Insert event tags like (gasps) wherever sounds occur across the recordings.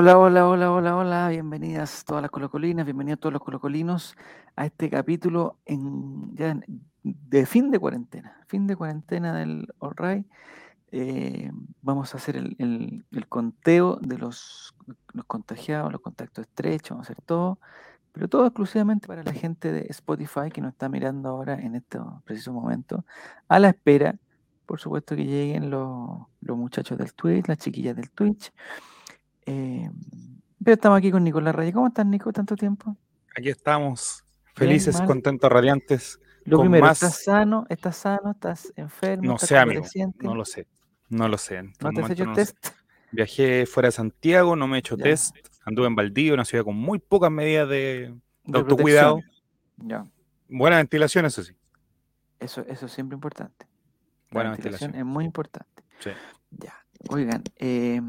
Hola, hola, hola, hola, hola. Bienvenidas todas las colocolinas, bienvenidos todos los colocolinos a este capítulo en, ya de fin de cuarentena. Fin de cuarentena del All Eh, vamos a hacer el, conteo de los, los contagiados, los contactos estrechos, vamos a hacer todo, pero todo exclusivamente para la gente de Spotify que nos está mirando ahora en este preciso momento, a la espera, por supuesto, que lleguen los, los muchachos del Twitch, las chiquillas del Twitch. Eh, pero estamos aquí con Nicolás Raya. ¿Cómo estás, Nico? ¿Tanto tiempo? Aquí estamos, felices, contentos, radiantes. Lo primero, más- ¿estás sano? ¿Estás sano? ¿Estás enfermo? No ¿Estás sé, amigo, no lo sé. No lo sé. ¿No te has hecho no sé. test? Viajé fuera de Santiago, no me he hecho Ya. test. Anduve en Valdivia, una ciudad con muy pocas medidas de, de De autocuidado. Ya, Buena ventilación, eso sí. eso, eso es siempre importante. La Buena ventilación ventilación. es muy importante. Sí. Ya. Oigan, eh,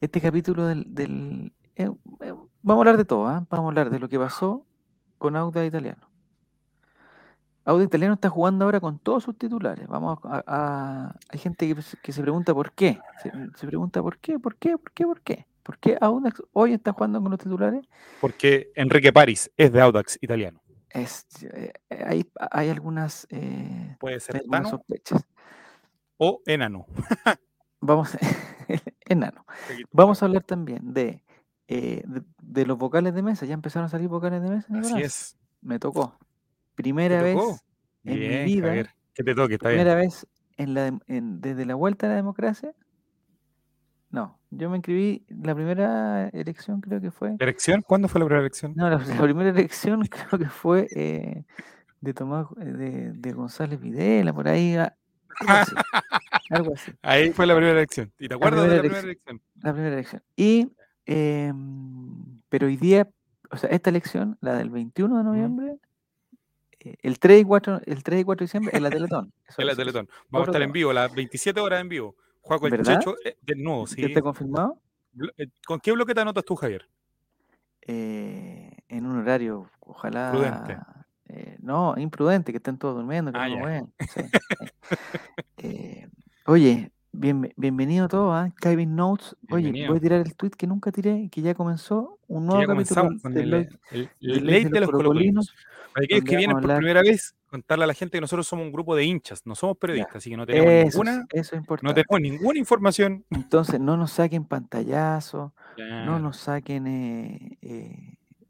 este capítulo del... del- eh, eh, vamos a hablar de todo, ¿ah? Vamos a hablar de lo que pasó con Auda Italiano. Auda Italiano está jugando ahora con todos sus titulares. Vamos a, a- hay gente que, se- que se pregunta por qué. Se, se pregunta por qué, por qué, por qué, por qué. ¿Por qué Audax hoy está jugando con los titulares? Porque Enrique París es de Audax italiano. Es, eh, hay, hay algunas, eh, Puede ser algunas sospechas. o Enano. (laughs) Vamos, (laughs) enano. Vamos a hablar también de, eh, de, de los vocales de mesa. ¿Ya empezaron a salir vocales de mesa? Así es. Me tocó. Primera ¿Te vez tocó? en mi vida, Javier. Que te toque, está bien. primera vez en la, en- desde la vuelta a la democracia. No, yo me inscribí, la primera elección creo que fue. ¿Elección? ¿Cuándo fue la primera elección? No, la, la primera elección (laughs) creo que fue eh, de Tomás, eh, de, de González Videla, por ahí, a- algo así. algo así. Ahí fue la primera elección. ¿Y te acuerdas de la primera elección? La primera elección. Y, em, pero hoy día, o sea, esta elección, la del 21 de noviembre, eh, el 3 y 4, el 3 y 4 de diciembre, es la Teletón. (laughs) En la Teletón. Vamos a estar en vivo, las 27 horas en vivo. Juego el. Checho eh, de nuevo, ¿Ya sí. está confirmado? Eh, ¿Con qué bloque te anotas tú, Javier? Eh, en un horario, ojalá. Prudente. Eh, no, imprudente, que estén todos durmiendo, que Ah, no ya. vean. sí, (laughs) sí. Eh, oye, bien, bienvenido a todos, ¿ah? Kevin Notes. Oye, Bienvenido. voy a tirar el tweet que nunca tiré, que ya comenzó un nuevo ya capítulo con el, de Ley de de los colocolinos. Para aquellos que vienen por hablar- primera vez, contarle a la gente que nosotros somos un grupo de hinchas, no somos periodistas, así que no tenemos Eso, ninguna, es- eso es no tenemos ninguna información. Entonces, no nos saquen pantallazos, no nos saquen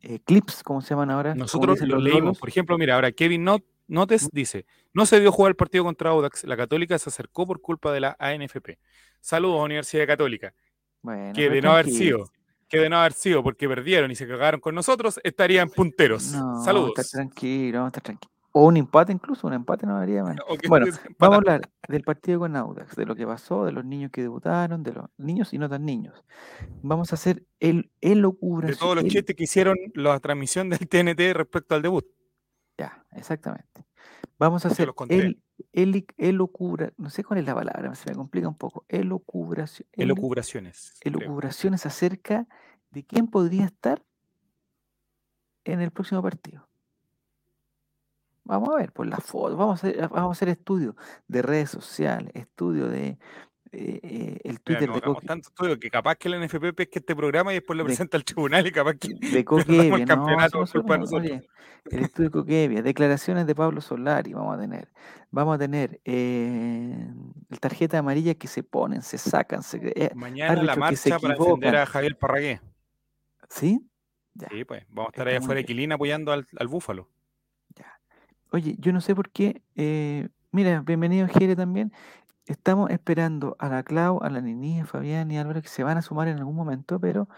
eh, clips, como se llaman ahora. Nosotros lo los leímos. Por ejemplo, mira, ahora Kevin Not- Notes dice, no se dio jugar el partido contra Audax, la Católica se acercó por culpa de la ANFP. Saludos, Universidad Católica. Bueno, que de no haber sido, que de no haber sido porque perdieron y se cagaron con nosotros, estarían punteros. No, Saludos. Está tranquilo, estar tranquilo. O un empate incluso, un empate no haría mal. O que Bueno, (laughs) Vamos a hablar del partido con Audax, de lo que pasó, de los niños que debutaron, de los niños y no tan niños. Vamos a hacer el, el locura. de todos los el- chistes que hicieron la transmisión del TNT respecto al debut. Ya, exactamente. Vamos a hacer conté. el, el, elocubra- no sé cuál es la palabra, se me complica un poco. El- creo. elucubraciones acerca de quién podría estar en el próximo partido. Vamos a ver, por las fotos, vamos a hacer, vamos a hacer estudios de redes sociales, estudio de eh, eh, el Twitter no de Coque, tanto estudio que capaz que el NFP pesque este programa y después lo De- presenta al tribunal y capaz que (laughs) de (laughs) Coquevia, el no, campeonato nosotros. oye, el estudio de Coquevia, declaraciones de Pablo Solari, vamos a tener, vamos a tener eh, el tarjeta amarilla que se ponen, se sacan, se, eh, Mañana la marcha para defender a Javier Parragué. ¿sí? Ya. Sí, pues, vamos a estar allá afuera de. Quilín apoyando al, al Búfalo. Oye, yo no sé por qué. eh, mira, bienvenido Jere también. Estamos esperando a la Clau, a la Nini, a Fabián y a Álvaro que se van a sumar en algún momento, pero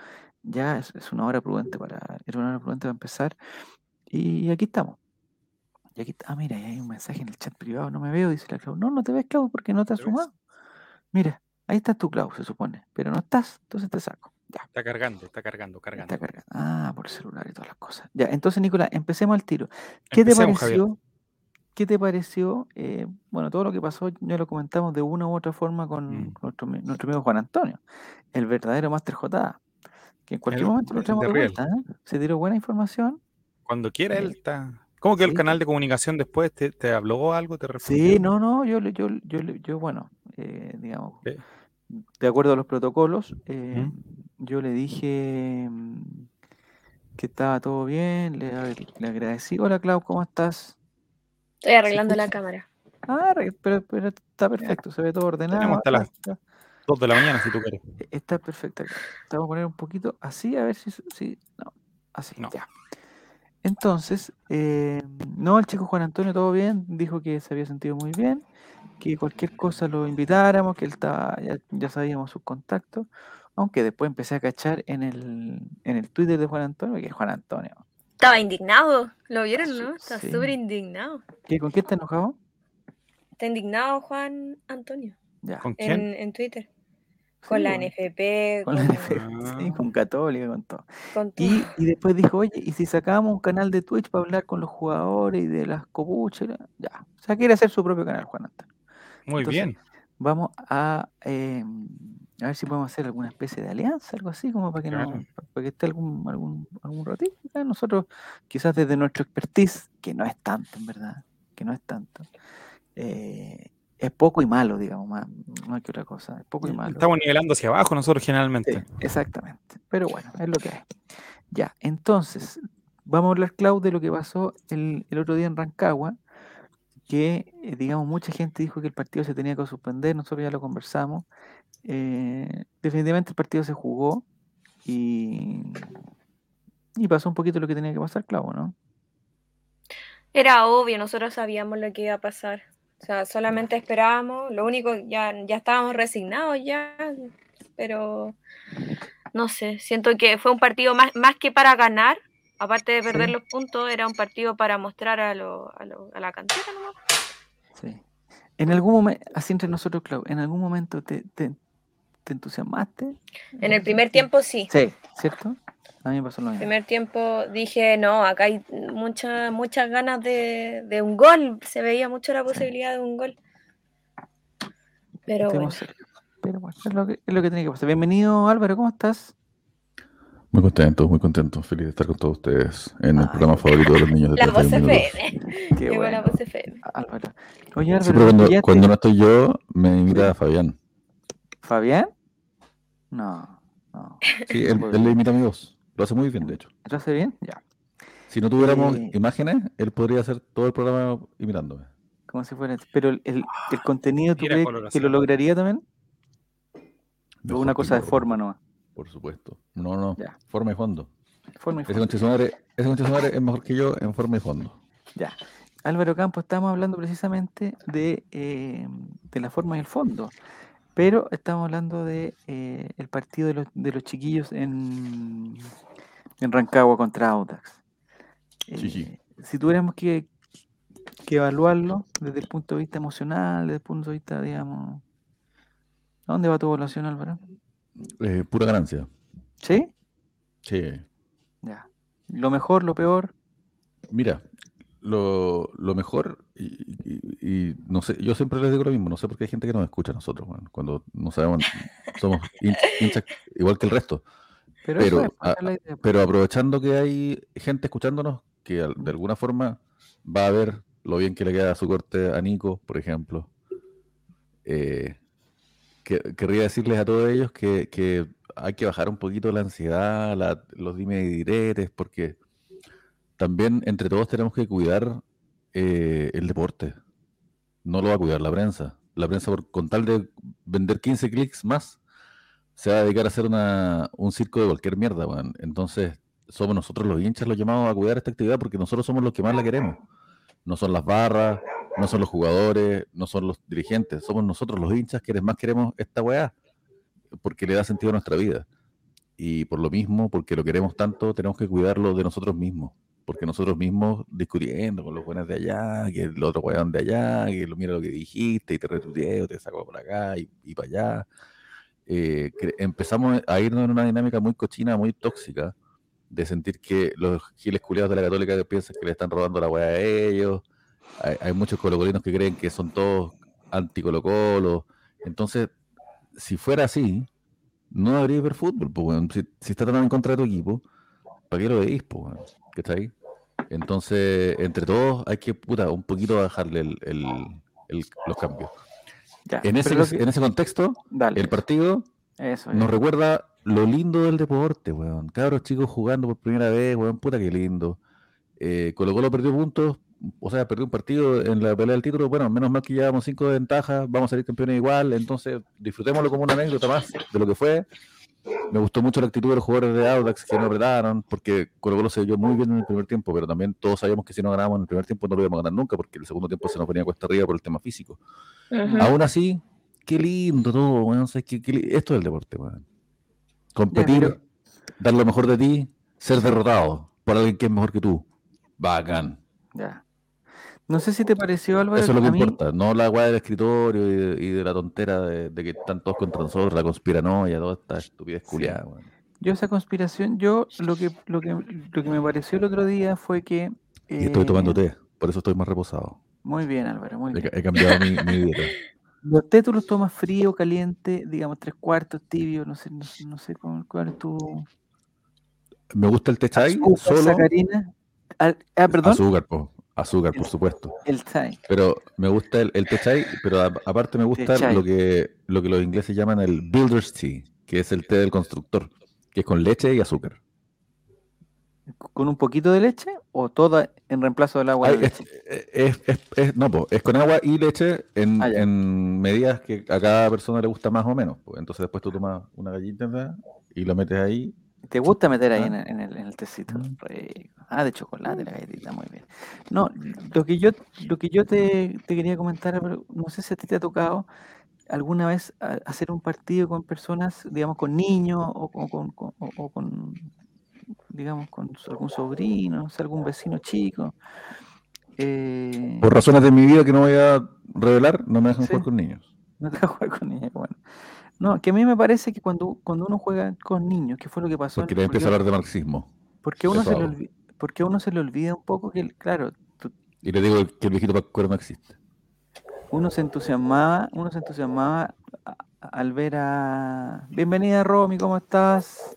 ya es, es una hora prudente para, era una hora prudente para empezar. Y aquí estamos. Y aquí, está- ah, mira, ahí hay un mensaje en el chat privado, no me veo, dice la Clau. No, no te ves, Clau, porque no te has sumado. Mira, ahí estás tú, Clau, se supone, pero no estás, entonces te saco. Ya. Está cargando, está cargando, cargando. Está cargando. Ah, por el celular y todas las cosas. Ya, entonces, Nicolás, empecemos al tiro. ¿Qué Empecemos, te Javier. pareció? ¿Qué te pareció? eh, bueno, todo lo que pasó ya lo comentamos de una u otra forma con Mm. nuestro, mi- nuestro amigo Juan Antonio, el verdadero Master J. Que en cualquier El- momento lo traemos de vuelta. ¿eh? Se tiró buena información. Cuando quiera Eh, él está. ¿Cómo que el canal de comunicación después te, te habló algo? Sí, no, no, yo, yo, yo, yo bueno, eh, digamos, Sí. De acuerdo a los protocolos, eh, yo le dije mm, que estaba todo bien, le, le agradecí. Hola Clau, ¿cómo estás? Estoy arreglando la cámara. Ah, pero, pero está perfecto, se ve todo ordenado. hasta las 2 de la mañana si tú quieres. E, está perfecto. Vamos a poner un poquito así, a ver si... si no, así, ya. Entonces, eh, no, el chico Juan Antonio todo bien, dijo que se había sentido muy bien, que cualquier cosa lo invitáramos, que él estaba, ya, sabíamos sus contactos, aunque después empecé a cachar en el, en el Twitter de Juan Antonio, que es Juan Antonio. Estaba indignado, ¿lo vieron, no? Estaba súper indignado. ¿Qué, ¿Con quién está enojado? Está indignado Juan Antonio. Ya. ¿Con quién? En, Twitter. Con la NFP. Con, la NFP, con Católica, con todo. Y, y, después dijo, oye, ¿y si sacábamos un canal de Twitch para hablar con los jugadores y de las copuchas? Ya. O sea, quiere hacer su propio canal, Juan Antonio. Muy bien. Vamos a, eh, a ver si podemos hacer alguna especie de alianza, algo así, como para que, no, para que esté algún, algún, algún ratito. Nosotros, quizás desde nuestro expertise, que no es tanto, en verdad, que no es tanto, eh, es poco y malo, digamos, más, no que otra cosa, es poco y malo. Estamos nivelando hacia abajo nosotros generalmente. exactamente, pero bueno, es lo que es. Ya, entonces, vamos a hablar, Clau, de lo que pasó el, el otro día en Rancagua, que, eh, digamos, mucha gente dijo que el partido se tenía que suspender, nosotros ya lo conversamos. Eh, definitivamente el partido se jugó y, y pasó un poquito lo que tenía que pasar, Clau, ¿no? Era obvio, nosotros sabíamos lo que iba a pasar. O sea, solamente esperábamos, lo único, ya, ya estábamos resignados ya, pero no sé, siento que fue un partido más, más que para ganar, aparte de perder los puntos, era un partido para mostrar a, lo, a, lo, a la cantera nomás. Sí. En algún momento, así entre nosotros, Clau, ¿en algún momento te, te, te entusiasmaste? En el primer tiempo sí. Sí, ¿cierto? A mí me pasó lo mismo. primer tiempo dije, no, acá hay muchas muchas ganas de, de, un gol. Se veía mucho la posibilidad de un gol. Pero bueno. Pero bueno, es lo, que, es lo que tiene que pasar. Bienvenido Álvaro, ¿cómo estás? Muy contento, muy contento. Feliz de estar con todos ustedes en el programa favorito de los niños de La voz FM. (laughs) Qué bueno. la voz FM. Álvaro. Oye, Álvaro, sí, cuando, cuando, no estoy yo, me invita a Fabián. ¿Fabián? No, no. Sí, él, él le imita a mi voz. Lo hace muy bien, de hecho. ¿Lo hace bien? Ya. Si no tuviéramos imágenes, él podría hacer todo el programa imitándome. Como si fuera. Pero el, el, contenido, ¿tú crees que lo lograría también? ¿O una cosa de forma nomás? Por supuesto. No, no. Ya. Forma y fondo. Forma y fondo. Ese conchesumadre es mejor que yo en forma y fondo. Ya. Álvaro Campos, estamos hablando precisamente de, eh, de la forma y el fondo. Pero estamos hablando de eh, el partido de los, de los chiquillos en, en Rancagua contra Audax. Eh, si tuviéramos que, que, evaluarlo desde el punto de vista emocional, desde el punto de vista, digamos... ¿A dónde va tu evaluación, Álvaro? Eh, pura ganancia. ¿Sí? Sí. Ya. ¿Lo mejor, lo peor? Mira, lo, lo mejor, y, no sé, yo siempre les digo lo mismo, no sé por qué hay gente que nos escucha a nosotros, cuando no sabemos, somos hinchas igual que el resto. Pero, pero, aprovechando que hay gente escuchándonos que de alguna forma va a ver lo bien que le queda a su corte a Nico, por ejemplo, eh, que, querría decirles a todos ellos que, hay que bajar un poquito la ansiedad, la, los dime y diretes, porque también entre todos tenemos que cuidar eh, el deporte. No lo va a cuidar la prensa. La prensa, por, con tal de vender 15 clics más, se va a dedicar a hacer un circo de cualquier mierda. Entonces, somos nosotros los hinchas los llamados a cuidar esta actividad porque nosotros somos los que más la queremos. No son las barras, no son los jugadores, no son los dirigentes. Somos nosotros los hinchas quienes más queremos esta weá porque le da sentido a nuestra vida. Y por lo mismo, porque lo queremos tanto, tenemos que cuidarlo de nosotros mismos porque nosotros mismos discutiendo con los buenos de allá, que el otro weón de allá, que lo mira lo que dijiste y te retuiteo, te saco por acá y, y para allá. Eh, empezamos a irnos en una dinámica muy cochina, muy tóxica, de sentir que los giles culiados de la católica piensan que le están robando la weá a ellos. Hay, muchos colocolinos que creen que son todos anti-colocolo. Entonces, si fuera así, no debería ver fútbol. Pues, si, si está tan en contra de tu equipo, ¿para qué lo veis? Pues, ¿Qué está ahí? Entonces, entre todos hay que, puta, un poquito bajarle el, los cambios. Ya, En ese, que- en contexto, dale, el partido eso, nos recuerda lo lindo del deporte, weón. Cabros chicos jugando por primera vez, weón, puta que lindo. Eh, Colo Colo perdió puntos, o sea, perdió un partido en la pelea del título. Bueno, menos mal que llevamos cinco de ventaja, vamos a salir campeones igual, entonces disfrutémoslo como una anécdota más de lo que fue. Me gustó mucho la actitud de los jugadores de Audax que no apretaron, porque Colo Colo se vio muy bien en el primer tiempo, pero también todos sabíamos que si no ganábamos en el primer tiempo no lo íbamos a ganar nunca, porque el segundo tiempo se nos venía cuesta arriba por el tema físico. Ujú. Aún así, qué lindo todo, weón. o sea, qué- qué li- Esto es el deporte, weón. Competir, pero- dar lo mejor de ti, ser derrotado por alguien que es mejor que tú. Bacán. Ya. No sé si te pareció, Álvaro. Eso es lo que mí- importa, no la weá del escritorio y de, y de la tontera de, de que están todos contra nosotros, la conspiranoia, toda esta estupidez culiada, weón. Yo esa conspiración, yo lo que, lo que, lo que me pareció el otro día fue que... Y estoy tomando eh, té, por eso estoy más reposado. Muy bien, Álvaro, muy bien. he cambiado mi, mi (laughs) dieta. Los té tú los tomas frío, caliente, digamos tres cuartos, tibio, no sé, no, sé- no sé cuál, cuál es tu... Me gusta el té chai, solo sacarina. Al- ah, perdón, azúcar, po, azúcar, por supuesto. el chai. Pero me gusta el, el té chai, pero a- aparte me gusta lo que, lo que los ingleses llaman el builder's tea, que es el té del constructor, que es con leche y azúcar. ¿Con un poquito de leche o toda en reemplazo del agua Ay, de leche? es- es- es- no, po, es con agua y leche en, Ah, en medidas que a cada persona le gusta más o menos. po. Entonces después tú tomas una gallita y lo metes ahí. ¿Te gusta meter ahí Ah. en el, en el, en el tecito? Mm. Rico. Ah, de chocolate la galletita, muy bien. No, lo que yo, lo que yo te, te quería comentar, pero no sé si a ti te ha tocado alguna vez hacer un partido con personas, digamos, con niños o, con- con, con- o- con, digamos, con algún sobrino, algún vecino chico. Eh, Por razones de mi vida que no voy a revelar, no me dejan Sí. jugar con niños. No te a jugar con niños, bueno. No, que a mí me parece que cuando, cuando uno juega con niños, que fue lo que pasó. Porque le empieza a hablar de marxismo. Porque a uno, se le porque uno se le olvida un poco que, claro, tú- Y le digo que el viejito Pascuero no existe. uno se entusiasmaba, uno se entusiasmaba al ver a... Bienvenida Romy, ¿cómo estás?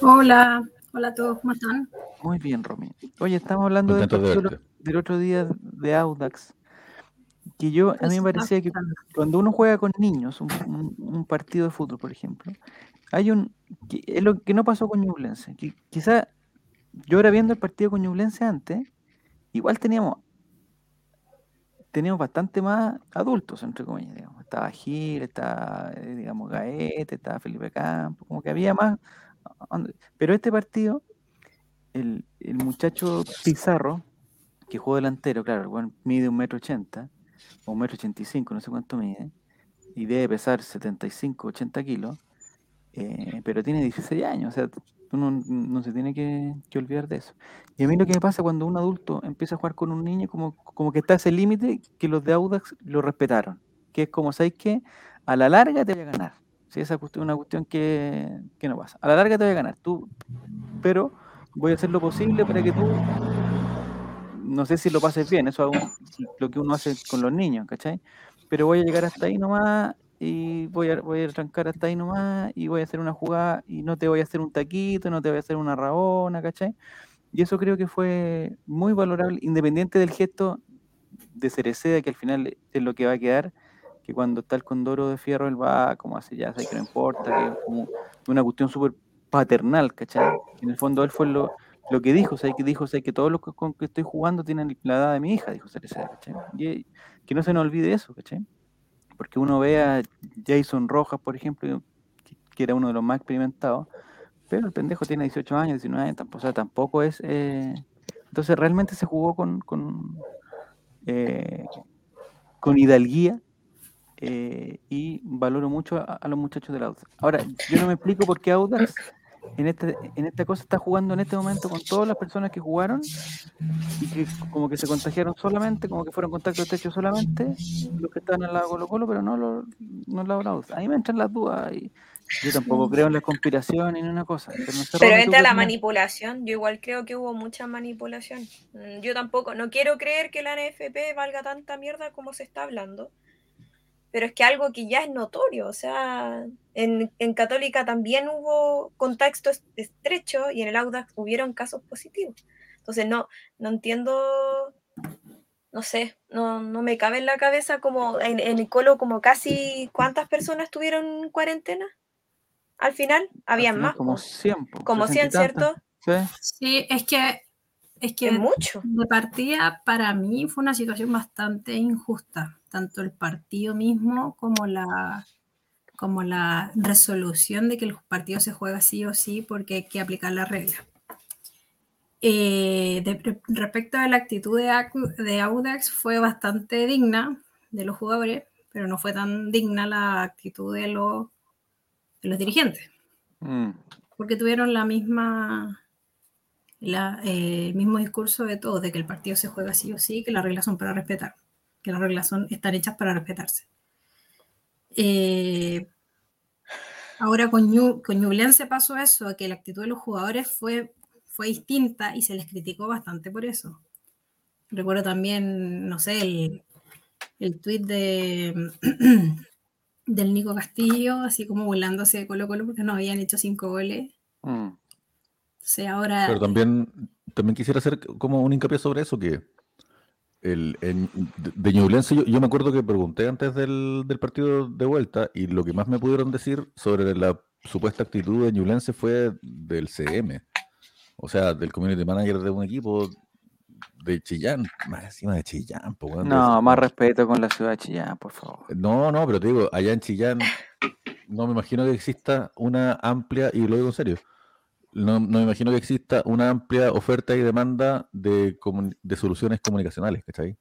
Hola, hola a todos, ¿cómo están? Muy bien, Romy. Oye, estamos hablando de del otro día de Audax. Que yo, a mí me parecía que cuando uno juega con niños, un, un- un partido de fútbol, por ejemplo, hay un... que es lo que no pasó con Ñublense. Que quizá yo ahora viendo el partido con Ñublense antes, igual teníamos teníamos bastante más adultos, entre comillas, digamos. Estaba Gil, estaba, eh, digamos, Gaete, estaba Felipe Campos, como que había más. Pero este partido, el, el muchacho Pizarro, que jugó delantero, claro, el mide un metro ochenta, un metro ochenta y cinco, no sé cuánto mide, y debe pesar 75, 80 kilos, eh, pero tiene 16 años, o sea, uno no se tiene que, olvidar de eso. Y a mí lo que me pasa cuando un adulto empieza a jugar con un niño, como, como que está ese límite que los de Audax lo respetaron, que es como, ¿sabes qué? A la larga te voy a ganar. Sí, esa es una cuestión que, que no pasa. A la larga te voy a ganar, tú, pero voy a hacer lo posible para que tú, no sé si lo pases bien, eso es lo que uno hace con los niños, ¿cachai? Pero voy a llegar hasta ahí nomás y voy a, voy a arrancar hasta ahí nomás y voy a hacer una jugada y no te voy a hacer un taquito, no te voy a hacer una rabona, ¿cachai? Y eso creo que fue muy valorable, independiente del gesto de Cereceda, que al final es lo que va a quedar, que cuando está el condoro de fierro, él va como así, ya sé que no importa, que es como una cuestión súper paternal, ¿cachai? En el fondo él fue lo, lo que dijo, o que dijo, o que todos los que- con que estoy jugando tienen la edad de mi hija, dijo Cereceda, ¿cachai? Y que no se nos olvide eso, ¿cachai? Porque uno ve a Jason Rojas, por ejemplo, que- era uno de los más experimentados, pero el pendejo tiene 18 años, 19 años, tampoco, o sea, tampoco es... eh, Entonces realmente se jugó con, con, eh, con hidalguía eh, y valoro mucho a, a los muchachos del Audax. Ahora, yo no me explico por qué Audax en, este, en esta cosa está jugando en este momento con todas las personas que jugaron y que como que se contagiaron solamente, como que fueron contacto estrecho solamente los que estaban al lado de Colo Colo, pero no los no al lado del Audax. Ahí me entran las dudas y yo tampoco creo en la conspiración ni en una cosa. Pero, no Pero Romy, ¿tú entra la manipulación. Yo igual creo que hubo mucha manipulación. Mm, Yo tampoco, no quiero creer que la NFP valga tanta mierda como se está hablando. Pero es que algo que ya es notorio. O sea, en, en Católica también hubo contexto es- estrecho y en el Audax hubieron casos positivos. Entonces no, no entiendo no sé, no, no me cabe en la cabeza como en, en el colo como casi cuántas personas tuvieron en cuarentena al final, habían Al final más. Como po. 100. po, Como 60 y 100, tantas. ¿cierto? Sí. Sí, es que, es que Es mucho. de partida para mí fue una situación bastante injusta, tanto el partido mismo como la, como la resolución de que el partido se juega sí o sí porque hay que aplicar la regla. Eh, de- respecto a la actitud de, de Audax fue bastante digna de los jugadores, pero no fue tan digna la actitud de los, de los dirigentes Mm. porque tuvieron la misma la, eh, el mismo discurso de todos, de que el partido se juega sí o sí, que las reglas son para respetar, que las reglas son, están hechas para respetarse. Eh, ahora con, Ñu- con Ñublense pasó eso, que la actitud de los jugadores fue, fue distinta y se les criticó bastante por eso. Recuerdo también, no sé, el, el tuit de, (clears throat) del Nico Castillo, así como burlándose de Colo Colo porque no habían hecho cinco goles. Mm. Ahora Pero también, también quisiera hacer como un hincapié sobre eso, que el, en- de, Ñublense, yo, yo me acuerdo que pregunté antes del, del partido de vuelta y lo que más me pudieron decir sobre la supuesta actitud de Ñublense fue del CM, o sea, del community manager de un equipo de Chillán, más encima de Chillán. po, weón, No, más respeto con la ciudad de Chillán, por favor. No, no, pero te digo, allá en Chillán no me imagino que exista una amplia, y lo digo en serio, no, no me imagino que exista una amplia oferta y demanda de, soluciones comunicacionales, ¿cachai?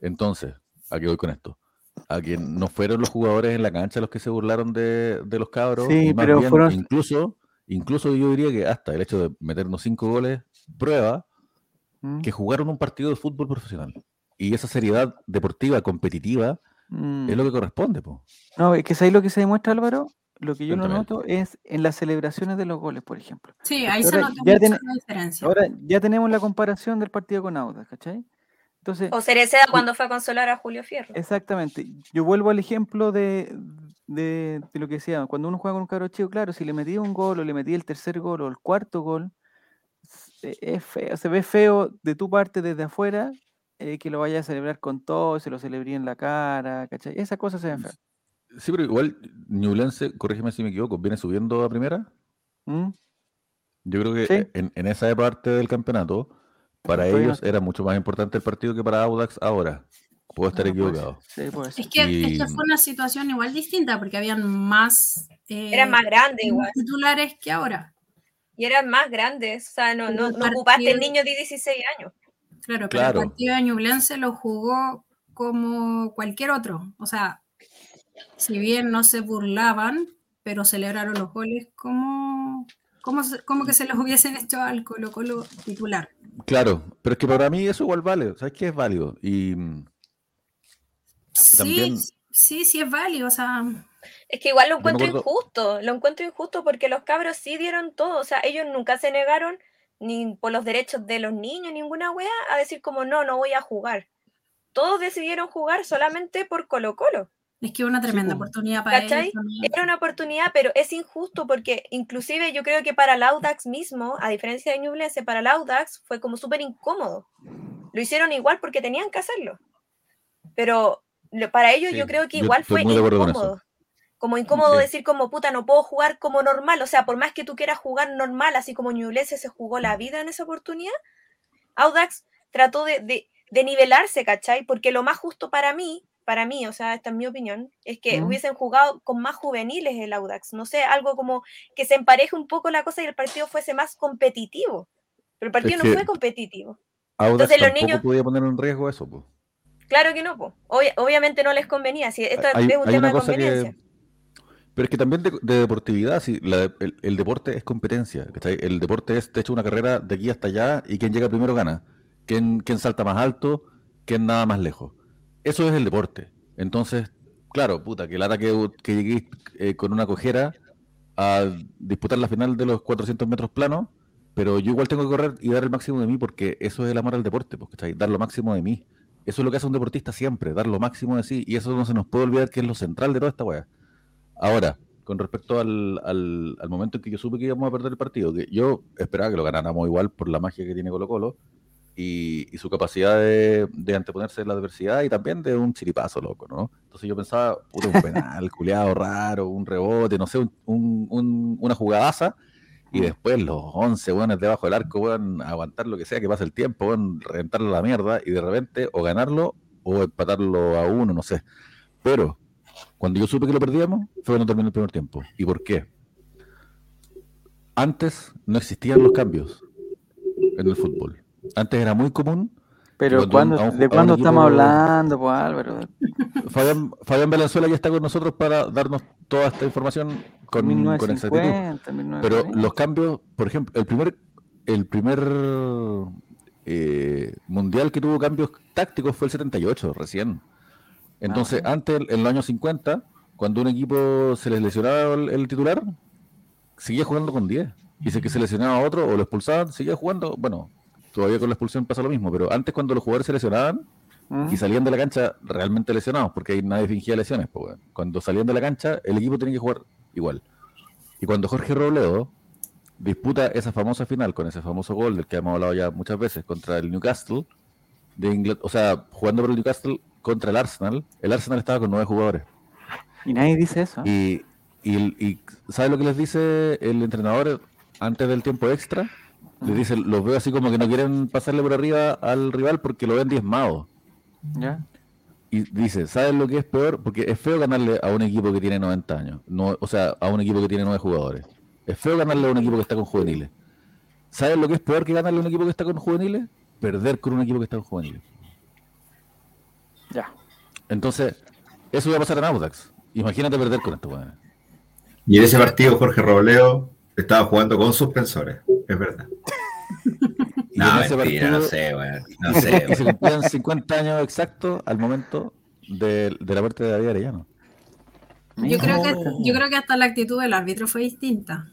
Entonces, ¿a qué voy con esto? A que no fueron los jugadores en la cancha los que se burlaron de, de los cabros, Sí, y más pero bien, fueron- incluso, incluso yo diría que hasta el hecho de meternos cinco goles prueba Mm. que jugaron un partido de fútbol profesional. Y esa seriedad deportiva, competitiva, Mm. es lo que corresponde, po. No, es que ¿sabes lo que se demuestra, Álvaro? Lo que yo no noto es en las celebraciones de los goles, por ejemplo. Sí, ahí Porque se ahora nota ya mucho tiene- la diferencia. Ahora ya tenemos la comparación del partido con Audax, ¿cachai? Entonces, O Cereceda cuando fue a consolar a Julio Fierro. exactamente. Yo vuelvo al ejemplo de, de, de lo que decía, cuando uno juega con un cabro chico, claro, si le metí un gol o le metí el tercer gol o el cuarto gol, es feo, se ve feo de tu parte desde afuera eh, que lo vayas a celebrar con todo, se lo celebré en la cara, ¿cachai? Esas cosas se ven feas. Sí, pero igual Ñublense, corrígeme si me equivoco, viene subiendo a primera. ¿Mm? Yo creo que Sí. en, en esa parte del campeonato, para ellos era mucho más importante el partido que para Audax ahora. Puedo estar equivocado. Sí, puede ser. Es que, es que Y- fue una situación igual distinta porque habían más, eh, Eran más grandes igual. titulares que ahora. Y eran más grandes. O sea, no, no, no ocupaste el niño de 16 años. Claro, pero Claro. el partido de Ñublense lo jugó como cualquier otro. O sea, si bien no se burlaban, pero celebraron los goles como, como, como que se los hubiesen hecho al Colo Colo titular. Claro, pero es que para mí eso igual vale. ¿Sabes qué es válido? Y mm, Sí, también- sí, sí es válido. O sea, Es que igual lo encuentro acuerdo- injusto, lo encuentro injusto porque los cabros sí dieron todo, o sea, ellos nunca se negaron ni por los derechos de los niños, ninguna wea, a decir como no, no voy a jugar. Todos decidieron jugar solamente por Colo Colo. Es que una tremenda po. oportunidad para ¿Cachai? ellos. Era una oportunidad, pero es injusto porque inclusive yo creo que para el Audax mismo, a diferencia de Ñublense, para el Audax fue como súper incómodo. Lo hicieron igual porque tenían que hacerlo. Pero lo- para ellos Sí, yo creo que igual fue incómodo. Como incómodo Sí. decir como puta, no puedo jugar como normal. O sea, por más que tú quieras jugar normal, así como Ñublense se jugó la vida en esa oportunidad, Audax trató de, de- de nivelarse, ¿cachai? Porque lo más justo para mí, para mí, o sea, esta es mi opinión, es que Mm. hubiesen jugado con más juveniles el Audax. No sé, algo como que se empareje un poco la cosa y el partido fuese más competitivo. Pero el partido Es no fue competitivo. Audax Entonces los niños- podía poner en riesgo eso. po. Claro que no. Obvia- obviamente no les convenía. Si esto Hay, es un tema de conveniencia. que... Pero es que también de, de deportividad, sí, la- el, el deporte es competencia. ¿cachai? El deporte es, de hecho, una carrera de aquí hasta allá y quien llega primero gana. Quien, quien salta más alto, quien nada más lejos. Eso es el deporte. Entonces, claro, puta, que lata que, que lleguéis eh, con una cojera a disputar la final de los 400 metros planos, pero yo igual tengo que correr y dar el máximo de mí porque eso es el amor al deporte, ¿cachai? Dar lo máximo de mí. Eso es lo que hace un deportista siempre, dar lo máximo de sí, y eso no se nos puede olvidar que es lo central de toda esta weá. Ahora, con respecto al, al, al momento en que yo supe que íbamos a perder el partido, que yo esperaba que lo ganáramos igual por la magia que tiene Colo Colo, y, y su capacidad de, de anteponerse a la adversidad y también de un chiripazo, loco, ¿no? Entonces yo pensaba, puta, un penal, (laughs) culeado raro, un rebote, no sé, un, un- un- una jugadaza, y después los 11 buenos debajo del arco, weón, aguantar lo que sea que pase el tiempo, weón, reventarlo a la mierda, y de repente o ganarlo o empatarlo a uno, no sé. Pero cuando yo supe que lo perdíamos, fue cuando terminó el primer tiempo. ¿Y por qué? Antes no existían los cambios en el fútbol. Antes era muy común. Pero Cuando un- ¿cuándo- a un- a ¿de cuándo estamos hablando, pues Álvaro? Fabián, Fabián Valenzuela ya está con nosotros para darnos toda esta información con, con exactitud. 1950, Pero 1940. los cambios, por ejemplo, el primer, el primer eh, mundial que tuvo cambios tácticos fue el 78, recién. Entonces, Ah. antes, en los años 50, cuando un equipo se les lesionaba el, el titular, seguía jugando con 10. Y si que se lesionaba a otro o lo expulsaban, seguía jugando. Bueno, todavía con la expulsión pasa lo mismo, pero antes cuando los jugadores se lesionaban, y salían de la cancha realmente lesionados, porque ahí nadie fingía lesiones. pues. Cuando salían de la cancha, el equipo tenía que jugar igual. Y cuando Jorge Robledo disputa esa famosa final con ese famoso gol del que hemos hablado ya muchas veces contra el Newcastle, de Ingl- o sea, jugando por el Newcastle contra el Arsenal, el Arsenal estaba con nueve jugadores. Y nadie dice eso. Y, y, y ¿sabe lo que les dice el entrenador antes del tiempo extra? Les dice, los veo así como que no quieren pasarle por arriba al rival porque lo ven diezmado. ¿Ya? Y dice, ¿sabes lo que es peor? Porque es feo ganarle a un equipo que tiene 90 años. No, o sea, a un equipo que tiene 9 jugadores. Es feo ganarle a un equipo que está con juveniles. ¿Sabes lo que es peor que ganarle a un equipo que está con juveniles? Perder con un equipo que está con juveniles. Ya. Entonces, eso iba a pasar en Audax. Imagínate perder con esto, weón. Y en ese partido Jorge Robleo estaba jugando con suspensores, es verdad. (laughs) No, mentira, no partido- sé, weón. No sé, Y se cumplían 50 años exactos al momento de, de la muerte de David Arellano. Yo creo, que, yo creo que hasta la actitud del árbitro fue distinta.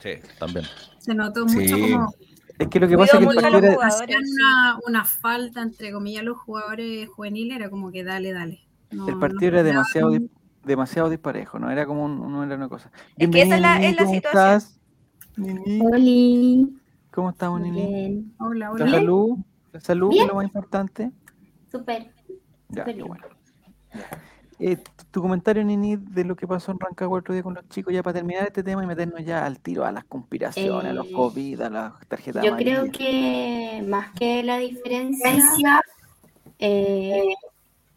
Sí, también. Se notó Sí. mucho como Es que lo que pasa es que el partido los era- hacían una, una falta, entre comillas, los jugadores juveniles, era como que dale, dale. No- el no partido era demasiado, demasiado disparejo, no era como un- no era una cosa. Es que esa es la- es la Nini, ¿cómo situación. estás? Nini, Oli, ¿Cómo estamos, Nini? bien, Hola, La hola. salud, la salud es lo más importante. súper. Ya, Súper qué bien. bueno. Eh, tu comentario, Nini, de lo que pasó en Rancagua el otro día con los chicos, ya para terminar este tema y meternos ya al tiro a las conspiraciones, a los Eh, COVID, a las tarjetas Yo creo que más que la diferencia, eh,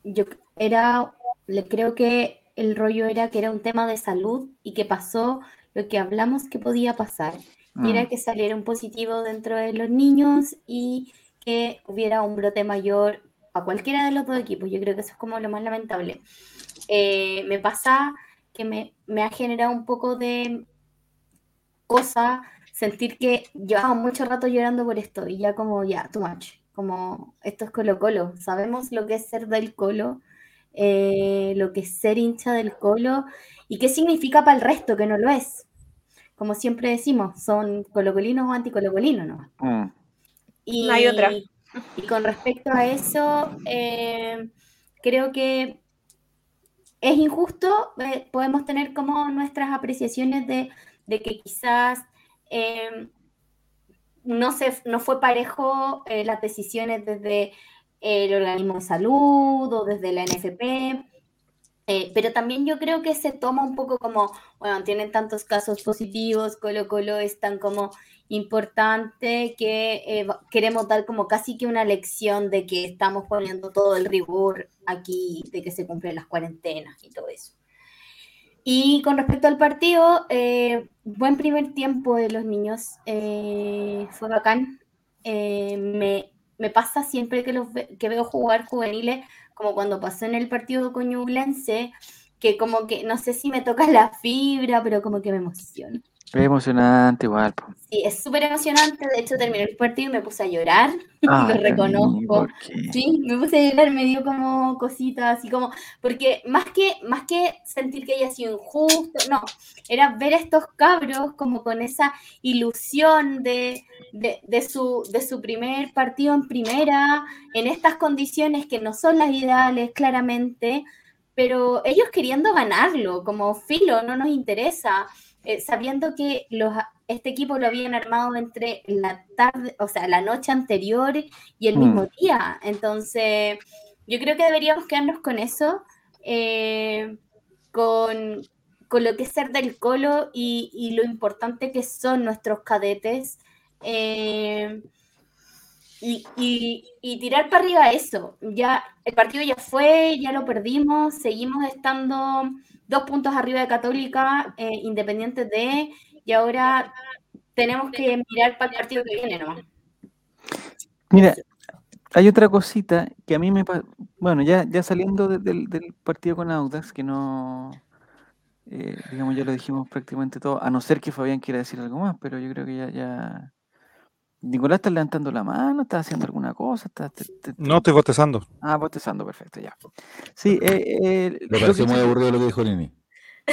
yo era, le creo que el rollo era que era un tema de salud y que pasó lo que hablamos que podía pasar. Y era que saliera un positivo dentro de los niños y que hubiera un brote mayor a cualquiera de los dos equipos. Yo creo que eso es como lo más lamentable. Eh, me pasa que me, me ha generado un poco de cosa sentir que llevaba mucho rato llorando por esto y ya como ya, too much. Como esto es Colo Colo. Sabemos lo que es ser del Colo, eh, lo que es ser hincha del Colo y qué significa para el resto que no lo es. Como siempre decimos, son colocolinos o anticolocolinos, ¿no? Mm. Y, No hay otra. Y con respecto a eso, eh, creo que es injusto. eh, podemos tener como nuestras apreciaciones de, de que quizás eh, no, se, no fue parejo eh, las decisiones desde el organismo de salud o desde la NFP. Eh, pero también yo creo que se toma un poco como, bueno, tienen tantos casos positivos, Colo Colo es tan como importante que eh, queremos dar como casi que una lección de que estamos poniendo todo el rigor aquí, de que se cumplen las cuarentenas y todo eso. Y con respecto al partido, eh, buen primer tiempo de los niños, fue bacán. Me, me pasa siempre que, los ve- que veo jugar juveniles, como cuando pasó en el partido con Ñublense, que como que no sé si me toca la fibra, pero como que me emociona. Es emocionante igual. po. Sí, es súper emocionante. De hecho, terminé el partido y me puse a llorar. (laughs) Lo reconozco. Sí, me puse a llorar, me dio como cositas, así como, porque más que, más que sentir que haya sido injusto, no, era ver a estos cabros como con esa ilusión de, de, de su, de su primer partido en primera, en estas condiciones que no son las ideales, claramente, pero ellos queriendo ganarlo, como filo, no nos interesa. eh, sabiendo que los, este equipo lo habían armado entre la tarde, o sea, la noche anterior y el Mm. mismo día. Entonces, yo creo que deberíamos quedarnos con eso, eh, con, con lo que es ser del colo y, y lo importante que son nuestros cadetes. eh, y, y- tirar para arriba eso. Ya, el partido ya fue, ya lo perdimos, seguimos estando dos puntos arriba de Católica, eh, independientes de, y ahora tenemos que mirar para el partido que viene, ¿no? Mira, hay otra cosita que a mí me... Bueno, ya, ya saliendo de- del partido con Audax, que no... eh, digamos, ya lo dijimos prácticamente todo, a no ser que Fabián quiera decir algo más, pero yo creo que ya... ya... Nicolás está levantando la mano, está haciendo alguna cosa, está... te- te- te- No estoy bostezando. Ah, bostezando, perfecto, ya. Sí, eh, eh, Me lo que pareció muy aburrido lo que dijo Nini.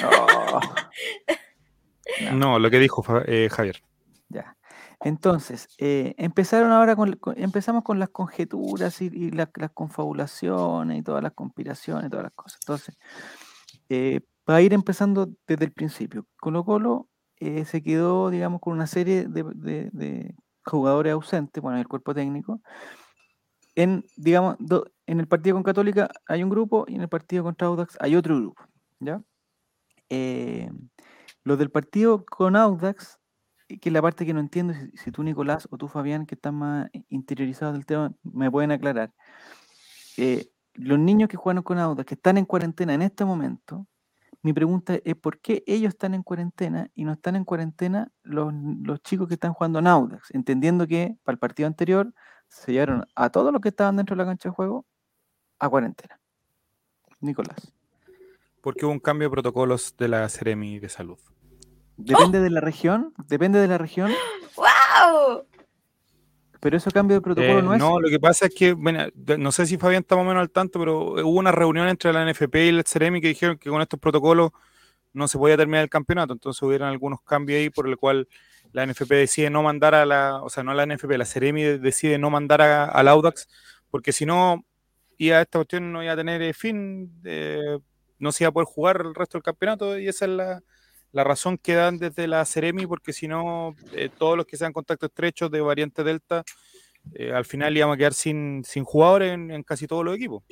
Oh, No, lo que dijo eh, Javier. ya. Entonces, eh, empezaron ahora con, con- empezamos con las conjeturas y, y la- las confabulaciones y todas las conspiraciones y todas las cosas. Entonces, eh, para ir empezando desde el principio, Colo Colo eh, se quedó, digamos, con una serie de, de- de jugadores ausentes, bueno, en el cuerpo técnico. En, digamos, do- en el partido con Católica hay un grupo y en el partido contra Audax hay otro grupo, ¿ya? Eh, los del partido con Audax, eh, que es la parte que no entiendo, si, si tú Nicolás o tú Fabián, que están más i- interiorizados del tema, me pueden aclarar. Eh, los niños que jugaron con Audax, que están en cuarentena en este momento, mi pregunta es por qué ellos están en cuarentena y no están en cuarentena los, los chicos que están jugando en Audax, entendiendo que para el partido anterior se llevaron a todos los que estaban dentro de la cancha de juego a cuarentena. Nicolás. Porque hubo un cambio de protocolos de la Ceremi de Salud. Depende de la región, depende de la región, (gasps) ¡Wow! Pero eso cambio de protocolo Eh, no es. no, lo que pasa es que, bueno, no sé si Fabián está más o menos al tanto, pero hubo una reunión entre la NFP y el Ceremi que dijeron que con estos protocolos no se podía terminar el campeonato, entonces hubieron algunos cambios ahí por el cual la NFP decide no mandar a la, o sea, no la NFP, la Ceremi de- decide no mandar a- al Audax, porque si no, iba esta cuestión no iba a tener eh, fin, eh, no se iba a poder jugar el resto del campeonato y esa es la, la razón que dan desde la Ceremi, porque si no, eh, todos los que sean contacto estrechos de variante Delta, eh, al final íbamos a quedar sin, sin jugadores en, en casi todos los equipos.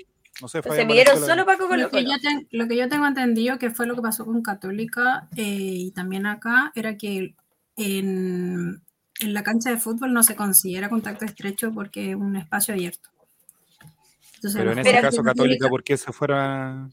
No sé, Se midieron solo para Colo Lo que, yo ten- lo que yo tengo entendido que fue lo que pasó con Católica eh, y también acá era que en, en la cancha de fútbol no se considera contacto estrecho porque es un espacio abierto. Entonces, Pero en ese caso, Católica, ¿por qué se fuera?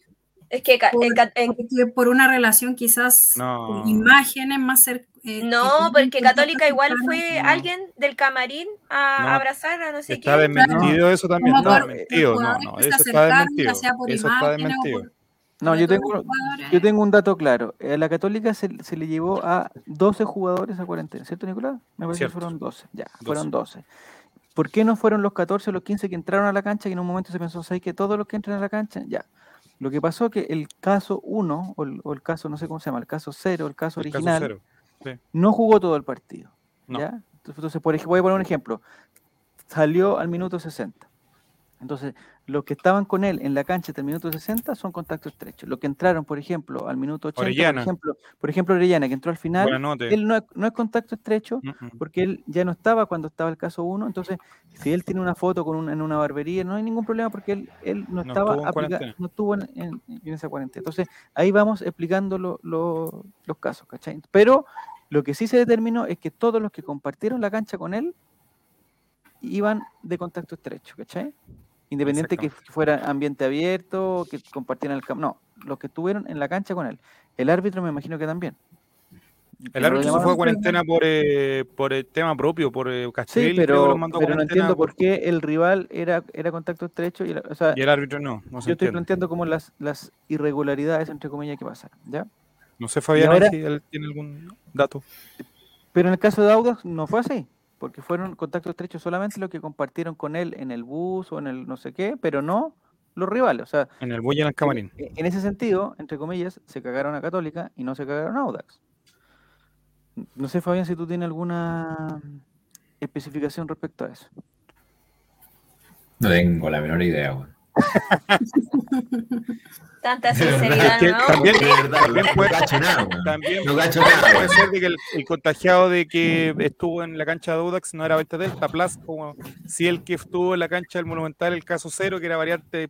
Es que ca- en ca- en- porque por una relación quizás No. por imágenes más cercanas. no, porque Católica igual fue no. alguien del camarín a No. abrazar a no sé Está quién. desmentido eso también. Como Está por- No, no, que se eso está desmentido. por Eso está desmentido. por- No, yo tengo, jugadores- yo tengo un dato claro. A la Católica se, se le llevó a 12 jugadores a cuarentena, ¿cierto, Nicolás? Me parece Cierto. que fueron 12. Ya, 12. fueron 12. ¿Por qué no fueron los 14 o los 15 que entraron a la cancha y en un momento se pensó, ¿sabes que todos los que entran a la cancha? Ya. Lo que pasó que el caso 1, o el, o el caso, no sé cómo se llama, el caso 0, el caso El caso original, no jugó todo el partido. No. ¿ya? Entonces, entonces, por ejemplo, voy a poner un ejemplo. Salió al minuto 60. Entonces, los que estaban con él en la cancha hasta el minuto 60 son contactos estrechos. Los que entraron, por ejemplo, al minuto 80, Orellana. por ejemplo, por ejemplo, Orellana, que entró al final, él no es, no es contacto estrecho Mm, mm. porque él ya no estaba cuando estaba el caso 1. Entonces, si él tiene una foto con un- en una barbería, no hay ningún problema porque él, él no, No estaba estuvo en aplica- cuarentena. no estuvo en, en- en esa cuarentena. Entonces, ahí vamos explicando lo- lo- los casos, ¿cachai? Pero lo que sí se determinó es que todos los que compartieron la cancha con él iban de contacto estrecho, ¿cachai? Independiente que fuera ambiente abierto, que compartieran el campo. No, los que estuvieron en la cancha con él. El árbitro me imagino que también. El árbitro se fue a cuarentena por, eh, por el tema propio, por eh, Sí, creo que pero, pero no entiendo por- qué el rival era, era contacto estrecho. Y, o sea, Y el árbitro no, no se yo estoy planteando como las, las irregularidades, entre comillas, que pasaron, ¿ya? No sé, Fabián, ahora- si él tiene algún dato. Pero en el caso de Audax no fue así, porque fueron contactos estrechos solamente los que compartieron con él en el bus o en el no sé qué, pero no los rivales. O sea, En el Boya en el camarín. en, en ese sentido, entre comillas, se cagaron a Católica y no se cagaron a Audax. No sé, Fabián, si tú tienes alguna especificación respecto a eso. No tengo la menor idea, weón. (laughs) Tanta sinceridad, ¿no? también- De verdad, También no puede- nada. También No puede nada, ser de que el, el contagiado de que estuvo en la cancha de Audax no era variante Delta Plus, como si el que estuvo en la cancha del Monumental, el caso cero, que era variante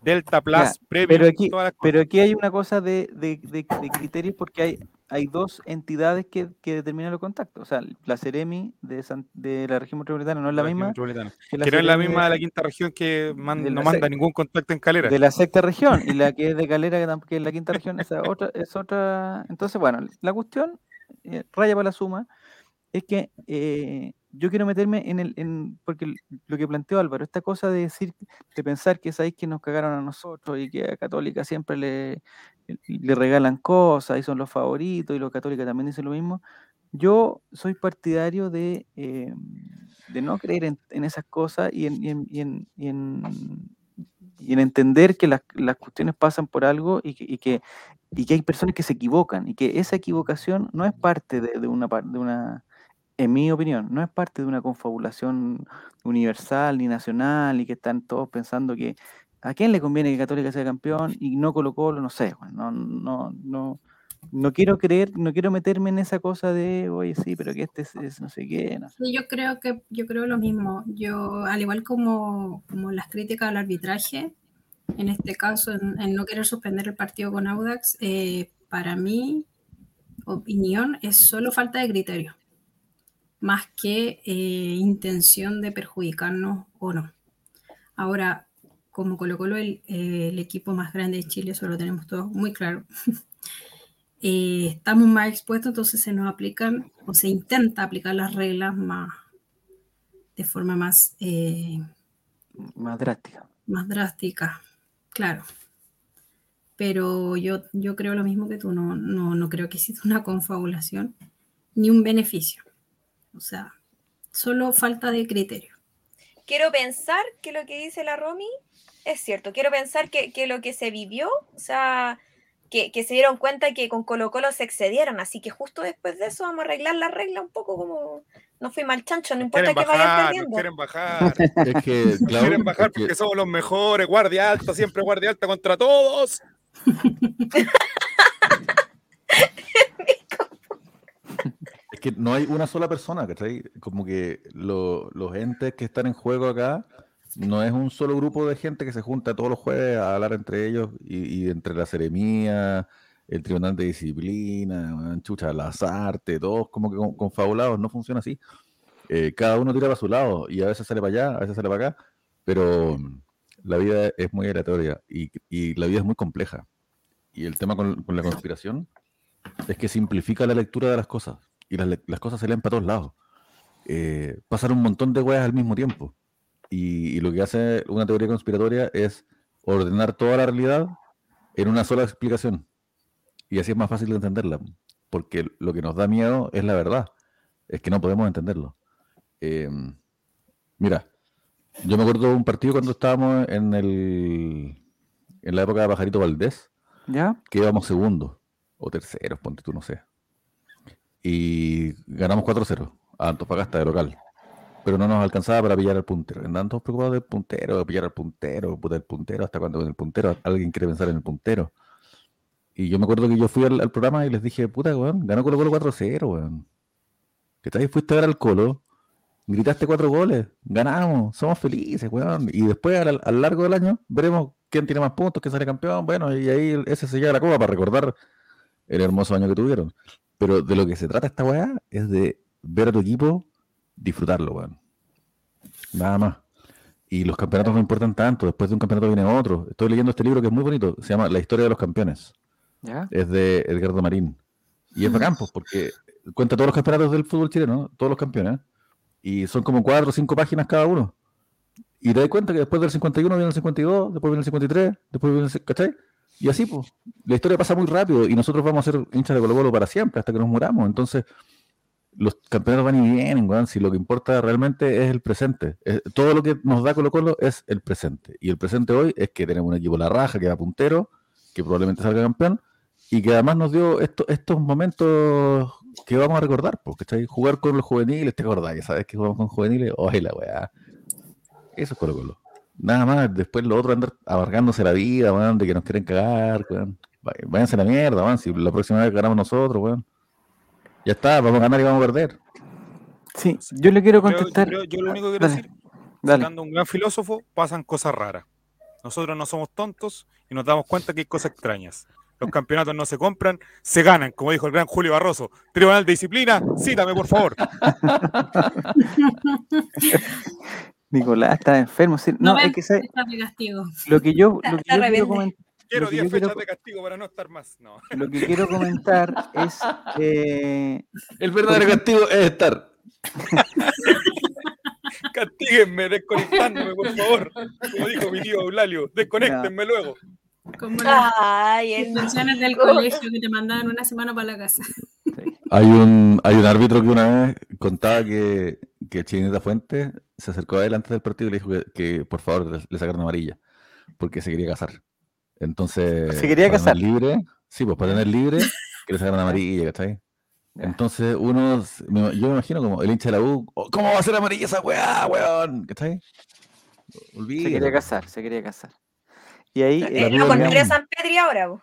Delta Plus, Ya, premium, Pero aquí, todas las cosas. pero aquí hay una cosa de, de- de- de criterios porque hay, hay dos entidades que, que determinan los contactos. O sea, la Ceremi de, San- de la región metropolitana no es la misma que la Que no es la misma de la quinta región que man- no manda ningún contacto en calera. de la sexta región y la que es de Calera, que es la quinta región, esa otra, es otra. Entonces, bueno, la cuestión, eh, raya para la suma, es que eh, yo quiero meterme en el, en, porque lo que planteó Álvaro, esta cosa de decir, de pensar que sabéis que nos cagaron a nosotros y que a Católica siempre le, le regalan cosas y son los favoritos y los católicos también dicen lo mismo. Yo soy partidario de, eh, de no creer en, esas cosas y en, en, en- en- entender que las, las cuestiones pasan por algo y que, y que, y que hay personas que se equivocan y que esa equivocación no es parte de, de una, de una, en mi opinión, no es parte de una confabulación universal ni nacional y que están todos pensando que a quién le conviene que Católica sea campeón y no Colo Colo, no sé, no, no, no, no quiero creer, no quiero meterme en esa cosa de, oye, sí, pero que este es, no sé qué. Sí, yo creo que yo creo lo mismo. Yo, al igual como, como las críticas al arbitraje, en este caso, en, no querer suspender el partido con Audax, eh, para mi opinión es solo falta de criterio, más que eh, intención de perjudicarnos o no. Ahora, como Colo Colo el, eh, el equipo más grande de Chile, eso lo tenemos todos muy claro. (laughs) eh, estamos más expuestos, entonces se nos aplican o se intenta aplicar las reglas más de forma más, eh, más drástica. más drástica, claro. Pero yo, yo creo lo mismo que tú, no, no, no creo que exista una confabulación ni un beneficio. O sea, solo falta de criterio. Quiero pensar que lo que dice la Romy es cierto. Quiero pensar que, que lo que se vivió, o sea, que, que se dieron cuenta que con Colo Colo se excedieron. Así que justo después de eso vamos a arreglar la regla un poco como no fui mal chancho, no importa que vayan perdiendo. quieren bajar. (laughs) Es que, claro, quieren bajar es que- porque somos los mejores, guardia alta, siempre guardia alta contra todos. (laughs) Es que no hay una sola persona, ¿cachai? Como que lo- los entes que están en juego acá no es un solo grupo de gente que se junta todos los jueves a hablar entre ellos y, y entre la seremía, el tribunal de disciplina, chucha, las artes, todos como que con- confabulados, no funciona así. Eh, cada uno tira para su lado y a veces sale para allá, a veces sale para acá, pero mm, la vida es muy aleatoria y, y la vida es muy compleja. Y el tema con, con la conspiración es que simplifica la lectura de las cosas y las, cosas se leen para todos lados. Eh, pasan un montón de weas al mismo tiempo. Y, y lo que hace una teoría conspiratoria es ordenar toda la realidad en una sola explicación. Y así es más fácil de entenderla. Porque lo que nos da miedo es la verdad. Es que no podemos entenderlo. Eh, mira, yo me acuerdo de un partido cuando estábamos en, el, en la época de Pajarito Valdés ¿Ya? que íbamos segundos o terceros, ponte tú, no sé. Y ganamos 4-0 a Antofagasta de local. Pero no nos alcanzaba para pillar al puntero. Andaban todos preocupados del puntero, de pillar al puntero, puta el puntero, hasta cuando el puntero, alguien quiere pensar en el puntero. Y yo me acuerdo que yo fui al, programa y les dije, puta, weón, ganó Colo Colo 4-0, weón. Que tal fuiste a ver al Colo, gritaste cuatro goles, ganamos, somos felices, weón. Y después, al, al largo del año, veremos quién tiene más puntos, quién sale campeón. Bueno, y ahí ese se lleva la copa para recordar el hermoso año que tuvieron. Pero de lo que se trata esta weá es de ver a tu equipo disfrutarlo, weón. Nada más. Y los campeonatos no importan tanto, después de un campeonato viene otro. Estoy leyendo este libro que es muy bonito, se llama La historia de los campeones. ¿Ya? Es de Edgardo Marín. Y es bacán, pues, porque cuenta todos los campeonatos del fútbol chileno, todos los campeones. Y son como cuatro o cinco páginas cada uno. Y te das cuenta que después del 51 viene el 52, después viene el 53, después viene el... ¿Cachai? Y así, pues. La historia pasa muy rápido y nosotros vamos a ser hinchas de Colo Colo para siempre, hasta que nos muramos. Entonces, los campeonatos van y vienen, weón. Si lo que importa realmente es el presente. Es- todo lo que nos da Colo Colo es el presente. Y el presente hoy es que tenemos un equipo la raja, que va puntero, que probablemente salga campeón, y que además nos dio esto- estos momentos que vamos a recordar, porque jugar con los juveniles, ¿te acordás? Ya sabes que jugamos con juveniles, oye la weá. Eso es Colo Colo. Nada más, después lo otro andar abarcándose la vida, weón, de que nos quieren cagar, weón. Vá- Váyanse a la mierda, weón, si la próxima vez ganamos nosotros, weón. Ya está, vamos a ganar y vamos a perder. Sí, yo le quiero Yo, yo contestar. yo lo único que quiero Dale, decir, dale. sacando un gran filósofo, pasan cosas raras. Nosotros no somos tontos y nos damos cuenta que hay cosas extrañas. Los campeonatos no se compran, se ganan, como dijo el gran Julio Barroso. Tribunal de Disciplina, cítame, por favor. (laughs) Nicolás está enfermo. sí, No, No, es que ¿sabe? está de castigo. lo que yo, lo que yo quiero comentar. Quiero Lo que 10 yo quiero- fechas de castigo para no estar más. No. (laughs) Lo que quiero comentar es eh, El verdadero castigo es estar. (laughs) Castíguenme, desconectándome, por favor. Como dijo mi tío Eulalio, desconéctenme luego. Como las Ay, instrucciones del colegio que te mandaban una semana para la casa. Hay un, hay un árbitro que una vez contaba que, que Chinita Fuente se acercó a él antes del partido y le dijo que, que, por favor le, le sacaran amarilla, porque se quería casar. Entonces, ¿Se quería para casar? tener libre, sí, pues para tener libre, que le sacaran (laughs) amarilla, ¿cachai? Entonces uno, se- yo me imagino como el hincha de la U, "Oh, ¿cómo va a ser amarilla esa weá, weón? ¿Cachai? se Olvídalo. quería casar, se quería casar. Y ahí. Eh, eh, La lo vida contrario a digamos. San Pedri ahora, po.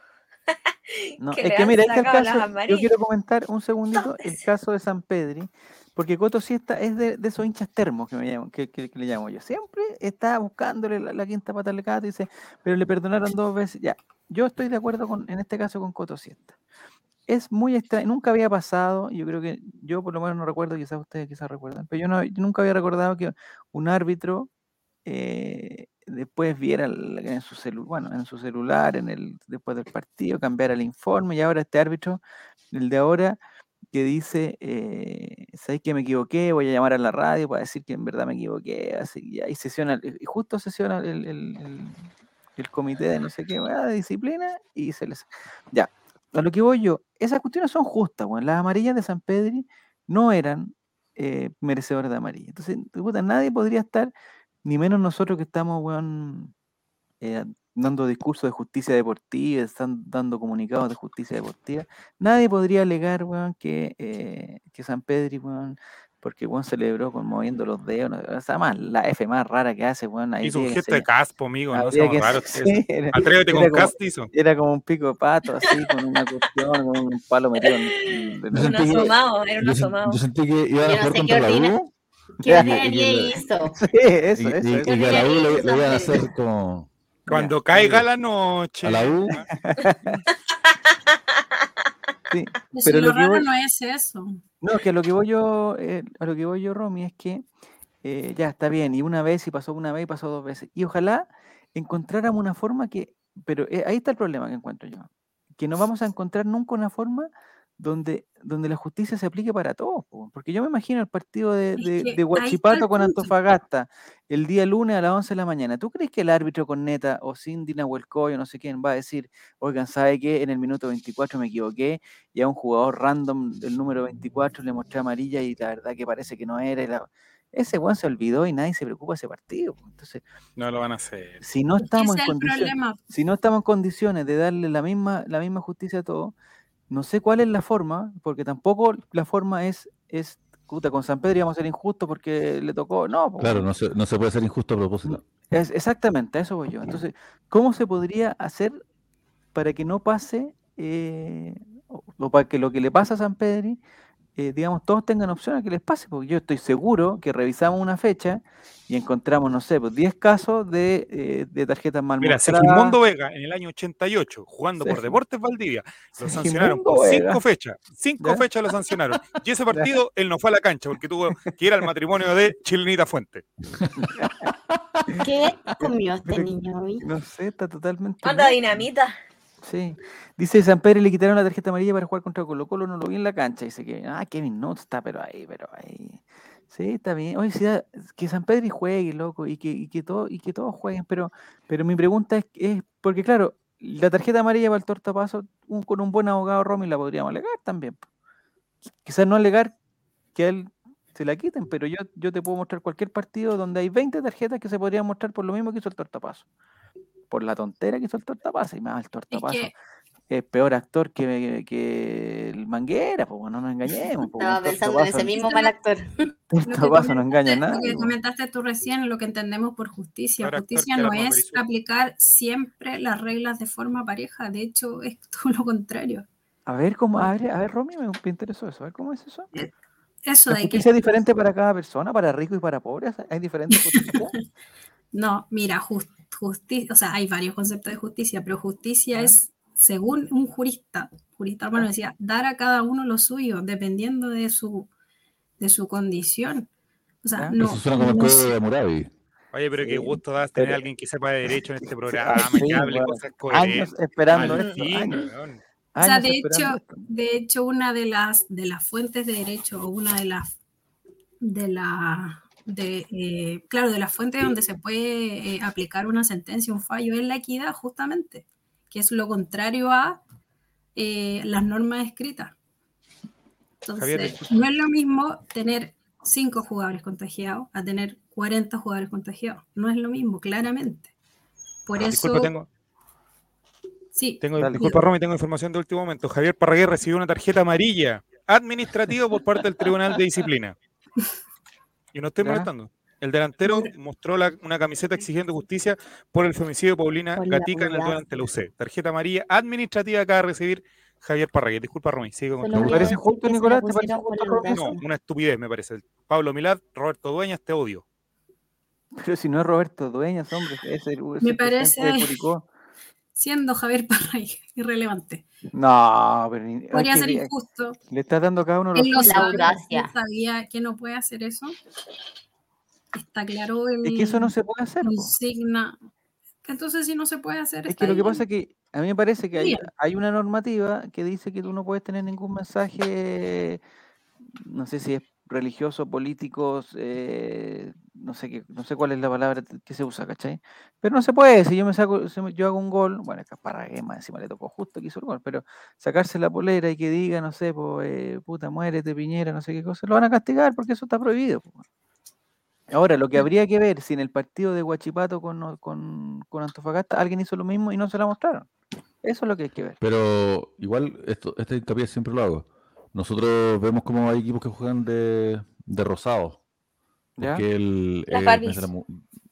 No, (laughs) que es que mira, este es el sacado las caso. Yo quiero comentar un segundito el caso de San Pedri, porque Coto Siesta es de, esos hinchas termos que, me llamo, que, le llamo yo. Siempre está buscándole la, quinta pata al gato y dice, pero le perdonaron dos veces. Ya, yo estoy de acuerdo con, en este caso con Coto Siesta. Es muy extraño, nunca había pasado, yo creo que yo por lo menos no recuerdo, quizás ustedes quizás recuerdan, pero yo, no, nunca había recordado que un árbitro eh, después viera en su celular, bueno, en su celular, en el, después del partido, cambiara el informe y ahora este árbitro, el de ahora, que dice, eh, ¿sabes que me equivoqué? Voy a llamar a la radio para decir que en verdad me equivoqué, así y ahí sesiona, y justo sesiona el, el- comité de no sé qué, de disciplina y se les... Ya, a lo que voy yo, esas cuestiones son justas, weón. Las amarillas de San Pedri no eran eh, merecedoras de amarilla. Entonces, puta, nadie podría estar, ni menos nosotros que estamos, weón, eh, dando discursos de justicia deportiva, están dando comunicados de justicia deportiva. Nadie podría alegar, weón, que, eh, que San Pedri, weón, porque weón celebró con moviendo los dedos, no, o sea, más, la F más rara que hace, weón. ahí Hizo un gesto de caspo, amigo. No seamos raros. sí, era- Atrévete era con como- castizo. era como un pico de pato, así, con una cuestión, con un palo metido en, en- Yo Un asomado, era un asomado. yo sentí que iban a jugar contra la U (laughs) ¿Qué ordinaria (laughs) hizo? Sí, eso, y, eso, y- eso. y que a la U le, le iban a hizo hacer como Cuando Ya, caiga la noche. a la U. (laughs) sí. Eso Pero lo lo que raro voy- no es eso. No, que a lo que voy yo, eh, a lo que voy yo, Romy, es que eh, ya está bien, y una vez, y pasó una vez, y pasó dos veces. Y ojalá encontráramos una forma que, pero eh, ahí está el problema que encuentro yo, que no vamos a encontrar nunca una forma donde, donde la justicia se aplique para todos, po, porque yo me imagino el partido de, de, Huachipato con. Antofagasta el día lunes a las 11 de la mañana. ¿Tú crees que el árbitro con neta o Cindy Nahuelcoy o no sé quién va a decir, oigan, ¿sabe qué? En el minuto 24 me equivoqué y a un jugador random del número 24 le mostré amarilla y la verdad que parece que no era. y la- Ese Juan se olvidó y nadie se preocupa de ese partido. Entonces, No lo van a hacer. si no estamos en es el condiciones, si no estamos en condiciones de darle la misma, la misma justicia a todos, no sé cuál es la forma, porque tampoco la forma es, es puta, con San Pedro íbamos a ser injustos porque le tocó. No, po, Claro, no se, no se puede ser injusto a propósito. es, exactamente, a eso voy yo. Entonces, ¿cómo se podría hacer para que no pase, eh, o, o para que lo que le pasa a San Pedri, eh, digamos, todos tengan opción a que les pase? Porque yo estoy seguro que revisamos una fecha y encontramos, no sé, pues 10 casos de, eh, de tarjetas mal Mira. Segismundo Vega en el año 88, jugando por Deportes Valdivia, lo sancionaron por Vega. cinco fechas. Cinco ¿Ya? fechas lo sancionaron. Y ese (laughs) partido él no fue a la cancha porque tuvo que ir al matrimonio de Chilenita Fuente. ¿Qué (laughs) comió este niño hoy? No sé, está totalmente. Loco. dinamita. Sí. Dice San Pedro le quitaron la tarjeta amarilla para jugar contra Colo Colo, no lo vi en la cancha. Dice que, ah, Kevin no está, pero ahí, pero ahí. Sí, está bien. Oye, que San Pedro juegue, loco, y que, y que, todo, y que todos jueguen, pero, pero mi pregunta es, es, porque claro, la tarjeta amarilla para el tortapaso, un- con un buen abogado Romy la podríamos alegar también. Quizás no alegar que a él se la quiten, pero yo, yo te puedo mostrar cualquier partido donde hay 20 tarjetas que se podrían mostrar por lo mismo que hizo el tortapaso. Por la tontera que hizo el tortapaso, y más el Es tortapaso que es peor actor que, que el Manguera, pues no nos engañemos. po, Estaba pensando en ese mismo mal actor. (laughs) torto paso no engaña a comentaste- nadie. Lo que comentaste tú recién, lo que entendemos por justicia. Peor Justicia no es Marisol. aplicar siempre las reglas de forma pareja, de hecho (laughs) es todo lo contrario. A ver, cómo, a ver, a ver, Romy, me, interesó eso. A ver, ¿cómo es eso? Eso ¿La de que es diferente para cada persona, para rico y para pobre? ¿Hay diferentes justicias? (laughs) No, mira, justicia, o sea, hay varios conceptos de justicia, pero justicia Ah. es, según un jurista, jurista hermano decía, dar a cada uno lo suyo, dependiendo de su, de su condición. O sea, no, Eso suena como el código de Hammurabi. Oye, pero qué gusto das tener pero- a alguien que sepa de derecho en este programa, Ah, sí, que hable bueno. cosas coherentes. Años esperando Al esto. fin, años. O sea, de hecho, esto. de hecho, una de las, de las fuentes de derecho o una de las, de la, de, eh, claro, de las fuentes donde se puede eh, aplicar una sentencia, un fallo, es la equidad, justamente, que es lo contrario a eh, las normas escritas. Entonces, Javier, no es lo mismo tener cinco jugadores contagiados a tener 40 jugadores contagiados. No es lo mismo, claramente. Por eso, Disculpa, tengo, sí, tengo, Dale. disculpa, Romy, tengo información de último momento. Javier Parragué recibió una tarjeta amarilla administrativa por parte del Tribunal de Disciplina. Y no estoy Ya. molestando. El delantero mostró la- una camiseta exigiendo justicia por el femicidio de Paulina Gatica en el duelo ante la UC. Tarjeta amarilla administrativa acaba de recibir Javier Parragué. Disculpa, Romy, sigue con ¿Te parece justo, Nicolás? ¿Te parece justo, No, una estupidez, me parece. Pablo Milad, Roberto Dueñas, te odio. Pero si no es Roberto Dueñas, hombre, es el, es Me parece- de. Siendo Javier (laughs) Parray irrelevante. No, pero Podría hay que- ser injusto. le estás dando a cada uno los Él lo sabe, audacia. él sabía que no puede hacer eso. Está claro el Es que eso no se puede hacer. po. consigna. Entonces, si no se puede hacer, Es está que lo que bien. pasa es que a mí me parece que hay, hay una normativa que dice que tú no puedes tener ningún mensaje, no sé si es religioso, político, eh, no sé qué, no sé cuál es la palabra que se usa, ¿cachai? Pero no se puede, si yo me saco, si yo hago un gol, bueno, es que para más encima le tocó justo que hizo el gol, pero sacarse la polera y que diga, no sé, pues, eh, puta, muérete, Piñera, no sé qué cosa, lo van a castigar porque eso está prohibido. po. Ahora, lo que habría que ver si en el partido de Huachipato con, con, con Antofagasta alguien hizo lo mismo y no se la mostraron. Eso es lo que hay que ver. Pero igual, esto, este hincapié siempre lo hago. Nosotros vemos como hay equipos que juegan de, de rosado. ¿Ya? Porque el, eh, de la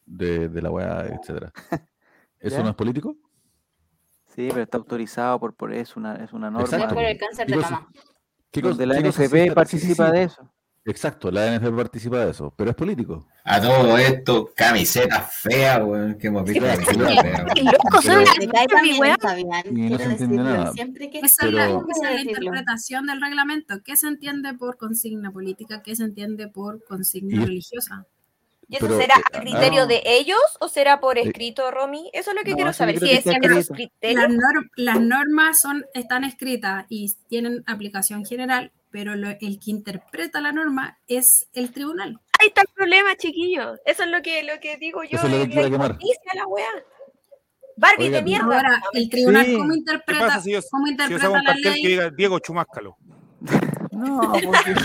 de, de weá, etcétera. (laughs) ¿Eso ¿Ya? no es político? Sí, pero está autorizado por, por eso, una, es una norma. Es Exacto. por el cáncer de ¿Qué cosa- mama. ¿Qué cosa- donde la NFP sí, participa sí, de eso. Exacto, la NFP participa de eso, pero es político. A todo esto, camiseta fea, weón, que hemos visto. Siempre que Esa es, la, esa es la interpretación del reglamento. ¿Qué se entiende por consigna política? ¿Qué se entiende por consigna Y- religiosa? ¿Y eso Pero, será eh, a criterio ah. de ellos o será por Eh, escrito, Romy? Eso es lo que no, quiero saber. Si que es norm- las normas son, están escritas y tienen aplicación general, pero lo- el que interpreta la norma es el tribunal. Ahí está el problema, chiquillos. Eso es lo que, lo que digo yo. Eso es lo que la quemar. la weá. Barbie de mierda. Ahora, el tribunal, Sí. ¿cómo ¿Qué interpreta, pasa si yo, cómo si yo interpreta saco un la ley? que diga Diego Chumáscalo? No, (laughs) porque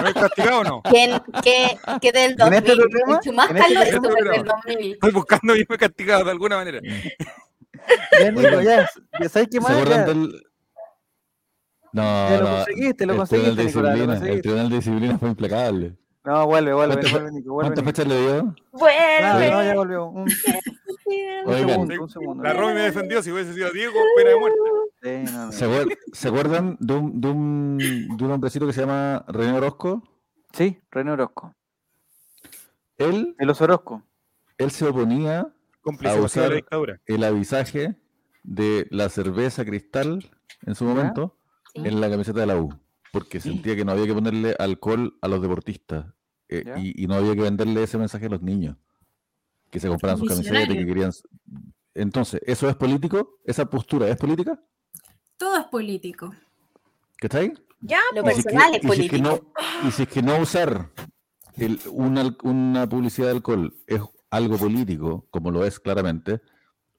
¿No es castigado o no? ¿Quién, qué, qué del ¿En este 2000? El Chumáscalo ¿En este del 2000. Estoy (laughs) buscando irme castigado de alguna manera. ya, Nico, ya, ya sabes qué ¿Se más. del.? No, lo no, conseguiste, lo el conseguiste, Tribunal de Nicolás, lo Disciplina, el. Tribunal de Disciplina fue implacable. No, vuelve, vuelve, ¿Cuántas vuelve, Nico, vuelve. ¿Cuántas Nico. fechas le dio? No, Vuelve. no, ya volvió. Un, (laughs) un segundo, un segundo. La Romy me defendió. Si hubiese sido Diego, pena de muerte. Sí, no, no. ¿Se, acuer- ¿se acuerdan de un, de, un, de un hombrecito que se llama René Orozco? Sí, René Orozco. Él, De los Orozco. él se oponía Cómplice A de la usar- dictadura. el avisaje de la cerveza cristal en su momento. En la camiseta de la U, porque sentía que no había que ponerle alcohol a los deportistas eh, y, y no había que venderle ese mensaje a los niños que se compraran sus camisetas y que querían. Entonces, ¿eso es político? ¿Esa postura es política? Todo es político. ¿Qué está ahí? Ya, Lo Y si es que- personal es y si es que político. no- y si es que no usar el- una, una publicidad de alcohol es algo político, como lo es claramente,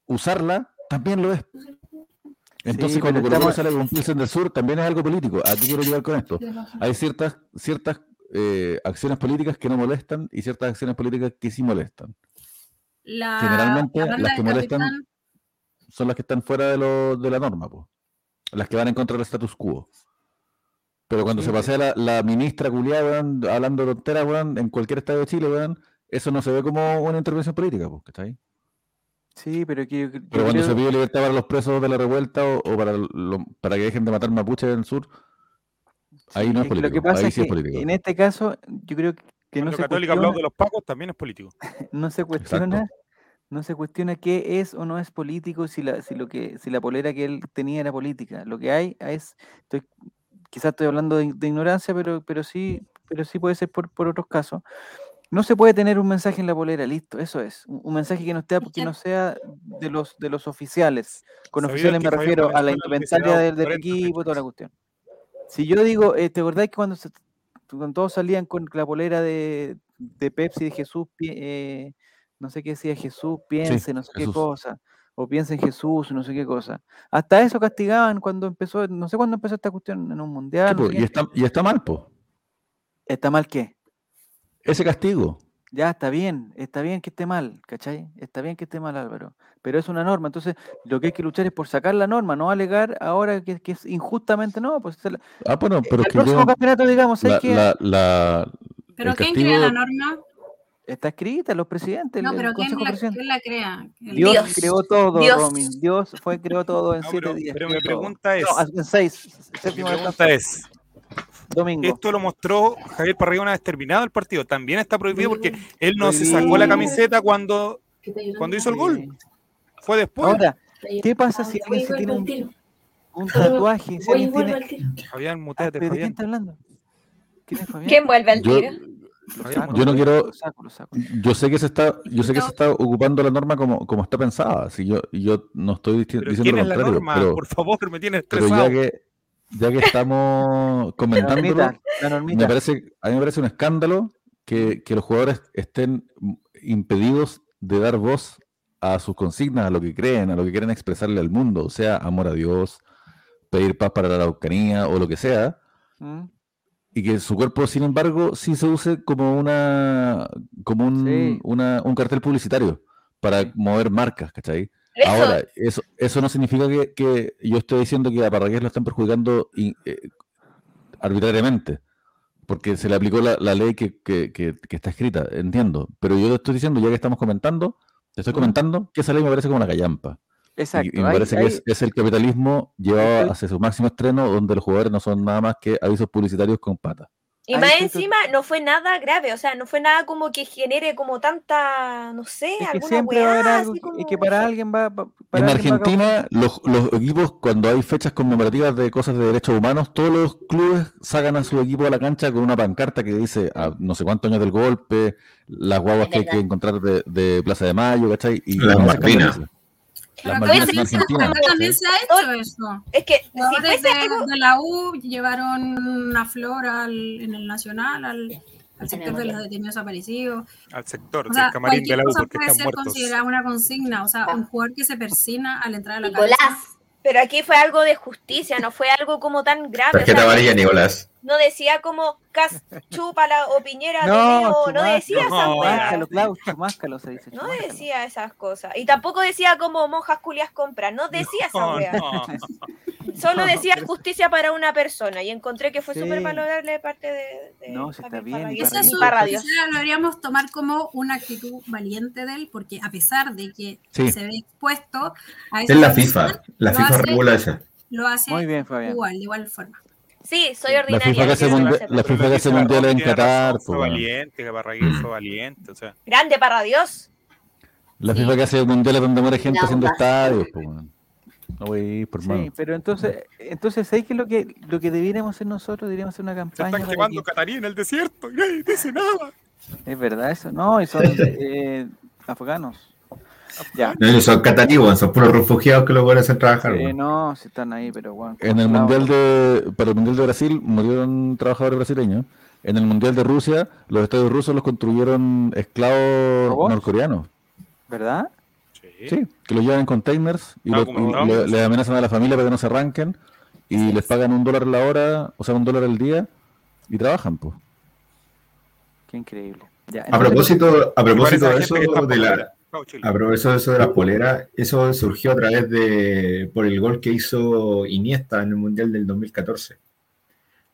usarla también lo es. Entonces, Sí, cuando pero Colo Colo estamos- sale con Pilsen del Sur, también es algo político. ¿A qué quiero llegar con esto? Hay ciertas, ciertas eh, acciones políticas que no molestan y ciertas acciones políticas que sí molestan. La, Generalmente, la las que molestan- capitán, Son las que están fuera de, lo, de la norma. po. las que van en contra del status quo. Pero cuando Sí, se pasea la, la ministra culiada, weón, hablando tonteras, weón, en cualquier estadio de Chile, weón, eso no se ve como una intervención política, pues, ¿cachai? Sí, pero que yo, yo Pero cuando se creo- pide libertad para los presos de la revuelta o, o para, lo- para que dejen de matar mapuches en el sur, ahí sí, no es que Lo que político, pasa ahí es sí es que político. en este caso, yo creo que no Cuando se, Católica cuestiona, habló de los pacos también es político. (laughs) no se cuestiona, no se cuestiona qué es o no es político, si la, si lo que, si la polera que él tenía era política. Lo que hay es, estoy, quizás estoy hablando de, de ignorancia, pero, pero sí, pero sí puede ser por, por otros casos. No se puede tener un mensaje en la polera, listo, eso es. Un, un mensaje que no, esté, que no sea de los, de los oficiales. Con ¿Sabías oficiales me refiero a la indumentaria del, del 40 equipo, toda la cuestión. Si yo digo, eh, ¿te acordás que cuando, se- cuando todos salían con la polera de, de Pepsi de Jesús, eh, no sé qué decía Jesús, piense, no sé qué cosa, o piense en Jesús, no sé qué cosa. Hasta eso castigaban cuando empezó, no sé cuándo empezó esta cuestión en un Sí, mundial. no po, sé y, está, y está mal, pues. ¿Está mal qué? Ese castigo. Ya, está bien, está bien que esté mal, ¿cachai? Está bien que esté mal, Álvaro, pero es una norma, entonces lo que hay que luchar es por sacar la norma, no alegar ahora que, que es injustamente, no, pues la- Ah, bueno, pero al es que próximo yo, campeonato, digamos, hay la, que la, la- ¿Pero el quién castigo, crea la norma? está escrita, los presidentes, No, el, pero el ¿quién la, Presidente. quién la crea? El- Dios, Dios. creó todo, Dios. Romy. Dios fue creó todo en No, siete pero, días. pero mi todo. pregunta es, No, en seis. mi Séptimo pregunta es, domingo. esto lo mostró Javier Parrilla una vez terminado el partido. También está prohibido porque él no se sacó la camiseta cuando, cuando hizo el gol. Fue después. Ahora, ¿qué pasa si alguien se tiene un, un tatuaje? Si alguien tiene... Fabián, Ah, muteate, ¿pero ¿De quién está hablando? ¿Quién es Fabián? ¿Quién vuelve al tiro? Yo no quiero- yo sé que se está, yo sé que se está ocupando la norma como, como está pensada. Si yo, yo no estoy dici- diciendo ¿quién lo es la contrario, norma? pero, Por favor, me tiene pero estresado. ya que, ya que estamos (laughs) La comentándolo, normita, la me parece, a mí me parece un escándalo que, que los jugadores estén impedidos de dar voz a sus consignas, a lo que creen, a lo que quieren expresarle al mundo, o sea, amor a Dios, pedir paz para la Araucanía o lo que sea, ¿Mm? y que su cuerpo, sin embargo, sí se use como una como un, Sí. una- un cartel publicitario para mover marcas, ¿cachai? Eso, Ahora, eso, eso no significa que, que yo estoy diciendo que a Parragués lo están perjudicando y, eh, arbitrariamente, porque se le aplicó la, la ley que, que- que- está escrita, entiendo. Pero yo estoy diciendo, ya que estamos comentando, te estoy comentando que esa ley me parece como una callampa. Exacto. Y, me ahí- parece que es, es el capitalismo llevado hacia su máximo estreno, donde los jugadores no son nada más que avisos publicitarios con patas. Y ahí más encima no fue nada grave, o sea, no fue nada como que genere como tanta, no sé, es que alguna siempre va a haber algo que- para alguien va, para en alguien va a causar- Argentina, los, los equipos, cuando hay fechas conmemorativas de cosas de derechos humanos, todos los clubes sacan a su equipo a la cancha con una pancarta que dice a no sé cuántos años del golpe, las guaguas que hay que encontrar de, de Plaza de Mayo, ¿cachai? Y Las Malvinas. Las acá Malvinas en Argentina. también se ha hecho eso. Es que si Jugadores fuese de, algo... de la U llevaron una flor al- en el Nacional, al, al sector de los detenidos desaparecidos. Al sector O sea, del camarín de la U cosa porque puede están ser muertos. considerada una consigna. O sea, un jugador que se persina al entrar a la Nicolás, cancha. Pero aquí fue algo de justicia, no fue algo como tan grave. Tarjeta amarilla, Nicolás. No decía como Cas (laughs) chúpala o Piñera No, decía esa no, weá. Chumáscalo, Klaus, chumáscalo, se dice. No chumáscalo. decía esas cosas. Y tampoco decía como monjas culias compran, no decía No, weá. no. (laughs) Solo decía justicia para una persona y encontré que fue Sí. súper valorable de parte de, de No, sí está Javier bien, y. Eso es lo deberíamos tomar como una actitud valiente de él, porque a pesar de que Sí. se ve expuesto a Es la FIFA. La FIFA regula eso. Lo hace Muy bien, Fabián. igual, de igual forma. Sí, soy La ordinaria. FIFA que hace mundial- la FIFA que hace mundial en Qatar, razón, Fue pues, bueno. valiente, que Parragués fue valiente. O sea, Grande para Dios. La FIFA que hace mundiales donde muere gente La haciendo estadios, pues. No voy a ir, por Sí, mano. pero entonces, entonces ¿sabes qué es lo que, lo que deberíamos hacer nosotros? Deberíamos hacer una se campaña. están para quemando que- Catarí en el desierto y (laughs) nadie dice nada. Es verdad eso, no, y son (laughs) eh, afganos. Ya. No, ellos son cataríes, son puros refugiados que los buenos hacen trabajar. Sí, weón. no, si están ahí, pero bueno. En el mundial de para el mundial de Brasil murieron trabajadores brasileños. En el mundial de Rusia, los estadios rusos los construyeron esclavos norcoreanos. ¿Verdad? Sí, que los llevan en containers y, Ah, lo- como y drones. le, le amenazan a la familia para que no se arranquen y les pagan un dólar la hora, o sea, un dólar al día y trabajan, pues. Qué increíble. Ya, A propósito, a propósito de eso, de la, afuera. Chao, Chile. A propósito de eso de las poleras, eso surgió a través de por el gol que hizo Iniesta en el Mundial del 2014,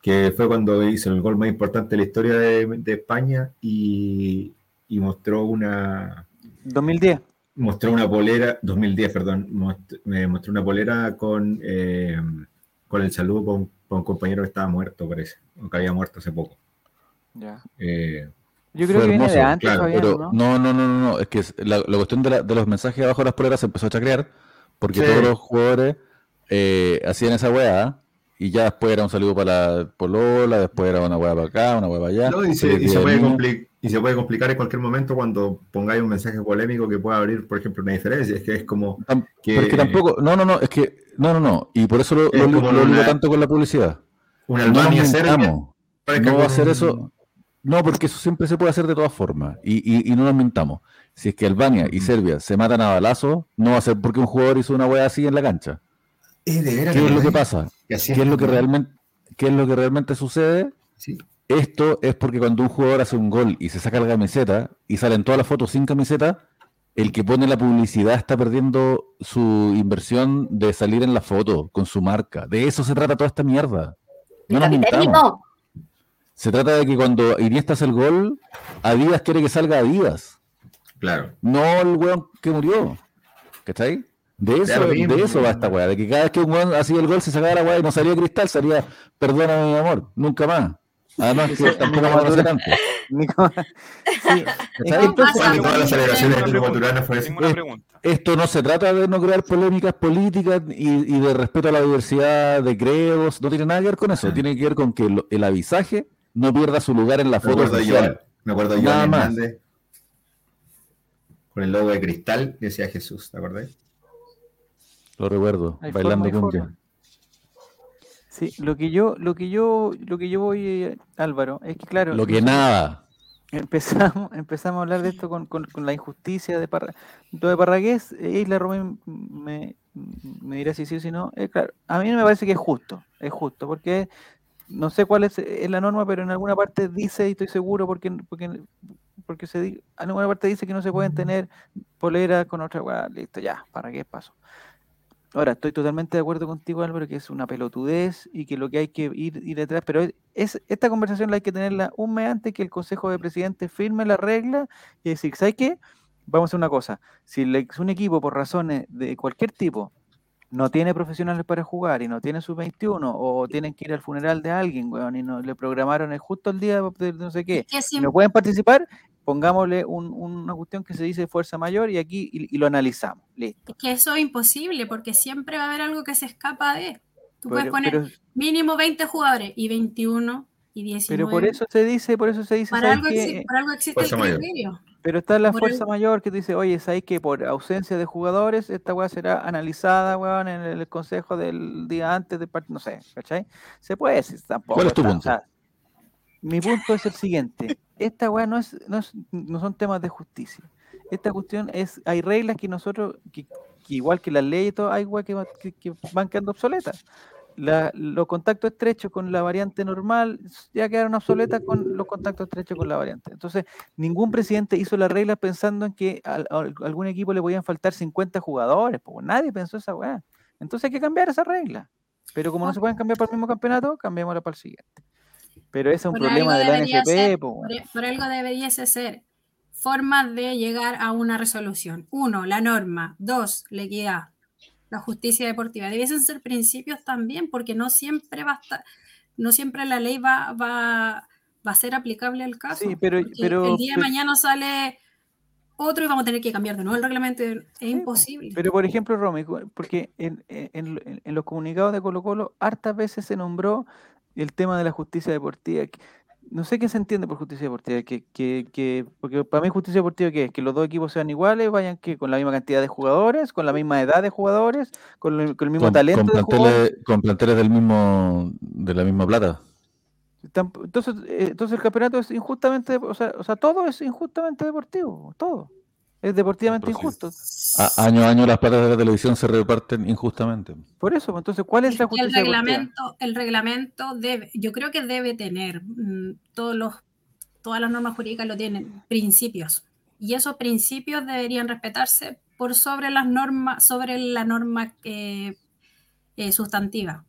que fue cuando hizo el gol más importante de la historia de, de España y, y mostró una 2010. mostró una polera 2010, perdón, most- me mostró una polera con eh, con el saludo para un, pa' un compañero que estaba muerto, parece, o que había muerto hace poco. Ya. Eh, Yo creo Fue que viene de hermoso, antes, claro, Fabián, Pero ¿no? no, no, no, no, no, es que la, la cuestión de, la- de los mensajes abajo de las poleras se empezó a chacrear porque Sí. todos los jugadores eh, hacían esa weá y ya después era un saludo para la polola, después era una weá para acá, una weá para allá. No, y, se, y puede y se complicar en cualquier momento cuando pongáis un mensaje polémico que pueda abrir, por ejemplo, una diferencia. Es que es como Tam- que Porque tampoco, no, no, no, es que, no, no, no, y por eso lo, Es lo, lo ligo una- tanto con la publicidad. una No Albania parezca no va a un- eso, no, porque eso siempre se puede hacer de todas formas, y, y, y no nos mintamos. Si es que Albania y Serbia se matan a balazos, no va a ser porque un jugador hizo una weá así en la cancha. Eh, de veras, ¿Qué es lo que pasa? ¿Qué es lo que realmente, qué es lo que realmente sucede? Sí. Esto es porque cuando un jugador hace un gol y se saca la camiseta y salen todas las fotos sin camiseta, el que pone la publicidad está perdiendo su inversión de salir en la foto con su marca. De eso se trata toda esta mierda. No nos mintamos. Se trata de que cuando Iniesta hace el gol, Adidas quiere que salga Adidas, Claro. no el weón que murió. ¿Cachai? De eso, de eso va esta weá, de que cada vez que un weón hacía el gol se sacaba la weá y no salía cristal, salía perdóname mi amor, nunca más. Además que tampoco (laughs) una Eh, pregunta. Esto no se trata de no crear polémicas políticas y, y de respeto a la diversidad de credos, no tiene nada que ver con eso, tiene que ver con que el avisaje no pierda su lugar en la Me foto acuerdo de. Joan. Me acuerdo Joan. Hernández. Con el logo de cristal que decía Jesús, ¿te acordás? Lo recuerdo, Hay bailando cumbia. Sí, lo que yo, lo que yo, lo que yo voy, eh, Álvaro, es que claro, Lo que nada. empezamos, empezamos a hablar de esto con, con- con la injusticia de Parra, lo de Parragués, eh, Isla Romén me, me dirá si sí o si no. Eh, claro, a mí me parece que es justo, es justo, porque no sé cuál es, es la norma, pero en alguna parte dice, y estoy seguro, porque, porque, porque se en alguna parte dice que no se pueden tener poleras con otra weá, listo, ya, para qué paso. Ahora, estoy totalmente de acuerdo contigo, Álvaro, que es una pelotudez y que lo que hay que ir, ir detrás, pero es, es- esta conversación la hay que tenerla un mes antes que el Consejo de Presidentes firme la regla y decir, ¿sabes qué? Vamos a hacer una cosa. Si le- si un equipo, por razones de cualquier tipo, no tiene profesionales para jugar y no tiene sus 21 o tienen que ir al funeral de alguien, weón, y no le programaron el justo el día de no sé qué, Que no pueden participar, pongámosle un- una cuestión que se dice fuerza mayor y aquí y, y lo analizamos. Listo. es que eso es imposible porque siempre va a haber algo que se escapa de. Tú puedes poner pero, mínimo 20 jugadores y 21 y 19. pero por eso se dice, por eso se dice, para ¿sabes algo, qué? exi- por algo existe el mayor. Pero está la Por fuerza el- mayor que te dice, oye, ¿sabes que por ausencia de jugadores esta weá será analizada, weón, en el consejo del día antes del partido? No sé, ¿cachai? Se puede decir tampoco. ¿Cuál es tu está- o punto? sea, mi punto es el siguiente. Esta weá no, es, no, es- no son temas de justicia. Esta cuestión es, hay reglas que nosotros, que, que igual que las leyes y todo, hay weá que, va- que- que van quedando obsoletas. La- los contactos estrechos con la variante normal ya quedaron obsoletas con los contactos estrechos con la variante. Entonces, ningún presidente hizo las reglas pensando en que a algún equipo le podían faltar 50 jugadores. Pues nadie pensó esa weá. Entonces hay que cambiar esa regla. Pero como no se pueden cambiar para el mismo campeonato, cambiémosla para el siguiente. Pero ese es un Por problema de la debería NFP. ser- po, Por, por algo deberíase ser formas de llegar a una resolución. Uno, la norma. Dos, la equidad. La justicia deportiva. Debiesen ser principios también, porque no siempre va a estar, no siempre la ley va, va, va a ser aplicable al caso. Sí, pero- porque pero- el día de mañana sale otro y vamos a tener que cambiar de nuevo el reglamento. Es po. imposible. Pero por ejemplo, Romy, porque en, en- en- en los comunicados de Colo Colo, hartas veces se nombró el tema de la justicia deportiva. No sé qué se entiende por justicia deportiva, que, que, que- porque para mí justicia deportiva ¿qué es? Que los dos equipos sean iguales, vayan que con la misma cantidad de jugadores, con la misma edad de jugadores, con, lo- con el mismo Con, talento con de jugadores. planteles, con planteles del mismo, de la misma plata. Entonces, eh, entonces el campeonato es injustamente, o sea, o sea, todo es injustamente deportivo, todo. Es deportivamente injusto. A- año a año las platas de la televisión se reparten injustamente. Por eso, pues, entonces, ¿cuál es la el justicia deportiva? reglamento, el reglamento debe, yo creo que debe tener mm, todos los, todas las normas jurídicas lo tienen, principios. y esos principios deberían respetarse por sobre las normas, sobre la norma eh, eh, sustantiva.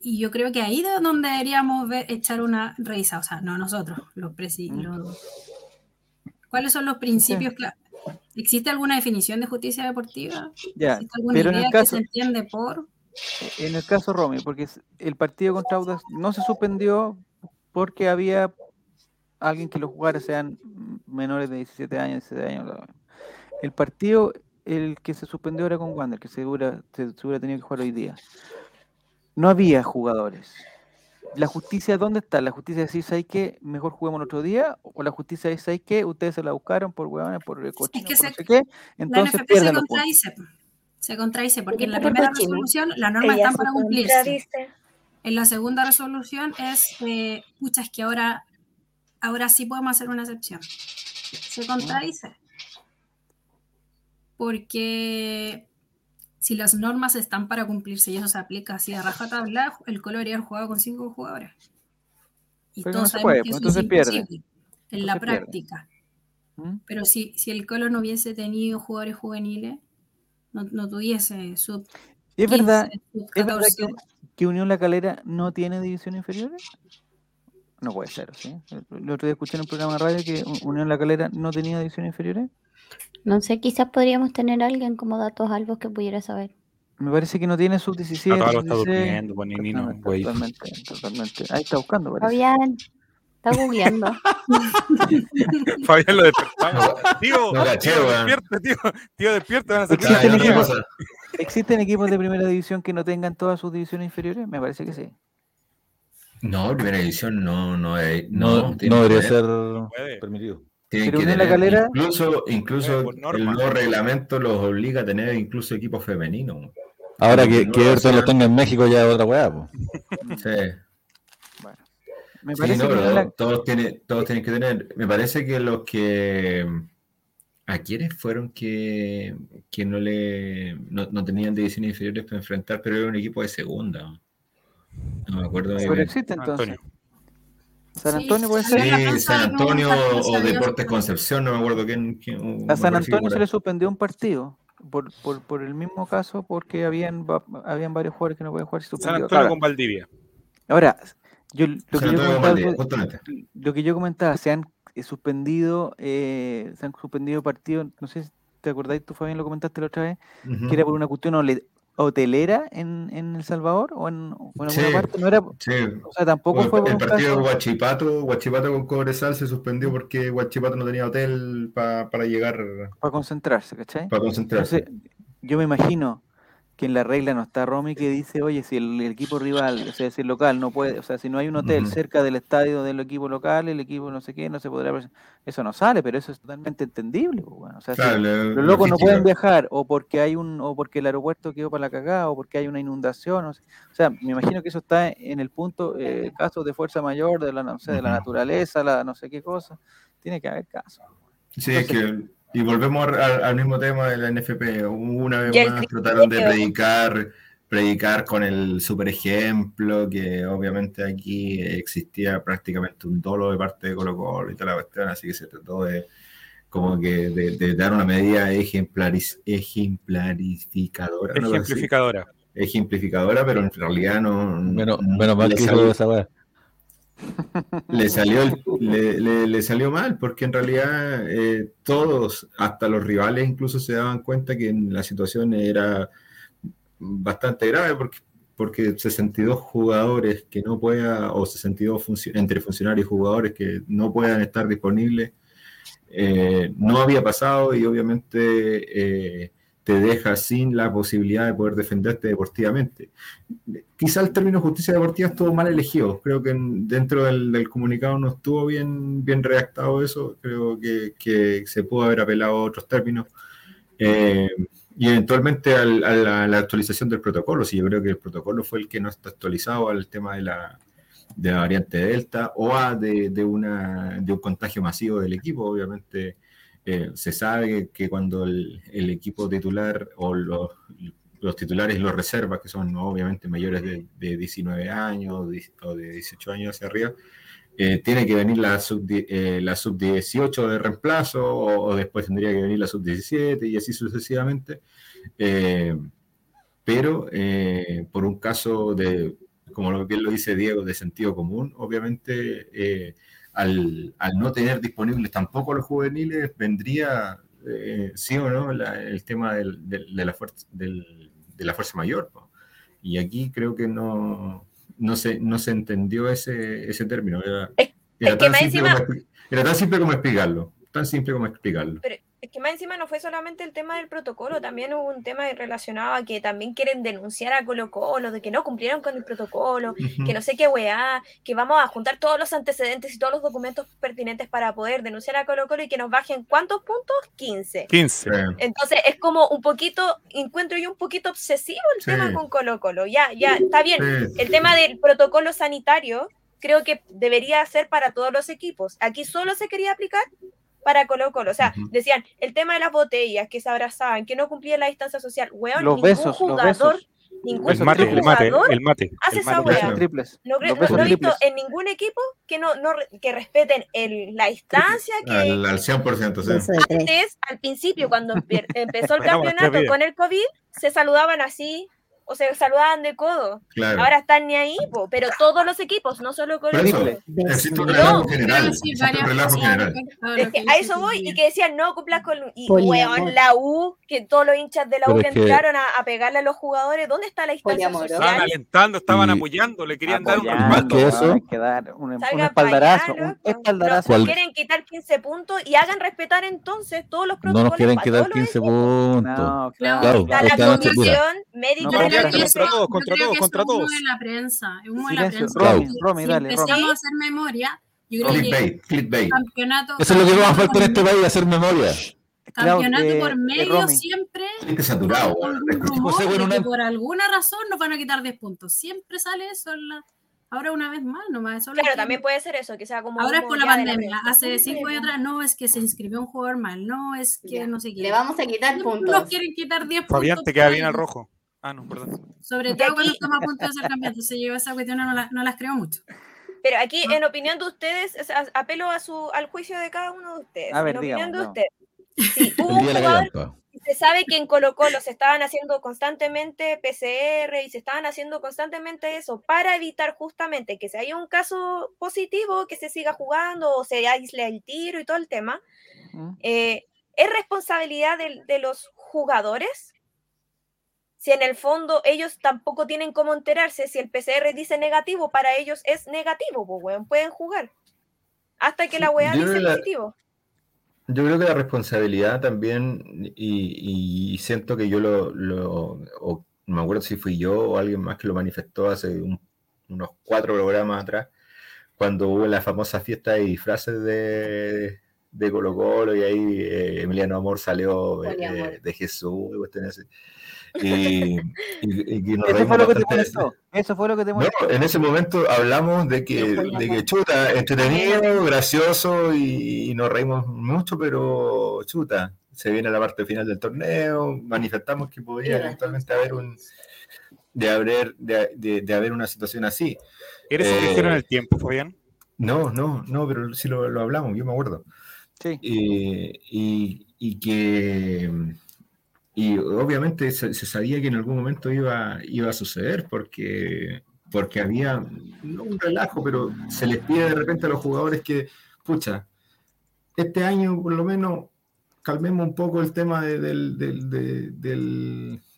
Y yo creo que ahí es donde deberíamos ver, echar una revisada, o sea, no nosotros, los, presi Mm. los- ¿Cuáles son los principios? cla- ¿Existe alguna definición de justicia deportiva? Ya, ¿Existe alguna pero en idea el que caso, se entiende por? en el caso Romy, porque el partido contra Audax no se suspendió porque había alguien que lo jugara, sean menores de 17 años, 17 años. El partido, el que se suspendió era con Wander, que se hubiera, se, se hubiera tenido que jugar hoy día. No había jugadores. La justicia, ¿dónde está? La justicia decir, ¿sabes qué? Mejor juguemos el otro día. O la justicia dice, ¿sabes qué? Ustedes se la buscaron por huevones, por el cochino, que por se- no sé qué. La Entonces NFP se contradice. Se contradice porque en la primera cochino. resolución las normas están se para cumplirse. contradice. En la segunda resolución es, eh, pucha, es que ahora, ahora sí podemos hacer una excepción. Se contradice. Porque si las normas están para cumplirse y eso se aplica así de rajatabla, el Colo debería haber jugado con cinco jugadores. Y Pero todos no se sabemos puede, que pues, eso es entonces pierde. en la Entonces práctica. ¿Mm? Pero si, si el Colo no hubiese tenido jugadores juveniles, no, no tuviese sub Y es verdad, 15, sub ¿Es verdad 14, que, que Unión La Calera no tiene divisiones inferiores? No puede ser, ¿sí? El otro día escuché en un programa de radio que Unión La Calera no tenía divisiones inferiores. No sé, quizás podríamos tener a alguien como datos albos que pudiera saber. Me parece que no tiene sub 17. Acá lo está 16. durmiendo, pues, ni- ni no, Totalmente, güey. totalmente, totalmente. Ahí está buscando, parece. Fabián, está googleando. (laughs) Fabián lo despertamos. Tío, No tío, weón. despierte, tío. Tío, despierte, van a ser Existen Ah, ya, ¿qué equipos- pasa? ¿Existen equipos de primera división que no tengan todas sus divisiones inferiores? Me parece que sí. No, primera edición no, no, es- No, no, no debería ser permitido. Tiene que La Calera- incluso, incluso Eh, por el norma. nuevo reglamento los obliga a tener incluso equipos femeninos. Ahora No, que, no que lo Everton lo tenga en México ya es otra weá. (laughs) Sí. Bueno, me Sí, no, que pero Unión La- todos, tienen, todos tienen que tener. Me parece que los que. ¿A quiénes fueron que, que no le no, no tenían divisiones inferiores para enfrentar, pero era un equipo de segunda? No me acuerdo pero existe entonces. Antonio. San Sí, Antonio puede sí, ser. Sí, San Antonio o. Deportes Concepción, no me acuerdo quién. A San Antonio se le suspendió un partido por, por, por el mismo caso porque habían, habían varios jugadores que no pueden jugar San. Antonio Ahora, con Valdivia. ahora, yo, lo, que yo comentaba, Valdivia, algo- justamente. lo que yo comentaba, se han eh, suspendido, eh, se han suspendido partidos, no sé si te acordáis, tú Fabián lo comentaste la otra vez, Ujú. que era por una cuestión hotelera en, en El Salvador o en, o en alguna Sí. parte, no era, Sí. o sea, tampoco fue por el partido de caso, Huachipato, Huachipato con Cobresal se suspendió porque Huachipato no tenía hotel pa- para llegar, para concentrarse, ¿cachai? para concentrarse. Entonces, yo me imagino que en la regla no está Romy que dice, oye, si el, el equipo rival, o sea, si el local no puede, o sea, si no hay un hotel cerca del estadio del equipo local, el equipo no sé qué, no se podrá... Eso no sale, pero eso es totalmente entendible. pues, bueno, o sea, si Claro, la- los locos no pueden viajar o porque hay un o porque el aeropuerto quedó para la cagada o porque hay una inundación o sea, o sea, me imagino que eso está en el punto eh, casos de fuerza mayor de la no sé de la naturaleza la no sé qué cosa tiene que haber casos Sí, es que, y volvemos al, al mismo tema de la NFP. Una vez más trataron de predicar, predicar con el super ejemplo, que obviamente aquí existía prácticamente un dolo de parte de Colo Colo y toda la cuestión, así que se trató de como que de, de dar una medida ejemplariz- ejemplarificadora, Ejemplificadora. ejemplificadora, pero en realidad no, Menos, no- menos mal que esa weá. Le salió, le, le- salió mal, porque en realidad eh, todos, hasta los rivales incluso se daban cuenta que la situación era bastante grave, porque, porque 62 jugadores que no puedan, o 62 funcio- entre funcionarios y jugadores que no puedan estar disponibles, eh, no había pasado y obviamente eh, te deja sin la posibilidad de poder defenderte deportivamente quizá el término justicia deportiva estuvo mal elegido. Creo que en- dentro del, del comunicado no estuvo bien, bien redactado eso. Creo que, que se pudo haber apelado a otros términos. Eh, y eventualmente al- a la, la actualización del protocolo. Si yo creo que el protocolo fue el que no está actualizado al tema de la, de la variante Delta o a de, de una, de un contagio masivo del equipo. Obviamente eh, se sabe que cuando el, el equipo titular o los, los titulares los reservas, que son obviamente mayores de, de 19 años o de 18 años hacia arriba, eh, tiene que venir la sub, eh, la sub 18 de reemplazo o, o, después tendría que venir la sub 17 y así sucesivamente. Eh, pero eh, por un caso de, como bien lo dice Diego, de sentido común, obviamente eh, al, al, no tener disponibles tampoco los juveniles, vendría, eh, sí o no, la, el tema del, del, de, la fuerza, del, de la fuerza mayor. Y aquí creo que no, no, se, no se entendió ese, ese término. Era, era, tan encima... como, era, tan simple como explicarlo. Tan simple como explicarlo. Pero es que más encima no fue solamente el tema del protocolo, también hubo un tema relacionado a que también quieren denunciar a Colo Colo, de que no cumplieron con el protocolo, uh -huh. que no sé qué weá, que vamos a juntar todos los antecedentes y todos los documentos pertinentes para poder denunciar a Colo Colo y que nos bajen cuántos puntos? 15. 15. Entonces es como un poquito, encuentro yo un poquito obsesivo el sí. tema con Colo Colo. Ya, ya, está bien. Sí. El tema del protocolo sanitario creo que debería ser para todos los equipos. Aquí solo se quería aplicar para Colo Colo. O sea, uh -huh. decían el tema de las botellas, que se abrazaban, que no cumplían la distancia social. Weón, los ningún besos, jugador, los besos. ningún el mate, el mate, el mate. hace el esa mate. triples. No, los no, no he visto en ningún equipo que no, no que respeten el, la distancia que al, al 100%, sí. antes, al principio, cuando empezó el (laughs) campeonato con el COVID, se saludaban así, o se saludaban de codo. Claro. Ahora están ni ahí, po, pero todos los equipos, no solo con el equipo. Existe un relajo general. Existe un relajo general. Es que a eso voy y que decían no cumplas con. Y weón, la U, que todos los hinchas de la U que, entraron a, a, pegarle a los jugadores, ¿dónde está la distancia social? Estaban alentando, estaban y... apoyando, le querían dar un respaldo. Eso? Hay que dar un, un espaldarazo. Allá, un espaldarazo. Nos quieren quitar 15 puntos y hagan respetar entonces todos los protocolos. No nos quieren quitar 15 puntos. No, claro. Está la comisión médica no, de la contra todos, contra todos, contra todos. Es la prensa, es humo de la prensa. Romy, Romy, si dale, empezamos Romy. a hacer memoria, yo creo clickbait, que clickbait. campeonato, Eso es lo que nos falta en este país, hacer memoria. campeonato Claro, eh, por eh, medio siempre Gente saturado, José, bueno, de que una- por alguna razón nos van a quitar 10 puntos. Siempre sale eso en la... Ahora una vez más, nomás. Eso Claro, que- también puede ser eso, que sea como. Ahora es humo por la de pandemia. prensa. Hace cinco años atrás, no, es que se inscribió un jugador mal, no, es que Ya. no sé qué. Le vamos a quitar puntos. Nos quieren quitar 10 puntos. Fabián, te queda bien al rojo. Ah, no, perdón. Sobre todo cuando aquí- estamos a punto de ser campeones. Entonces yo esa cuestión no, la- no las creo mucho. Pero aquí, en opinión de ustedes, o sea, apelo a su, al juicio de cada uno de ustedes. A ver, en opinión digamos, de ustedes. Si (laughs) hubo un jugador se sabe que en Colo Colo se estaban haciendo constantemente PCR y se estaban haciendo constantemente eso para evitar justamente que si hay un caso positivo, que se siga jugando o se aísle el tiro y todo el tema. Eh, ¿Es responsabilidad de, de, los jugadores? Si en el fondo ellos tampoco tienen cómo enterarse, si el PCR dice negativo, para ellos es negativo, pues, weón, pueden jugar. Hasta que la weá Yo dice la- positivo. Yo creo que la responsabilidad también, y, y siento que yo lo, lo- o no me acuerdo si fui yo o alguien más que lo manifestó hace un- unos cuatro programas atrás, cuando hubo la famosa fiesta de disfraces de, de Colo Colo y ahí eh, Emiliano Amor salió eh, de Jesús y cuestiones así. Y, y- nos Eso fue lo que te molestó. Eso fue lo que te No, molestó. en ese momento hablamos de que, de que chuta, entretenido, gracioso y, y nos reímos mucho, pero chuta, se viene la parte final del torneo, manifestamos que podría eventualmente haber un de haber de, de- de haber una situación así. ¿Eres Eh, el ligero en el tiempo, Fabián? No, no, no, pero sí lo, lo hablamos, yo me acuerdo. Sí. Eh, y, y que y obviamente se, se sabía que en algún momento iba, iba a suceder porque, porque había no un relajo, pero se les pide de repente a los jugadores que, pucha, este año por lo menos calmemos un poco el tema de, del, del- de,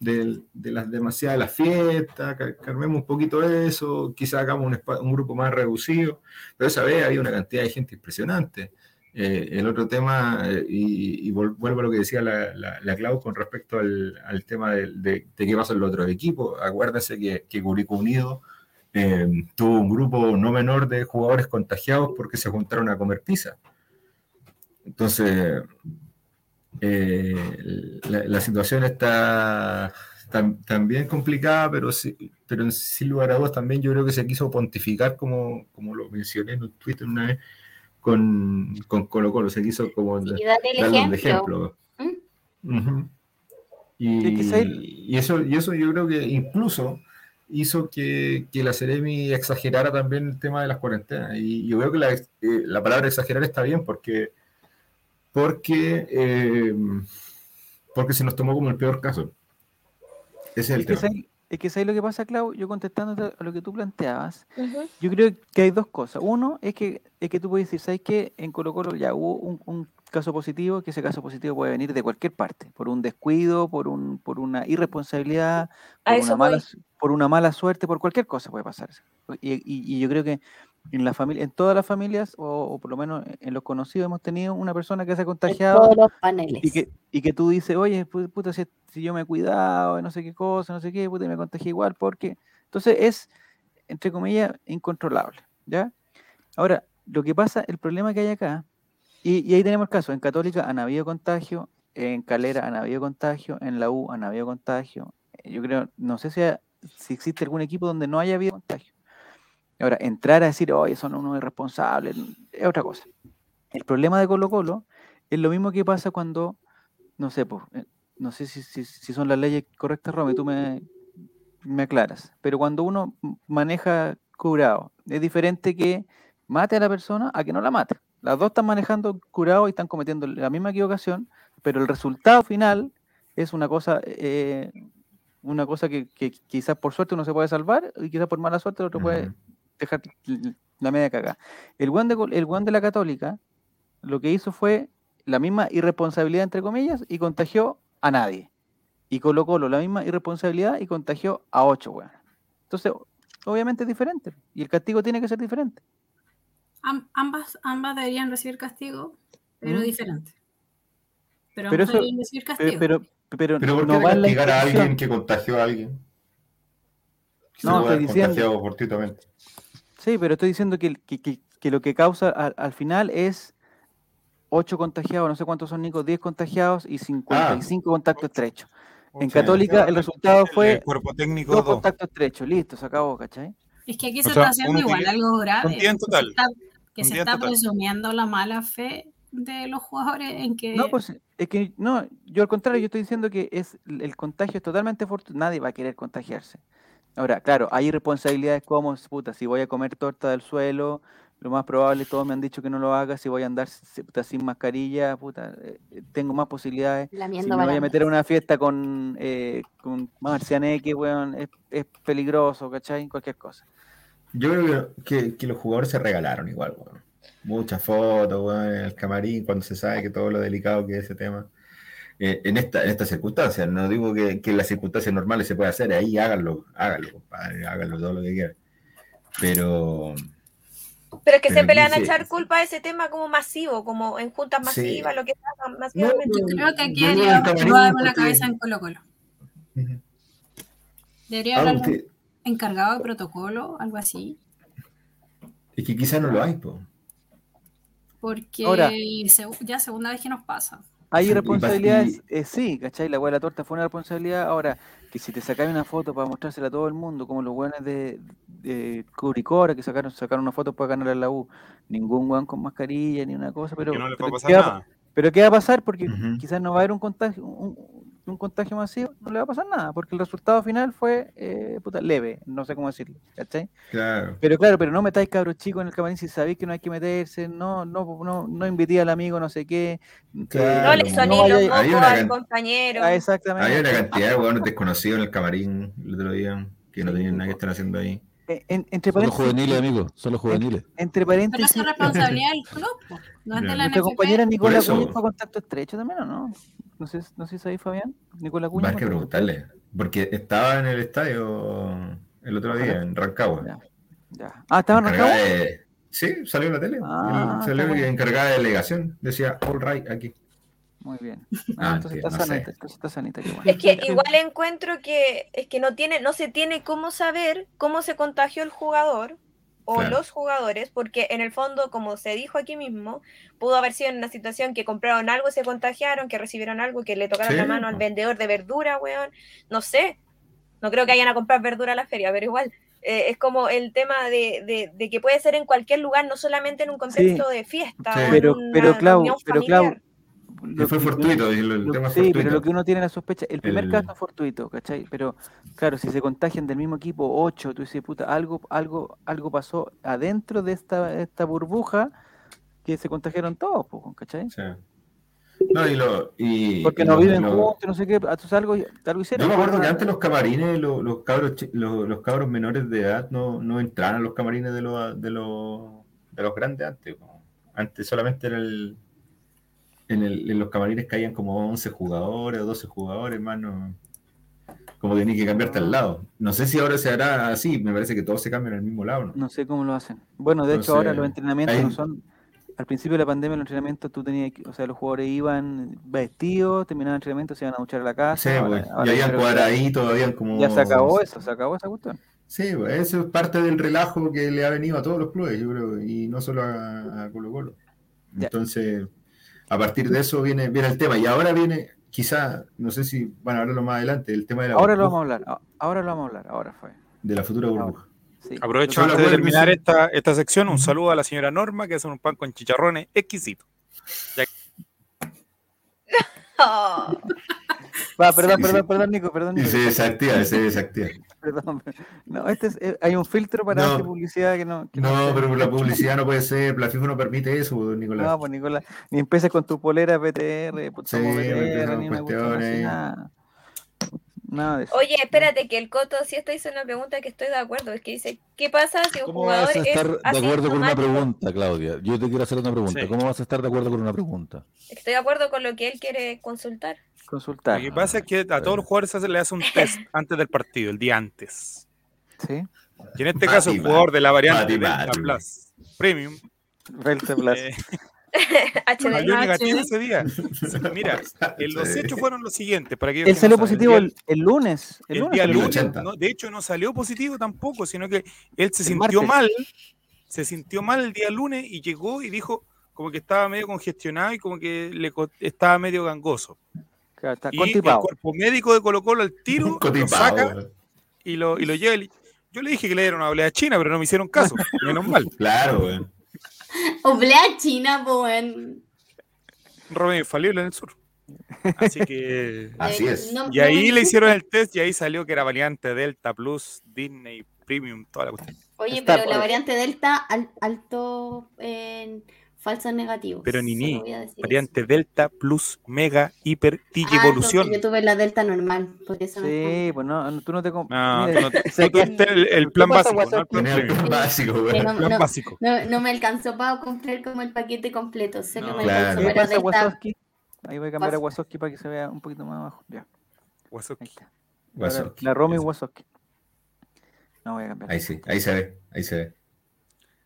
del- de las demasiadas las fiestas, cal- calmemos un poquito eso, quizás hagamos un, un grupo más reducido, pero esa vez había una cantidad de gente impresionante. Eh, el otro tema, eh, y, vuelvo a lo que decía la, la, la Clau con respecto al, tema de, qué pasa en los otros equipos. Acuérdense que, que Unido eh, tuvo un grupo no menor de jugadores contagiados porque se juntaron a comer pizza. Entonces, eh, la, la situación está tam- también complicada, pero, sí, pero sin lugar a también yo creo que se quiso pontificar, como, como lo mencioné en un Twitter una vez, con, con Colo Colo, se quiso como de ejemplo. Y, eso, y eso yo creo que incluso hizo que, que la Ceremi exagerara también el tema de las cuarentenas. Y yo veo que la, eh, la palabra exagerar está bien porque, porque, eh, porque se nos tomó como el peor caso. Ese es el Es tema. ¿sabes, es que ¿sabes lo que pasa, Clau? Yo contestando a lo que tú planteabas, yo creo que hay dos cosas. Uno es que, es que tú puedes decir, ¿sabes qué? En Colo Colo ya hubo un, un caso positivo, que ese caso positivo puede venir de cualquier parte, por un descuido, por, un, por una irresponsabilidad, por una, mala, por una mala suerte, por cualquier cosa puede pasar. Y, y- y yo creo que en la familia, en todas las familias, o, o por lo menos en los conocidos, hemos tenido una persona que se ha En contagiado todos los paneles. y que, y que tú dices, oye, pu- puta, si, si yo me he cuidado, no sé qué cosa, no sé qué, puta, me contagié igual, porque. Entonces es, entre comillas, incontrolable, ¿ya? Ahora, lo que pasa, el problema que hay acá, y, y ahí tenemos el caso, en Católica han habido contagio, en Calera han habido contagio, en la U han habido contagio. eh, Yo creo, no sé si, ha- si existe algún equipo donde no haya habido contagio. Ahora, entrar a decir, oye, son unos irresponsables, es otra cosa. El problema de Colo Colo es lo mismo que pasa cuando, no sé, pues, eh, no sé si, son las leyes correctas, Romy, tú me, me aclaras, pero cuando uno maneja curado, es diferente que mate a la persona a que no la mate. Las dos están manejando curado y están cometiendo la misma equivocación, pero el resultado final es una cosa, eh, una cosa que, quizás por suerte uno se puede salvar y quizás por mala suerte el otro puede Ujú. Dejar la media cagada. El guan de, el guan de la Católica lo que hizo fue la misma irresponsabilidad, entre comillas, y contagió a nadie. Y Colo Colo la misma irresponsabilidad y contagió a ocho, weón. Entonces, obviamente es diferente. Y el castigo tiene que ser diferente. Am- ambas, ambas deberían recibir castigo, pero ¿Mm? diferente. Pero, Pero ambas eso- deberían recibir Pero, castigo. pero, pero Pero ¿por qué no va castigar a alguien que contagió a alguien? Que se No, puede estoy diciendo- fortuitamente. Sí, pero estoy diciendo que, que- que- que lo que causa al, al final es 8 contagiados, no sé cuántos son, Nico, 10 contagiados y 55 contactos estrechos. En Sí. Católica el resultado El- fue el cuerpo técnico dos dos. contactos estrechos, listo, se acabó, ¿cachai? Es que aquí O se sea, está haciendo igual algo grave. un día en que se total. está- que se presumiendo la mala fe de los jugadores en que No, pues es que no, yo al contrario, yo estoy diciendo que es el contagio es totalmente fortuito, nadie va a querer contagiarse. Ahora, claro, hay responsabilidades como, puta, si voy a comer torta del suelo, lo más probable, todos me han dicho que no lo haga, si voy a andar puta, sin mascarilla, puta, eh, eh, tengo más posibilidades. Si me voy a meter a una fiesta con, eh, con marcianeque, weón, es, es peligroso, ¿cachai? Cualquier cosa. Yo creo que, que los jugadores se regalaron igual, weón. Muchas fotos, weón, en el camarín, cuando se sabe que todo lo delicado que es ese tema. Eh, en, esta, en estas circunstancias, no digo que, que en las circunstancias normales se puede hacer, ahí háganlo, háganlo, compadre, háganlo todo lo que quieran. Pero Pero es que Pero siempre le van a echar culpa a ese tema como masivo, como en juntas Sí. masivas, lo que sea masivamente. yo creo que aquí debería una porque- cabeza en Colo Colo. Debería Ah, haber usted- encargado de protocolo, algo así. es que quizás no lo hay, po. Porque Ahora- ya segunda vez que nos pasa. Hay responsabilidades, eh, sí, ¿cachai? La hueá de la torta fue una responsabilidad. Ahora, que si te sacáis una foto para mostrársela a todo el mundo, como los hueones de, de Curicora, que sacaron, sacaron una foto para ganar a la U, ningún hueón con mascarilla ni una cosa, pero, que no a pero, pasar ¿qué va, nada. pero ¿qué va a pasar? Porque quizás no va a haber un contagio, un, un contagio masivo, no le va a pasar nada, porque el resultado final fue eh, puta, leve, no sé cómo decirlo, ¿cachai? Claro. Pero claro, pero no metáis cabros chicos en el camarín si sabéis que no hay que meterse, no, no, no, no invité al amigo no sé qué. eh, Claro, No le soní no los Hay al can- compañero. Ah, exactamente. Había una cantidad de hueones desconocidos en el camarín el otro día que no Sí, tenían nada que estar haciendo ahí. Eh, en- entre Son los juveniles, amigos. Son los juveniles. entre Pero paréntesis, es responsabilidad del club, no es de la compañera Nicola fue contacto estrecho también, ¿o no? No sé, no sé si sabéis, Fabián. Nicola Cuña. Más que preguntarle, porque estaba en el estadio el otro día, en Rancagua. Ya. Ya. Ah, ¿estaba en Rancagua? de- Sí, salió en la tele. Ah, salió bueno. encargada de delegación. Decía, all right, aquí. Muy bien. Ah, Ah, entonces está no sanita, entonces está sanita, bueno. Es que igual encuentro que es que no tiene, no se tiene cómo saber cómo se contagió el jugador o Claro. los jugadores, porque en el fondo, como se dijo aquí mismo, pudo haber sido en una situación que compraron algo y se contagiaron, que recibieron algo, que le tocaron Sí, la mano al vendedor de verdura, weón. No sé. No creo que vayan a comprar verdura a la feria, pero igual. eh, es como el tema de, de- de que puede ser en cualquier lugar, no solamente en un contexto de fiesta. Sí. o en Pero, una pero Clau, pero Clau, familiar. Lo fue que- fortuito, y lo- el lo- tema es sí, pero lo que uno tiene la sospecha, el primer El- caso es fortuito, ¿cachai? Pero claro, si se contagian del mismo equipo ocho, tú dices, puta, algo, algo, algo pasó adentro de esta, esta burbuja que se contagiaron todos, ¿cachai? Sí. No, y lo, y, Porque y no viven lo- juntos, no sé qué, algo, algo hicieron. Yo me acuerdo que antes los camarines, los, los cabros, los, los cabros menores de edad no, no entraban a los camarines de los, de los, de los grandes antes. Antes solamente era el, en, el, en los camarines caían como 11 jugadores o 12 jugadores, hermano. Como tenías que cambiarte al lado. No sé si ahora se hará así, me parece que todos se cambian al mismo lado. ¿no? No sé cómo lo hacen. Bueno, de hecho Entonces, ahora los entrenamientos ahí- no son... Al principio de la pandemia los entrenamientos tú tenías o sea, los jugadores iban vestidos, terminaban el entrenamiento, se iban a duchar a la casa. Sí, ahora- pues, ahora y habían cuadraditos, habían como... Ya se acabó eso, se acabó esa cuestión. Sí, pues, eso es parte del relajo que le ha venido a todos los clubes, yo creo, y no solo a, a Colo Colo. Ya. A partir de eso viene, viene el tema. Y ahora viene, quizá, no sé si van a hablarlo más adelante, el tema de la, Ahora lo vamos a hablar, a- ahora lo vamos a hablar, ahora fue. de la futura burbuja. Sí. Aprovecho antes de terminar esta, esta sección, un saludo a la señora Norma que hace un pan con chicharrones exquisito. (laughs) Oh, Va, perdón, Sí, perdón, sí. perdón, Nico, perdón, Y Nico, se desactiva, se desactiva. Perdón. No, este es, eh, hay un filtro para No. hacer publicidad que no. que No, sé. pero la publicidad no puede ser, la FIFA no permite eso, pues, Nicolás. No, pues Nicolás, ni empieces con tu polera PTR, pues Sí, somos PTR, ni una cuestión así, cuestiones. nada. Nada de eso. Oye, espérate, que el Coto sí está hizo una pregunta que estoy de acuerdo. Es que dice, ¿qué pasa si un ¿Cómo vas jugador a estar es de acuerdo con una pregunta, Claudia? Yo te quiero hacer una pregunta. Sí. ¿Cómo vas a estar de acuerdo con una pregunta? Estoy de acuerdo con lo que él quiere consultar. Consultar. Lo que pasa es que a todos los jugadores se le hace un test (laughs) antes del partido, el día antes. Sí. Y en este Mati, caso, el Mati, jugador de la variante Mati, Delta Mati. Plus Premium Blas. eh. Salió negativo ese día. (laughs) Mira, eh, los hechos fueron los siguientes. Para Él salió no positivo El el, día- el lunes. El, el lunes. día lunes, 80. no, de hecho no salió positivo tampoco, sino que él se El sintió martes. mal, se sintió mal el día lunes y llegó y dijo como que estaba medio congestionado y como que le estaba medio gangoso. Claro, está Y el cuerpo médico de Colo Colo al tiro (laughs) lo saca y lo, y lo lleva. Yo le dije que le dieron una oleada china, pero no me hicieron caso. (laughs) Menos mal. Claro, weón. (laughs) Oblea China, pues. Remedio infalible en el sur. Así que. (laughs) Así es. Y ahí le hicieron el test y ahí salió que era variante Delta Plus, Disney Premium, toda la cuestión. Oye, Está pero por- la variante Delta, al- alto en falsos negativos. Pero ni ni, Variante Delta Plus Mega Hiper. Ah, Digievolución. entonces yo tuve la Delta normal, eso no Sí, está. pues no, no, tú no te No, Mira, no, sé no que- tuviste el, el ¿Qué plan básico, no el plan Tenía el plan básico, no, Plan no- básico. no- no me alcanzó para comprar como el paquete completo. Sé que No. me Claro. Ahí voy a cambiar a Wazowski para que se vea un poquito más abajo. Ya. Wazowski. La Romy Eso. Wazowski. No voy a cambiar. Ahí sí, ahí se ve, ahí se ve.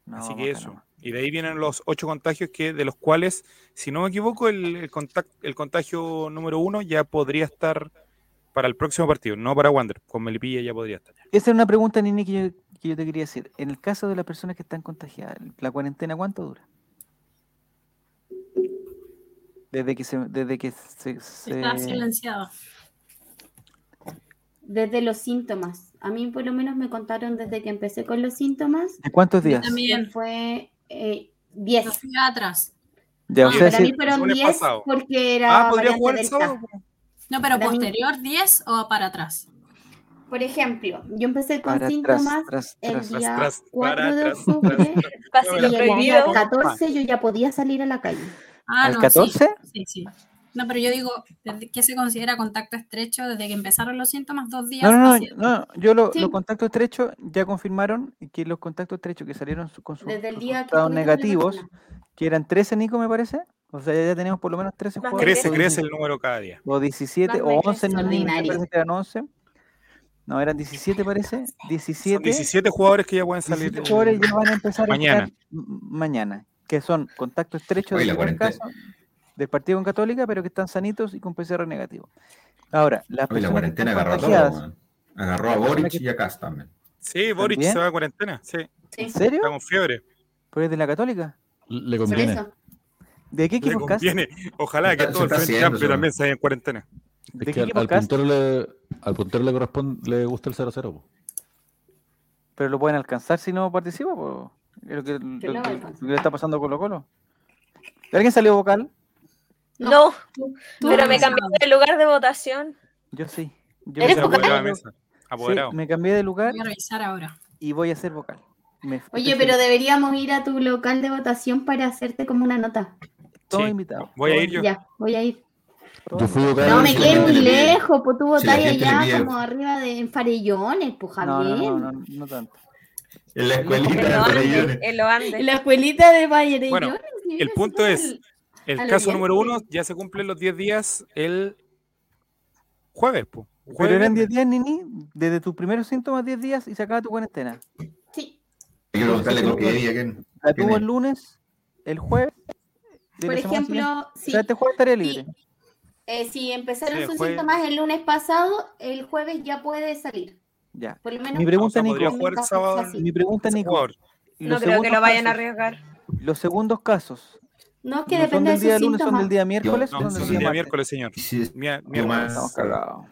No, Así que eso. nomás. Y de ahí vienen los ocho contagios que, de los cuales, si no me equivoco, el, el, contac- el contagio número uno ya podría estar para el próximo partido, no para Wander. Con Melipilla ya podría estar. Esa es una pregunta, Nini, que yo, que yo te quería hacer. En el caso de las personas que están contagiadas, ¿la cuarentena cuánto dura? Desde que se... Desde que se, se- Está silenciado. Desde los síntomas. A mí por lo menos me contaron desde que empecé con los síntomas. ¿De cuántos días? también. fue eh, 10. Yo fui atrás. No, sea, para mí fueron lunes 10 pasado. porque era Ah, podría jugar el Delta. No, pero Para posterior 10 o para atrás. Por ejemplo, yo empecé con para síntomas tras, el tras. día tras, 4 para de octubre y el día prohibido. 14 yo ya podía salir a la calle. Ah, ¿Al no, 14? Sí, sí, sí. No, pero yo digo, ¿desde ¿qué se considera contacto estrecho desde que empezaron los síntomas? Dos días. No, no, no, no, yo lo- Sí. los contactos estrechos ya confirmaron que los contactos estrechos que salieron con sus Desde el día que resultados negativos, que eran 13, Nico, me parece. O sea, ya tenemos por lo menos 13 Más jugadores. Crece, crece 17, el número cada día. O 17, Más o me 11 en crece el niño, me ordinario. parece que eran 11. No, eran 17, parece. Son 17. 17 jugadores que ya pueden salir. 17 jugadores ya van a empezar Mañana. a mañana, que son contactos estrechos Oye, del la primer caso del partido con Católica, pero que están sanitos y con PCR negativo. Ahora, las Oye, la cuarentena agarró a todo. Agarró a Boric que- y a Cast también. Sí, Boric ¿También? se va a cuarentena. Sí, Sí, ¿en serio? está con fiebre. ¿Pero es de la Católica? Le por conviene. ¿De qué equipo Cast? conviene. Ojalá que todo el Frente Amplio también se en cuarentena. ¿De Es qué que al, puntero le, al puntero le corresponde, le gusta el 0-0. po. Pero lo pueden alcanzar si no participa, po. Lo que, lo- lo lo- está pasando a Colo Colo. ¿Alguien salió vocal? No, Tú- pero me cambié de lugar de votación. Yo sí. Yo ¿Eres me vocal? lu- mesa. Apoderado. Sí, me cambié de lugar Voy a revisar ahora. y voy a ser vocal. Me- Oye, pero deberíamos ir a tu local de votación para hacerte como una nota. todo Sí. invitado. Voy a ir yo. Ya, voy a ir. todo Yo fui invitado. vocal. No, me si la quedé muy lejos, pues tú si la gente le allá como arriba de en Farellones, pues No, Javier. no, no, no, no tanto. En la escuelita de. Farellones. En la escuelita de Farellones. Bueno, si el punto es- el- caso número uno ya se cumplen los 10 días el jueves. po. Pero Jueves, eran 10 viernes. días, Nini, desde tus primeros síntomas 10 días y se acaba tu cuarentena. Sí, Hay que preguntarle con qué día. ¿quién? La ¿Quién tuvo el lunes, el jueves. por ejemplo, O sí, sea, este jueves estaría libre. Sí. eh, si empezaron Sí, sus jueves. síntomas el lunes pasado, el jueves ya puede salir. Ya. Por lo menos. Mi pregunta, O sea, Nico. jugar sábado. Mi pregunta, Nico. No creo que lo vayan a arriesgar. Los segundos casos. No, es que ¿no son depende de del día sus lunes, son del día miércoles No, son del el día día miércoles, señor. Sí, miércoles. más- Estamos cagados.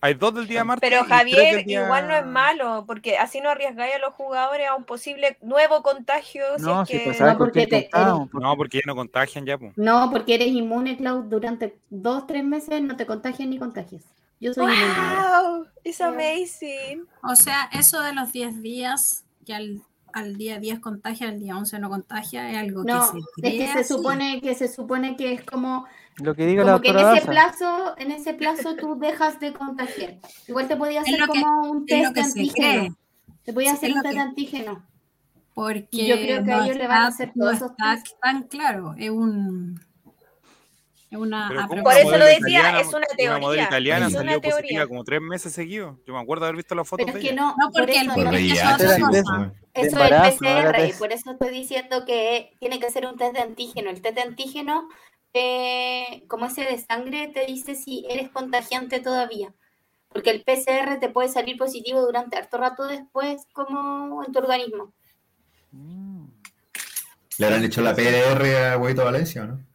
Hay dos del día martes. Pero Javier, día- igual no es malo, porque así no arriesgáis a los jugadores a un posible nuevo contagio. si No, es si que... pasaba No, con porque te- porque- No, porque ya no contagian ya. po. No, porque eres inmune, Clau, durante dos, tres meses no te contagias ni contagias. Yo soy inmune. ahora. ¡Wow! It's amazing. O sea, eso de los 10 días, que al, al día 10 contagia, al día 11 no contagia, es algo No, que se es cree que se supone que se supone que es como, Lo que diga la como que en ese plazo, en ese plazo tú dejas de contagiar. Igual te podía Es hacer lo que- como un es test de antígeno. Te podía hacer es un test de antígeno. porque Yo creo que a no ellos le van a está- hacer no todos esos está test. tan claro, es un es una Pero ¿cómo Por una eso lo decía, italiana- es una Una modelo teoría. italiana Es una salió teoría. positiva como tres meses seguidos. Yo me acuerdo de haber visto las fotos Pero de es que ella. no, No, por porque eso el no. Por Eso es VIH, otra cosa. Eso es el PCR, y por eso estoy diciendo que tiene que ser un test de antígeno. El test de antígeno, eh, como ese de sangre, te dice si eres contagiante todavía. Porque el PCR te puede salir positivo durante harto rato después, como en tu organismo. Mm. ¿Le habrán hecho la PDR a Huevito Valencia o no?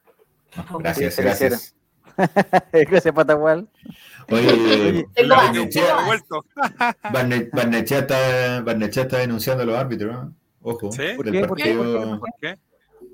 No, Gracias, gracias. (laughs) Gracias, Patagual. Oye, Barnechea- está, denunciando a los árbitros, ¿no? Ojo, ¿Sí? ¿Por qué? partido. ¿Por qué?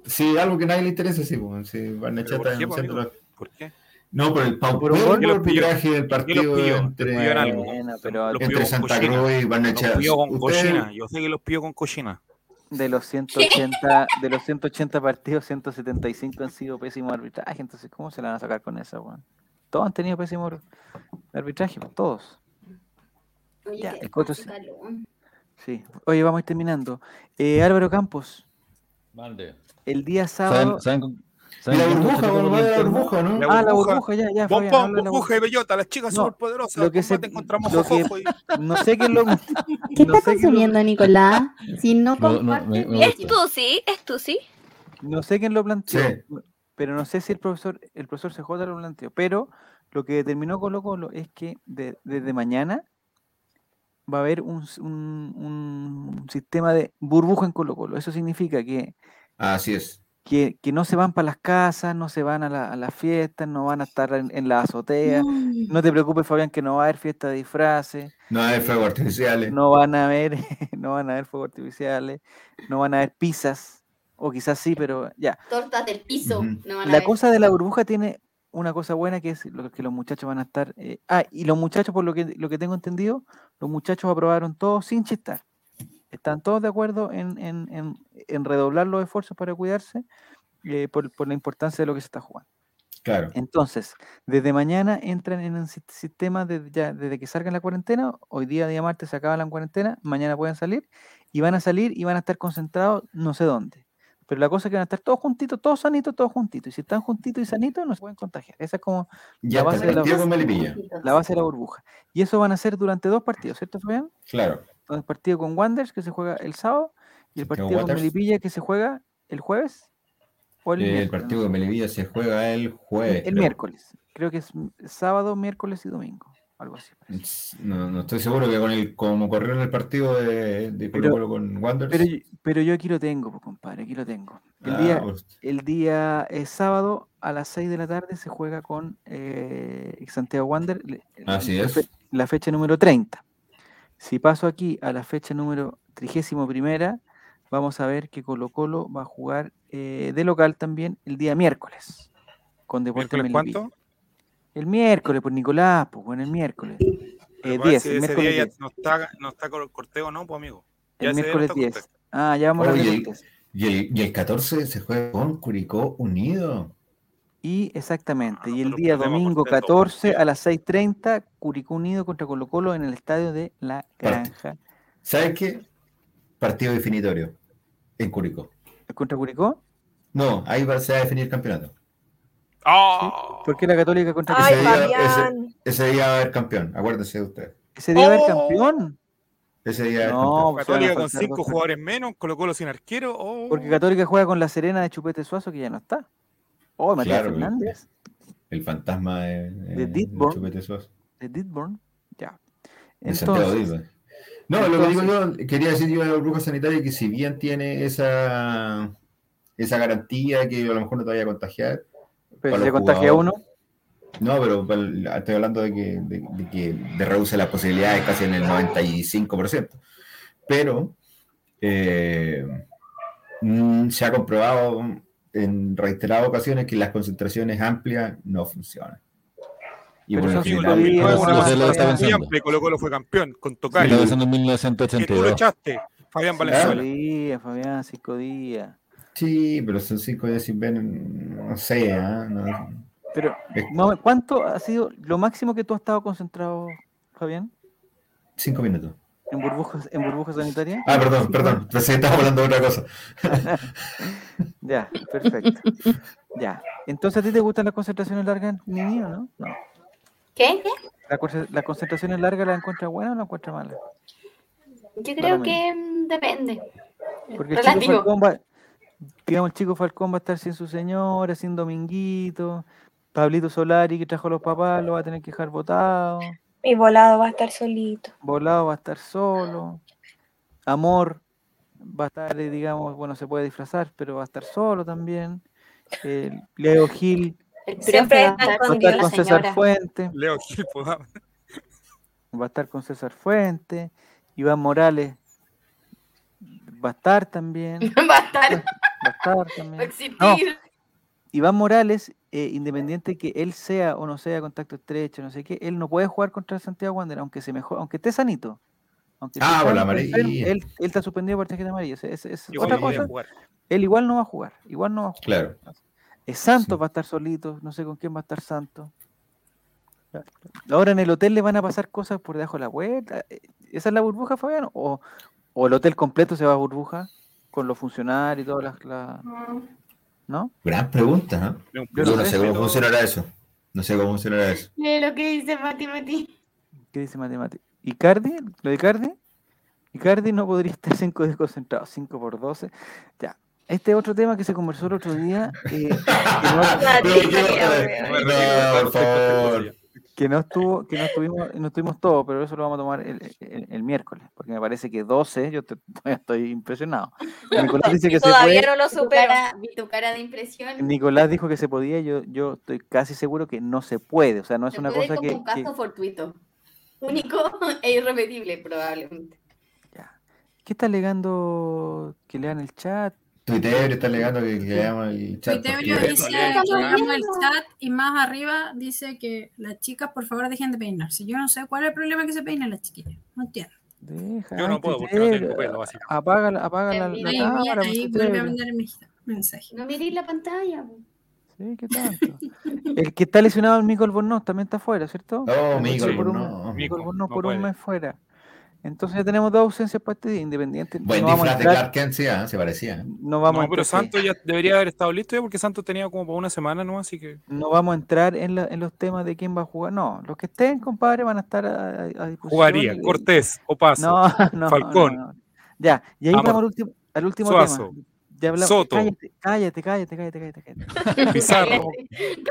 Sí, algo que a nadie le interesa, sí, pues. Sí, Barnechea ¿Pero por está denunciando los- ¿Por qué? No, por el pau Por un por gol. el Yo los pillo. arbitraje del partido los pillo. entre, Los algo. Bueno, pero Los entre con Santa. Cruz y Los Barnechea. pillo con Usted- cochina. Yo sé que los pillo con cochina. De los 180, de los 180 partidos, 175 han sido pésimos arbitraje. Entonces, ¿cómo se la van a sacar con esa, weón? Todos han tenido pésimo arbitraje, pues, todos. Oye, Ya, el sí. Oye, vamos a ir terminando. Eh, Álvaro Campos, Mande. el día sábado. ¿Saben, saben, con- Y saben la burbuja, va de la burbuja, ¿no? La Ah, la burbuja. ya, ya. Fabián, Bombón, burbuja y bellota, las chicas No, superpoderosas. lo que se- contra lo que- y- No sé quién lo. (laughs) ¿Qué no está sé lo- consumiendo, Nicolás? Si no No, no, compartes. ¿Es tú sí? ¿Es tú sí? No sé quién lo planteó, Sí. pero no sé si el profesor, el profesor CJ lo planteó. Pero lo que determinó Colo Colo es que de- desde mañana va a haber un- un sistema de burbuja en Colo Colo. Eso significa que, Así es. Que, que no se van para las casas, no se van a, la- a las fiestas, no van a estar en, en la azotea. Mm. No te preocupes, Fabián, que no va a haber fiesta de disfraces. No hay fuegos artificiales. no van a haber, (laughs) no van a haber fuegos artificiales, no van a haber pizzas, o quizás sí, pero ya. Tortas del piso. No van a La cosa de la burbuja tiene una cosa buena que es lo que los muchachos van a estar. eh, ah, y los muchachos, por lo que, lo que tengo entendido, los muchachos aprobaron todos sin chistar. Están todos de acuerdo en, en- en- en redoblar los esfuerzos para cuidarse eh, por, por la importancia de lo que se está jugando. Claro. Entonces, desde mañana entran en el si- sistema de, ya, desde que salgan la cuarentena. Hoy día, día martes, se acaba la cuarentena. Mañana pueden salir y van a salir y van a estar concentrados no sé dónde. Pero la cosa es que van a estar todos juntitos, todos sanitos, todos juntitos. Y si están juntitos y sanitos, no se pueden contagiar. Esa es como Ya base está de la- la base de la burbuja. Y eso van a ser durante dos partidos, ¿cierto, Fabián? Claro. El partido con Wanderers, que se juega el sábado, y el Con partido con. Melipilla, que se juega el jueves. O el, El partido de Melipilla se juega el jueves. El miércoles. Creo que es sábado, miércoles y domingo. Algo así. No, no estoy seguro que con el como corrieron el partido de, de Pero- Colo con Wanderers. Pero, yo- pero yo aquí lo tengo, compadre, aquí lo tengo. El Ah, día, el día eh, sábado a las 6 de la tarde se juega con eh, Santiago Wander. Así la es. fe- la fecha número 30. Si paso aquí a la fecha número 31, vamos a ver que Colo Colo va a jugar eh, de local también el día miércoles. con Deportes ¿Miércoles Melipilla. cuánto? El miércoles, pues Nicolás, pues bueno, el miércoles. Eh, parece 10, que el ese miércoles día 10. ya no está, no está con el corteo, ¿no, pues amigo? Ya El no miércoles está 10. corteo. Ah, ya vamos a Oye, ver y- el test. Y el, y el 14 se juega con Curicó Unido. Y exactamente, Ah, y el día domingo por tres, dos, 14 partido. a las 6.30, Curicó Unido contra Colo Colo en el estadio de La Granja. ¿Sabes qué? Partido definitorio en Curicó. ¿Contra Curicó? No, ahí va- se va a definir el campeonato. ¡Oh! ¿Por qué la Católica contra Ay, Ese Curicó? día-. Ese día va a haber campeón, acuérdense de ustedes. ¿Ese día va a haber ¡Oh! campeón? Ese día va a haber No, campeón. pues, Católica con cinco jugadores menos, Colo Colo sin arquero. ¡oh! Porque Católica juega con la Serena de Chupete Suazo, que ya no está. Oh, Matías Claro, Fernández, El fantasma de, de, De Ditborn. Chupete Suazo, de Ditborn. Ya. Entonces. No, lo que digo yo, quería decir yo a la burbuja sanitaria que si bien tiene esa, esa garantía que a lo mejor no te vaya a contagiar, pero si se contagia uno, no, pero estoy hablando de que, de, de que de reduce las posibilidades casi en el 95%. Pero eh, mm, se ha comprobado en reiteradas ocasiones que las concentraciones amplias no funcionan. Y Pero Sí, cinco una eso lo muy amplia y Colo Colo fue campeón con Tocayo. pensando en Que tú lo 1982. echaste, Fabián cinco Valenzuela. días, Fabián, cinco días. Sí, pero son cinco días sin ver, no sé, ¿ah? No- Pero, ¿cuánto ha sido lo máximo que tú has estado concentrado, Fabián? cinco minutos. ¿En burbujas, en burbujas sanitarias? Ah, perdón, perdón, pensé que estaba hablando de otra cosa. (laughs) Ya, perfecto. Ya. Entonces, ¿a ti te gustan las concentraciones largas, niño, no? No. ¿Qué? ¿Qué? ¿La, conce- ¿La concentraciones largas la encuentras buena o la encuentras mala? Yo creo que mm, depende. Porque el chico. Falcón va, digamos, el chico Falcón va a estar sin su señora, sin Dominguito, Pablito Solari que trajo a los papás lo va a tener que dejar botado, Mi volado va a estar solito. Volado va a estar solo, Amor va a estar, eh, digamos, bueno, se puede disfrazar, pero va a estar solo también, eh, Leo Gil Siempre va a está estar va a con estar la con César señora. Fuente, Leo Gil, pues, va a estar con César Fuente, Iván Morales va a estar también, (laughs) Va a estar, va a estar va a también. existir. Iván Morales, eh, independiente que él sea o no sea contacto estrecho, no sé qué, él no puede jugar contra el Santiago Wander, aunque se mejor, aunque esté sanito. Aunque Ah, por la amarilla. Él, él está suspendido por tarjeta amarilla. Es, es- es igual otra no cosa. Él igual no va a jugar. Igual no va a jugar. Claro. Es Santos Sí. va a estar solito. No sé con quién va a estar Santos. Ahora en el hotel le van a pasar cosas por debajo de la puerta. Eh, ¿Esa es la burbuja, Fabián? ¿O, o el hotel completo se va a burbuja con los funcionarios y todas las. las- ¿No? Gran pregunta, ¿no? Yo no no sé, cómo pero- funcionará eso. No sé cómo funcionará eso. Lee lo que dice Mati Mati. ¿Qué dice Matemática? ¿Icardi? ¿Lo de Icardi? Icardi no podría estar 5 días concentrado, 5 por 12. Ya. Este otro tema que se conversó el otro día, eh, (laughs) no, Mati, por favor. Que no estuvo, que no estuvimos, no estuvimos todos, pero eso lo vamos a tomar el, el- el miércoles, porque me parece que 12, yo te- (laughs) estoy impresionado. (laughs) Nicolás dice que se Todavía puede, no lo Vi tu cara, vi tu cara de impresión. Nicolás dijo que se podía, yo, yo estoy casi seguro que no se puede, o sea, no es Se una puede cosa como que, un caso que- fortuito. Único (laughs) e irrepetible, probablemente. ya. ¿Qué está alegando que lean el chat? Twitter está alegando que, que leamos el chat. Porque- dice, vale. al chat y más arriba dice que las chicas por favor dejen de peinarse. Yo no sé cuál es el problema que se peinen las chiquillas. No entiendo. Deja, Yo no puedo porque no tengo Twitter, pelo, básicamente. Apaga, la- apaga la, la Ahí, Ahí, cámara, ahí vuelve a Twitter. mandar el mensaje. No miréis la pantalla. Sí, ¿qué tanto? El que está lesionado, el Mico Albornoz, también está fuera, ¿cierto? No, Mico Mico por un- Albornoz. Mico Albornoz no por un mes fuera. Entonces ya tenemos dos ausencias para este día, independiente. Buen no disfraz de Clark Kent, sí, ah, se parecía. no vamos No, pero entrar- Santos ya debería haber estado listo ya porque Santos tenía como para una semana, ¿no? Así que. no vamos a entrar en, la- en los temas de quién va a jugar. No, los que estén, compadre, van a estar a, a- disposición. Jugaría Cortés, Opaso, (laughs) No, no, Falcón. no, no. Ya, y ahí Amor. vamos al último, al último Suazo. tema. Ya hablamos. Soto. Cállate, cállate, cállate, cállate, cállate, cállate. (laughs) Pizarro.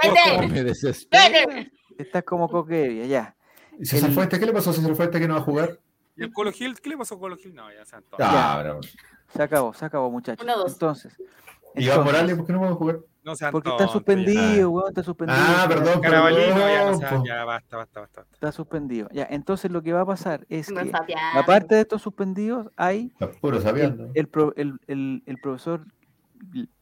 ¡Cállate! Me desespero. ¡Cállate! Estás como coquevia, ya. ¿Y César El- Fuentes? ¿Qué le pasó a César Fuentes que no va a jugar? ¿Y el Colo Gil? ¿Qué le pasó a Colo Gil? No, ya. Ah, pero- Se acabó, se acabó, muchachos. Dos. Entonces. Iván entonces, Morales, ¿por qué no va a jugar? No sean Porque está tontos, suspendido, weón, está suspendido. Ah, ya, perdón. Carabalino, ya, no sean- po. ya, basta, basta, basta. basta. Está suspendido. Ya, entonces lo que va a pasar es No que, aparte de estos suspendidos, hay Está puro el, sabiendo. el pro- el- el- el profesor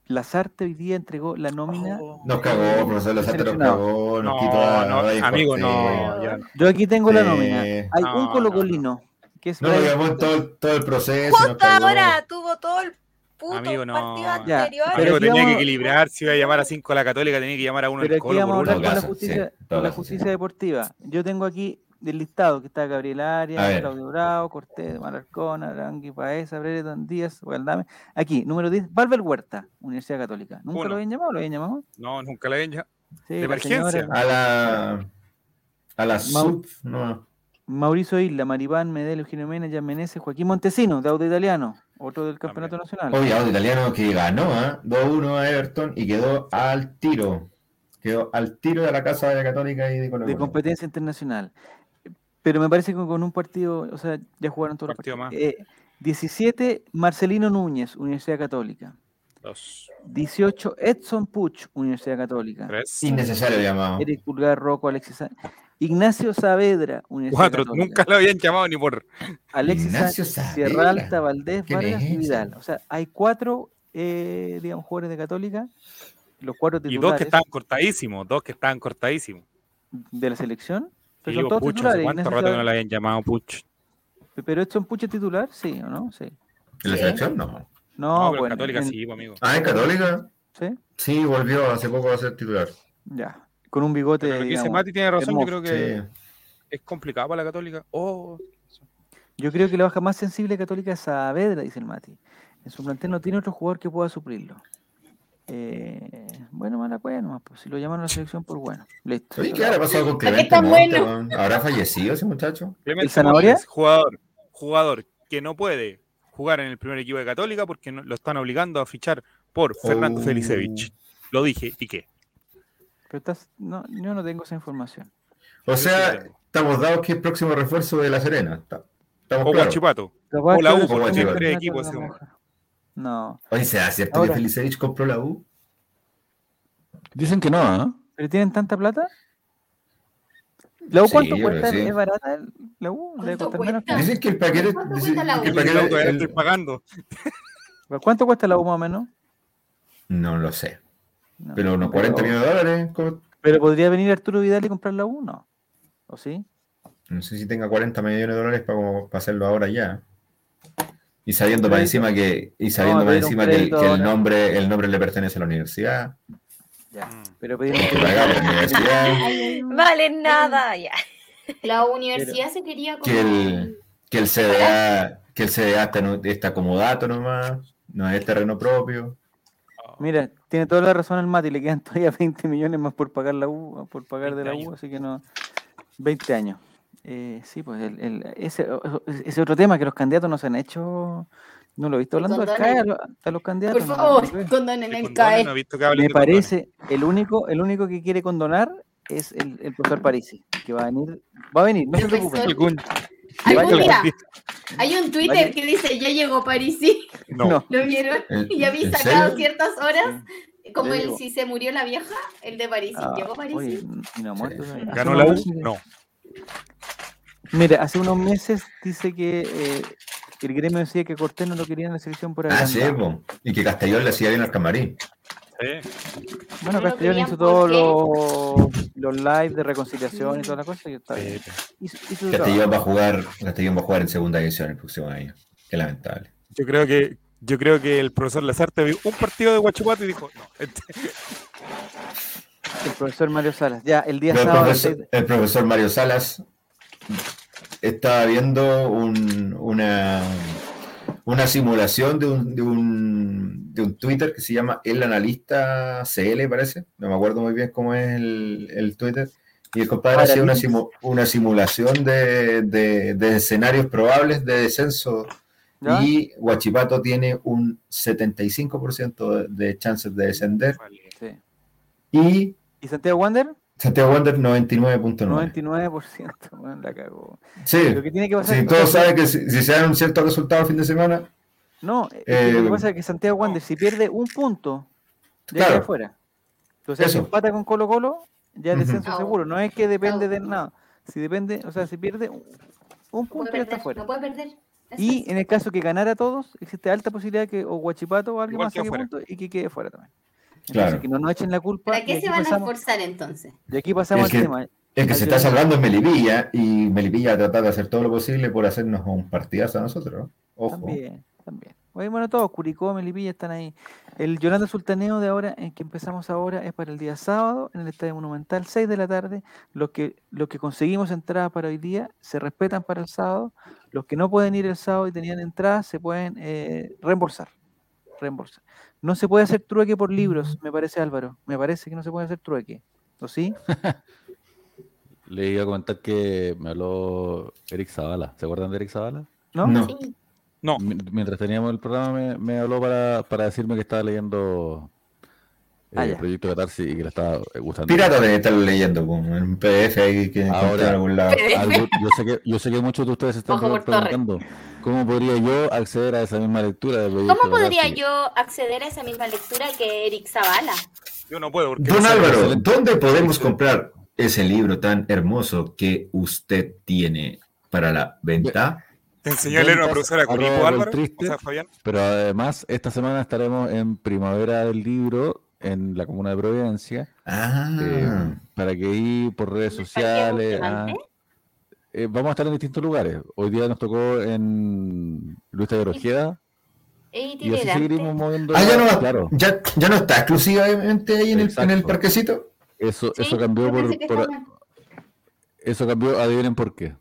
Lazarte hoy día entregó la nómina. Oh, Nos cagó, profesor Lazarte nos cagó, nos No, quitó a no, amigo, no. Yo aquí tengo la nómina. Hay No, un no, colocolino que es No, lo Cortés. todo, todo el proceso. Justo ahora tuvo todo el puto Amigo, no. partido Ya, anterior. pero Amigo, tenía que equilibrar. Si iba a llamar a 5 a la Católica, tenía que llamar a uno Pero al aquí Colo vamos a hablar con la justicia, sí, con todo la caso, justicia sí. deportiva. Yo tengo aquí del listado que está Gabriel Arias. Claudio Bravo, Cortés, Malarcón, Arangui, Paesa, Brereton, Díaz, Gualdame. Aquí, número 10, Valver Huerta, Universidad Católica. ¿Nunca Uno. lo habían llamado? ¿Lo habían llamado? No, nunca ven ya. Sí, De la emergencia. señora- A la. A la Mau- sub. No. Mauricio Isla, Maripán, Medel, Eugenio Mena, Jan Meneses, Joaquín Montesino, de Auto Italiano, otro del Campeonato Nacional. Oye, audio italiano que ganó, ¿ah? 2-1 a Everton y quedó al tiro. Quedó al tiro de la casa de la Católica y de Colo de competencia internacional. Pero me parece que con un partido, o sea, ya jugaron todos los Partido partidos. Eh, 17, Marcelino Núñez, Universidad Católica. Dos, 18, Edson Puch, Universidad Católica. tres, Innecesario llamado. Eric Pulgar, Rocco, Alexis Sánchez. Ignacio Saavedra, Universidad cuatro. Católica. Nunca lo habían llamado ni por. Alexis Ignacio Sánchez, Saavedra. Sierra Alta, Valdés, ¿Quién Vargas y? Vidal. O sea, hay cuatro, eh, digamos, jugadores de Católica, los cuatro Y dos titulares que estaban cortadísimos. Dos que estaban cortadísimos. de la selección. Pero son todos Pucho, ¿hace titulares. ¿Cuánto Ignacio rato que no Saavedra- la habían llamado Puch? Pero Puch es titular, sí o no? Sí. ¿En la selección? No. No, No, pero bueno. Católica en- sí, pues, amigo. Ah, ¿en Católica? ¿sí? Sí, volvió hace poco a ser titular. Ya. Con un bigote. Pero lo que dice Mati tiene razón. Yo creo que Sí. es complicado para la Católica. Oh, Yo creo que la baja más sensible católica es Saavedra, dice el Mati. En su plantel no tiene otro jugador que pueda suplirlo. Eh, bueno, mala cueva nomás, pues si lo llamaron a la selección, por bueno. Listo. Oye, ¿qué habrá pasado con qué Clemente tan Monte, bueno? ¿Habrá fallecido ese muchacho? Clemente Zanahoria? Montes, jugador, jugador que no puede jugar en el primer equipo de Católica porque no- lo están obligando a fichar por Fernando Oh. Felicevich. Lo dije, ¿y qué? Pero estás, no, yo no tengo esa información. O sea, estamos dados que es el próximo refuerzo de La Serena. Ta- Estamos O. Guachipato. O la U, porque baja. No, Oye, ¿será cierto Ahora- que Felicevich compró la U? Dicen que no, ¿ah? pero tienen tanta plata. ¿La U cuánto cuesta? sí. ¿Es barata la U? Debe ¿Cuánto costar menos? Dicen que el paquete. ¿Cuánto dicen que el paquete- el- estoy pagando. ¿Cuánto cuesta la U más o menos? No lo sé. No, Pero unos 40 millones de dólares. ¿cómo? Pero podría venir Arturo Vidal y comprar la U, no. ¿O sí? No sé si tenga 40 millones de dólares para, como- para hacerlo ahora ya. Y sabiendo crédito. encima que, y sabiendo No, un encima que, el, que nombre, el nombre le pertenece a la universidad. Ya. Mm. Pero pedir Que universidad. (laughs) Vale nada, ya. La universidad se quería Que como- el, que el CDA, que el CDA está, no- está como dato nomás. No es terreno propio. Mira, tiene toda la razón el Mati, le quedan (laughs) todavía 20 millones más por pagar la U, por pagar de la 20 U, así que no. 20 años. Eh, sí, pues el, el- ese, ese otro tema que los candidatos no se han hecho. No lo he visto hablando del condonen. CAE a, lo- a los candidatos. Por favor, no condonen el CAE. no he visto que hablen Me parece, el único, el único que quiere condonar es el, el profesor Parisi, que va a venir, va a venir, no se preocupen. Algún- día, hay un Twitter Vaya. que dice, ya llegó Parisi. No. No. ¿Lo vieron? ¿En- (laughs) Y había en sacado serio? ciertas horas, como el si se murió la vieja, el de Parisi. Ah, ¿Llegó oye, y no muerto Sí. ¿Ganó la U? No. Mira, hace unos meses dice que eh, el gremio decía que Cortés no lo quería en la selección por Ah, sí, po. y que Castellón le hacía bien al camarín. Sí. Bueno, No Castellón hizo ¿por todos qué? los, los live de reconciliación y toda la cosa y está bien. Sí. Hizo, hizo su Castellón va a jugar, Castellón va a jugar en segunda división el próximo año. Qué lamentable. Yo creo que yo creo que el profesor Lazarte vio un partido de Guachipato y dijo, no, este- El profesor Mario Salas. Ya, el día Pero el, sábado. profesor, el profesor Mario Salas estaba viendo un- una, una simulación de un, de, un, de un Twitter que se llama El Analista CL, parece. No me acuerdo muy bien cómo es el, el Twitter. Y el compadre hacía una, simu- una simulación de, de- de escenarios probables de descenso. ¿ya? Y Huachipato tiene un 75% de, de chances de descender. Sí. Y ¿Y Santiago Wander? Santiago Wander 99.9. 99%. Bueno, la cagó. Sí, Lo que tiene que pasar Sí, es- todos saben que si, si se dan un cierto resultado el fin de semana, No, lo que Eh, pasa es que Santiago Wander, si pierde un punto, ya Claro. queda fuera. Entonces, si empata con Colo Colo, ya es descenso Chao. seguro. No es que depende de nada. Si depende, o sea, si pierde un, un No punto, ya está perder, fuera. no puede perder. Y en el caso que ganara a todos, existe alta posibilidad que o Guachipato o alguien Igual más saque puntos y que quede fuera también. Entonces, Claro. que no nos echen la culpa. ¿Para qué se van a esforzar entonces? Y aquí pasamos Es al que- tema. Es que Al se que- está salvando en Melipilla y Melipilla ha tratado de hacer todo lo posible por hacernos un partidazo a nosotros. ¿no? Ojo. También, también. Oye, bueno, todos, Curicó, Melipilla están ahí. El Yolanda Sultaneo de ahora, en que empezamos ahora, es para el día sábado, en el Estadio Monumental, 6 de la tarde. Los que, los que conseguimos entradas para hoy día se respetan para el sábado. Los que no pueden ir el sábado y tenían entradas se pueden eh, reembolsar. Reembolsar. No se puede hacer trueque por libros, me parece Álvaro. Me parece que no se puede hacer trueque. ¿O sí? (laughs) Le iba a comentar que me habló Eric Zavala. ¿Se acuerdan de Eric Zavala? ¿No? No. No, Mi- Mientras teníamos el programa me, me habló para, para decirme que estaba leyendo eh, Ah, ya. Proyecto Catarsis y que le estaba eh, gustando. Pirata de estarlo leyendo con un PDF ahí que Ahora- en algún lado. Algo- yo, sé que, yo sé que muchos de ustedes están preguntando cómo podría yo acceder a esa misma lectura de Proyecto ¿Cómo podría Catarsis? yo acceder a esa misma lectura que Eric Zavala? yo no puedo. Porque Don no Álvaro. ¿dónde podemos comprar ese libro tan hermoso que usted tiene para la venta? ¿Te enseñó a leer una profesora Álvaro? Coltriste. O sea, Fabián. Pero además, esta semana estaremos en Primavera del Libro en la comuna de Providencia. Ah, eh, para que ahí por redes ¿En el sociales. Ah, eh, vamos a estar en distintos lugares. Hoy día nos tocó en Luis Taller Ojeda Es y así seguiremos moviendo. Ah, ya no, claro, ya, ya no está exclusivamente ahí en el, en el parquecito. eso, Sí, eso cambió por, eso cambió, adivinen por qué.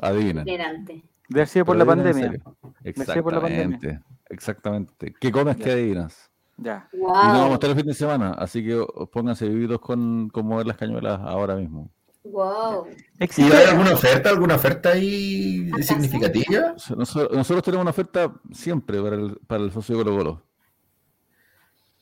Adivinen. De por la pandemia. sido por la pandemia. Exactamente. Exactamente. ¿Qué comes que adivinas? Ya. Y no vamos a estar el fin de semana, así que pónganse vividos con, con mover las cañuelas ahora mismo. Wow. ¿Y hay alguna oferta, alguna oferta ahí significativa? Nosotros, nosotros tenemos una oferta siempre para el, para el socio de Colo Colo.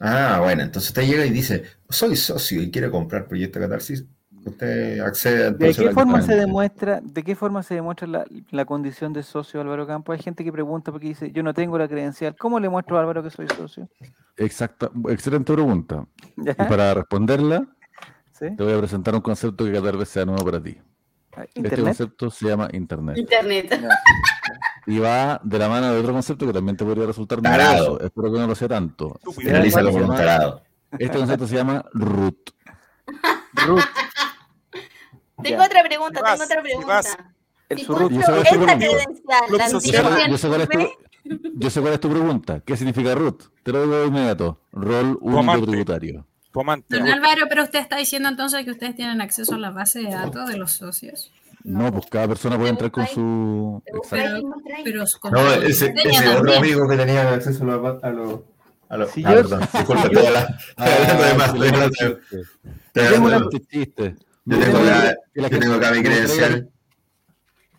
Ah, bueno, entonces usted llega y dice, soy socio y quiere comprar Proyecto Catarsis. Usted accede ¿De qué al forma se demuestra, de qué forma se demuestra la, la condición de socio Álvaro Campo? Hay gente que pregunta porque dice, yo no tengo la credencial. ¿Cómo le muestro a Álvaro que soy socio? Exacta, excelente pregunta. ¿Ya? Y para responderla, ¿Sí? te voy a presentar un concepto que tal vez sea nuevo para ti. Este ¿Internet? concepto se llama Internet. Internet. Y va de la mano de otro concepto que también te podría resultar Tarado. novedoso. Espero que no lo sea tanto. Finalízalo ¿Cuál con un tarado. Este concepto se llama root. Ruth, Tengo Ya. otra pregunta, vas, tengo otra pregunta. el Si. Yo sé cuál es tu esta pregunta. credencial, Club ¿la social. Yo sé, antigua yo sé cuál es tu, sirve? yo sé cuál es tu pregunta. ¿Qué significa root? Te lo digo de inmediato. Rol único tributario. Don Álvaro, pero usted está diciendo entonces que ustedes tienen acceso a la base de datos de los socios. No, pues cada persona puede Te entrar con su. te. Pero con No, ese, otro amigo que tenía acceso a los... A los Si ah, perdón, disculpa, la- hablando de más, estoy hablando de- estoy Yo tengo, la, Que la yo tengo acá mi credencial.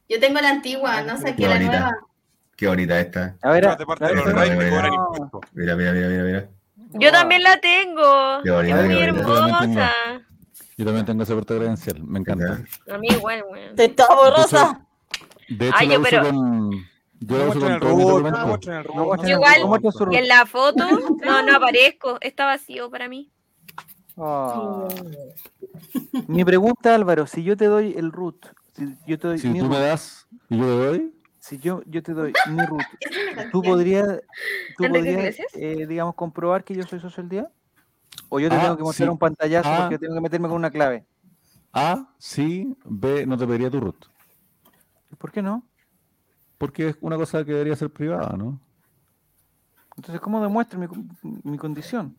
Yo tengo la antigua, no saqué Qué la bonita. nueva. Qué bonita esta. A ver, a- parte ver, mira, mira. Mira, mira, mira. Yo también la tengo. Qué bonita, Es muy hermosa. Yo también tengo esa puerta credencial. Me encanta. A mí igual, weón. Te está borrosa. De hecho, Ay, la yo, uso pero- con. Yo la uso con mis robot, no No igual, en la foto no, no (laughs) aparezco. Está vacío para mí. Ah. Mi pregunta, Álvaro, si yo te doy el root, si yo te doy Si mi tú me root, das y yo te doy, si yo, yo te doy mi root, (laughs) ¿tú podrías, tú ¿Enrique podrías eh, digamos, comprobar que yo soy socio del día? ¿O yo te Ah, tengo que mostrar sí. un pantallazo Ah. porque tengo que meterme con una clave? A, sí, B, no te pediría tu root. ¿Por qué no? Porque es una cosa que debería ser privada, ¿no? Entonces, ¿cómo demuestro mi, mi condición?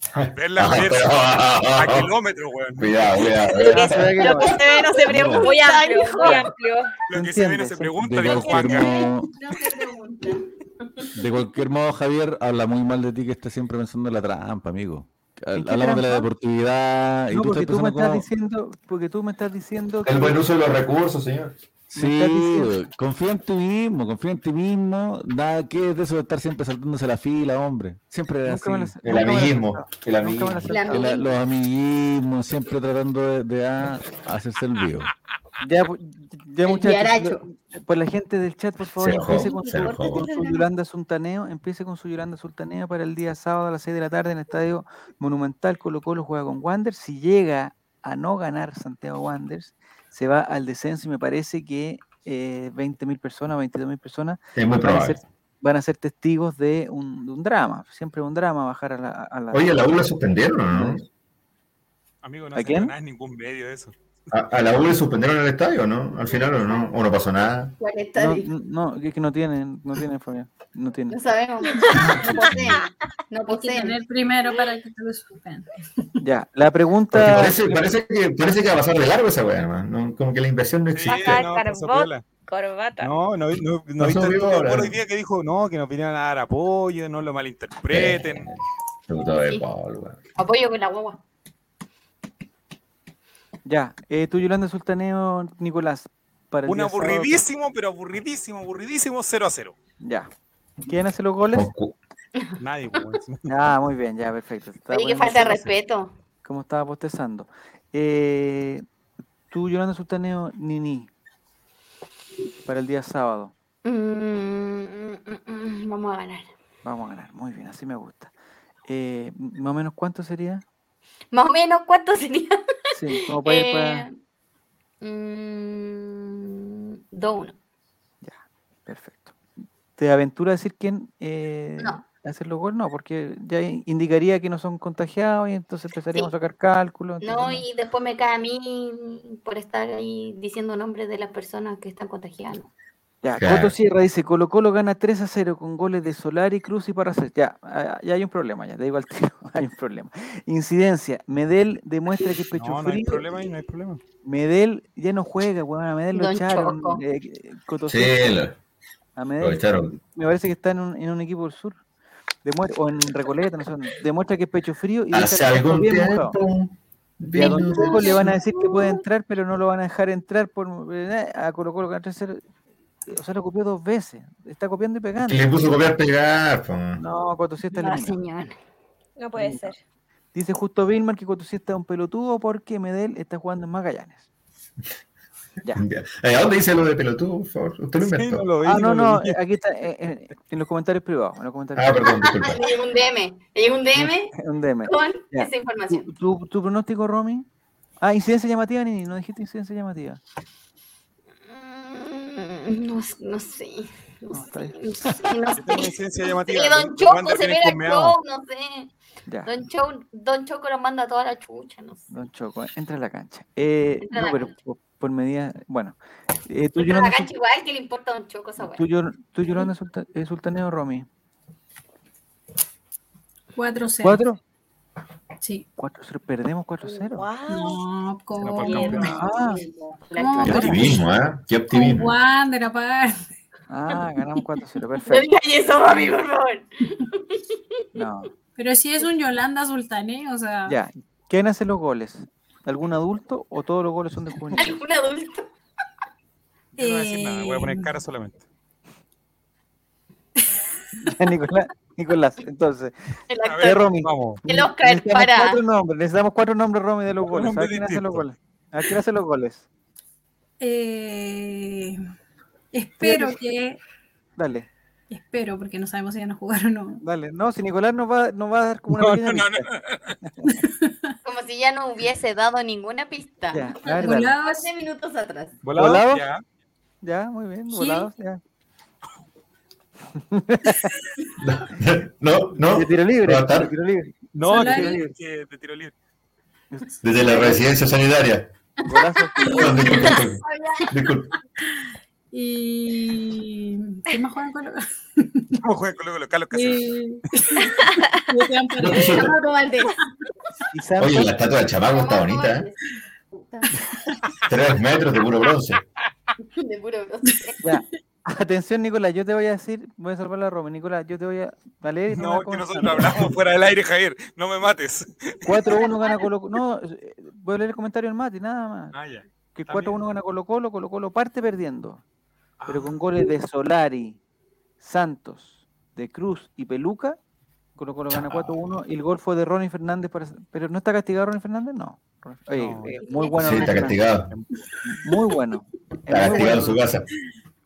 (laughs) Verla Ah, a kilómetros, weón. Cuidado, cuidado. Lo que, se ve no. se pregunta. Muy amplio, muy amplio. Lo que Se ve no se pregunta, De dijo cualquier, Juan. modo, No se pregunta. de cualquier modo, Javier habla muy mal de ti que estás siempre pensando en la trampa, amigo. ¿En qué Hablamos de la deportividad y No, tú porque estás tú me estás como... diciendo, porque tú me estás diciendo que El buen uso de los recursos, señor. Sí, confía en ti mismo, confía en ti mismo. Nada que es de eso de estar siempre saltándose la fila, hombre. Siempre así. El amiguismo. El amiguismo. El. El- los amiguismos, siempre tratando de, de ah, hacerse el vivo. Ya, ya muchachos, lo- pues la gente del chat, por favor, enojó, empiece su, con su Yolanda Sultaneo, empiece con su Yolanda Sultaneo para el día sábado a las 6 de la tarde en el Estadio Monumental Colo Colo juega con Wander. Si llega a no ganar Santiago Wanderers, se va al descenso y me parece que eh, 20.000 personas, 22.000 personas, Es muy van a, ser, van a ser testigos de un, de un drama. Siempre un drama bajar a la... a la- Oye, ¿a la U la suspendieron no? Amigo, no ¿A se quién? ningún medio de eso. ¿A, a la U le suspendieron el estadio, no? Al final o no, o no pasó nada. No, no, es que no tienen, no tienen, Fabián. No No tienen. sabemos. (laughs) No poseen. No poseen. tener primero para que te lo suspendan. Ya, la pregunta... parece, parece, que, parece que va a pasar de largo esa weá, hermano. ¿no? Como que la inversión no Sí, existe. Baja no, carbón. Corbata. No, no, no, no viste el hoy día que dijo, no, que nos vinieran a dar apoyo, no lo malinterpreten. De Sí. Apoyo con la guagua. Ya, eh, tú, Yolanda Sultaneo, Nicolás. Para el Un día sábado- aburridísimo, pero aburridísimo, aburridísimo 0 a 0. Ya. ¿Quién hace los goles? Nadie, pues. (laughs) Ah, muy bien, ya, perfecto. Oye, que poniendo falta de respeto. Como estaba postezando. Eh, tú, Yolanda Sultaneo, Nini. Para el día sábado. Mm, mm, mm, vamos a ganar. Vamos a ganar. Muy bien, así me gusta. Eh, más o menos, ¿cuánto sería? Más o menos, ¿cuánto sería? Sí, como para ir para... Eh, mm, 2-1. Ya, perfecto. ¿Te aventura a decir quién eh, No. hace los goles? No, porque ya indicaría que no son contagiados y entonces empezaríamos Sí. a sacar cálculos. No, entonces y después me cae a mí por estar ahí diciendo nombres de las personas que están contagiando. Ya, Claro. Coto Sierra dice, Colo Colo gana 3 a 0 con goles de Solari, Cruz y Paracel. Ya, ah, ya hay un problema, ya te digo al tiro, hay un problema. Incidencia, Medel demuestra que es pecho No, no hay frío. problema ahí, no hay problema. Medel ya no juega, weón, a Medel lo Don echaron. Choco. eh, Coto Sí, Sierra, lo, a lo Medel echaron. me parece que está en un, en un equipo del sur. Demuestra, o en Recoleta, no sé, demuestra que es pecho frío y Hace algún bien mojado. Y a Don le van a de decir que puede entrar, pero no lo van a dejar entrar por eh, a Colo Colo gana 3-0. O sea, lo copió dos veces. Está copiando y pegando. Le puso copiar pegar. po. No, está No, señor. No puede ser. Dice justo Vilmar que Cotusieta es un pelotudo porque Medel está jugando en Magallanes. (laughs) Ya. Eh, ¿A dónde dice lo de pelotudo, por favor? Usted lo Sí, inventó. no lo vi, Ah, no, no, aquí está, eh, eh, en los comentarios privados. En los comentarios Ah, privados. perdón, disculpa. (laughs) Llegó un DM. Le llegó un DM (laughs) Un DM. con Ya. esa información. ¿Tu, tu, tu pronóstico, Romy? Ah, incidencia llamativa, Nini. No dijiste incidencia llamativa. No, no sé. No, sé. No (laughs) sé. Sí. Don Choco se ve comeado. Choco, no sé. Ya, Don Choco, Don Choco lo manda a toda la chucha, no sé. Don Choco, entra a la cancha. Eh, Entra no, la pero cancha. por, por medida. Bueno, eh, tú, Entra a la cancha igual que le importa a Don Choco esa weá. tú, Yol- tú, Yolanda Sulta- eh, Sultaneo, Romy. 4-0. ¿Cuatro? Sí. 4-0. Perdemos 4-0. Wow. No, con, No. Ah. La No, Qué optimismo, ¿eh? Qué optimismo. Wander aparte. Ah, ganamos 4-0. No (laughs) Perfecto. digas eso, mami, por favor. No. Pero si es un Yolanda Sultané, o sea. Ya. ¿Quién hace los goles? ¿Algún adulto o todos los goles son de juveniles? Algún adulto. Yo no voy a decir nada, voy a poner Eh, cara solamente. (laughs) Nicolás, Nicolás, entonces. El actor. ¿Qué, ver, Romy? vamos. El Oscar necesitamos para- cuatro nombres, necesitamos cuatro nombres, Romy, de los goles. A quién hace los goles. A ver quién hace los goles. eh, espero que. Dale, Espero, porque no sabemos si van a jugar o no. dale. No, si Nicolás nos va, nos va a dar como una No, pequeña no, no, pista. Como si ya no hubiese dado ninguna pista. Ya, ver. Volados, Hace minutos atrás. ¿Volado? ¿Volado? Ya. Ya, muy bien, volados, ya. (laughs) No, no. De tiro libre, de tiro libre. No, Solari. que, que de tiro libre. Desde la residencia sanitaria. Disculpa, (laughs) disculpa. y. ¿Qué más juegan con los.? ¿Cómo juega con luego los Carlos? (laughs) Y... Chamaco Valdés. Y Oye, la estatua del chamaco está bonita, ¿eh? Tres metros de puro bronce. De puro bronce. ya. (laughs) Atención, Nicolás, yo te voy a decir, voy a salvar la Romy. Nicolás, yo te voy a, vas No, que nosotros hablamos fuera del aire, Javier. No me mates. (laughs) 4-1 gana Colo (laughs) Colo. No, eh, voy a leer el comentario del Mati, nada más. Ah, ya. Que está 4-1 bien. gana Colo Colo, Colo Colo parte perdiendo. Pero Ah, con goles de Solari, Santos, de Cruz y Peluca, Colo Colo gana 4-1 y el gol fue de Ronnie Fernández. Para... ¿Pero no está castigado Ronnie Fernández? No. Oye, No. eh, muy bueno. Sí, está castigado. Muy bueno. Es Está castigado bueno, en su casa.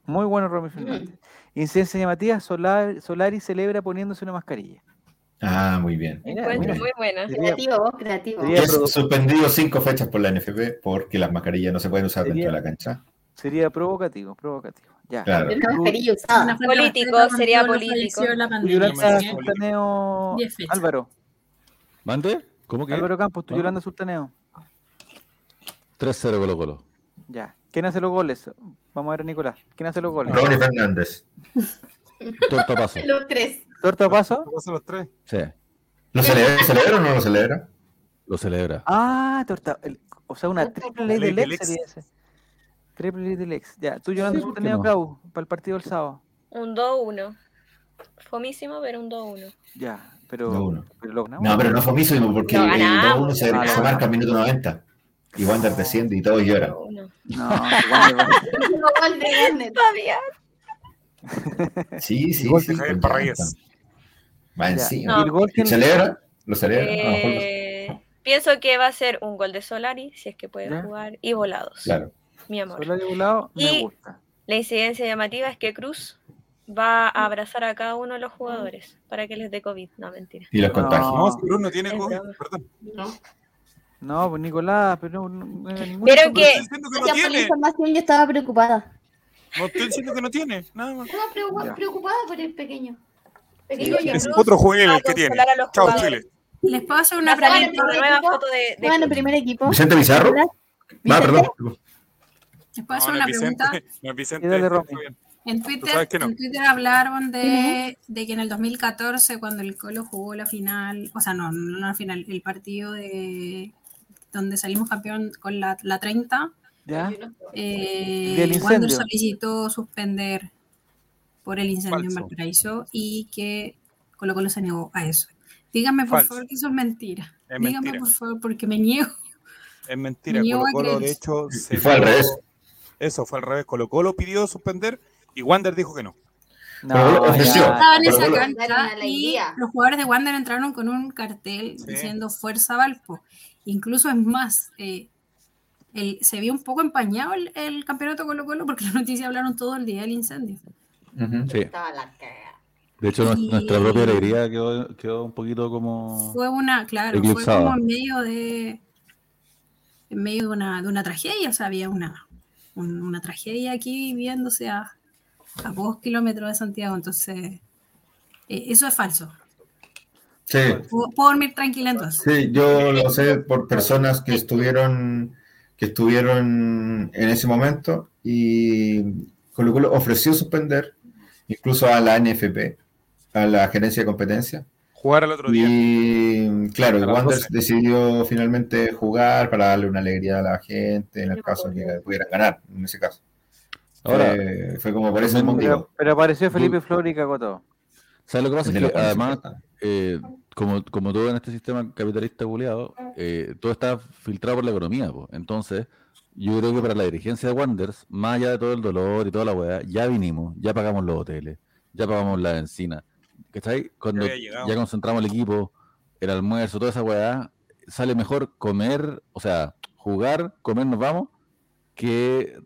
Muy bueno Ronnie Fernández. Incidencia llamativa, Solari, Solari celebra poniéndose una mascarilla. Ah, muy bien. Mira, Encuentro mira. muy buena. Creativo, vos, creativo. Suspendido cinco fechas por la NFP porque las mascarillas no se pueden usar dentro de la cancha. Sería provocativo, provocativo. Ya. Claro. Mascarilla usada. Político, sería político. la pandemia. Sultaneo. Álvaro, ¿Mande? ¿Cómo que? Álvaro Campos, tú Ah. Yolanda Sultaneo. 3-0 Colo Colo. Ya. ¿Quién hace los goles? Vamos a ver a Nicolás. ¿Quién hace los goles? Ronnie Fernández. (laughs) Torta paso. Los tres. ¿Torta paso? Los tres. Sí, ¿Lo celebra, celebra o no lo celebra? lo celebra. Ah, torta. el- o sea, una triple ley del ex ex. sería ese. Triple ley del ex. Ya. Tú Yolanda Sí, ¿por qué Sultaneo, no? Clau, para el partido del sábado. Un 2-1. Fomísimo, pero un 2-1. Ya. Pero. 2-1. pero lo ganamos. No, pero no fue mismo porque el ganamos. 2-1 se, marca al minuto 90. Y Wander desciende y todos lloran. 2-1. No, Garnet. (laughs) Todavía. Sí, sí, sí. de Javier Parragués. Va encima. ¿Y el gol ¿Y quién celebra? ¿Lo celebra? Lo lo- Eh, pienso que va a ser un gol de Solari, si es que puede jugar, y volados. Claro. Mi amor. Solari volado, me Y- gusta. La incidencia llamativa es que Cruz va a abrazar a cada uno de los jugadores para que les dé COVID. No, mentira. Y los contagios. No, Cruz no tiene COVID, perdón. No, pues Nicolás, pero no, no, no ningún tipo que- no Gracias por la información, yo estaba preocupada. No estoy diciendo que no tiene. Nada más. Estaba preocupada, Ya. preocupada por el pequeño. Pequeño yo. Es otro el que tiene. Chao. Chile. Les puedo hacer una pregunta. Vicente, nueva equipo. foto de, de Bueno, primer equipo. ¿Vicente Pizarro? Va, perdón. Les puedo hacer No, no una Vicente. pregunta. No Vicente. En Twitter, no. en Twitter hablaron de, de que en el 2014, cuando el Colo jugó la final, o sea, no, no la final, el partido de donde salimos campeón con la, la 30, ¿Ya? eh, Wander solicitó suspender por el incendio en Falso. Valparaíso y que Colo Colo se negó a eso. Díganme, por Falso. favor, que eso es mentira. Es Díganme, mentira. por favor, porque me niego. Es mentira. Colo Colo, creer de hecho, se fue al negó- revés. Eso fue al revés. Colo Colo pidió suspender y Wander dijo que no. No, Pero ofreció. ya. Estaba en esa cancha y los jugadores de Wander entraron con un cartel Sí. diciendo Fuerza Valpo. Incluso es más, eh, el- se vio un poco empañado el, el campeonato Colo Colo porque (laughs) las noticias hablaron todo el día del incendio. Sí. De hecho, Y- nuestra propia alegría quedó, quedó un poquito como. Fue una, claro, fue como en medio de en medio de una, de una tragedia, o sea, había una, un- una tragedia aquí viviéndose a, a pocos kilómetros de Santiago, entonces eh, eso es falso. Sí. Puedo, puedo dormir tranquila entonces. Sí, yo lo sé por personas que estuvieron que estuvieron en ese momento y Colo Colo ofreció suspender incluso a la NFP, a la gerencia de competencia. Jugar al otro día. Y claro, A las Wander 12. decidió finalmente jugar para darle una alegría a la gente en el caso de que pudieran ganar, en ese caso. Ahora, fue, fue como por ese motivo. Pero, pero apareció Felipe Flor y cagó todo. ¿Sabes lo que pasa? Es que además, importante. eh, como, como todo en este sistema capitalista buleado, eh, todo está filtrado por la economía. po. Entonces, yo creo que para la dirigencia de Wanderers, más allá de todo el dolor y toda la weá, ya vinimos, ya pagamos los hoteles, ya pagamos la encina. ¿Cachai? Cuando ya concentramos el equipo, el almuerzo, toda esa weá, sale mejor comer, o sea, jugar, comer, nos vamos, que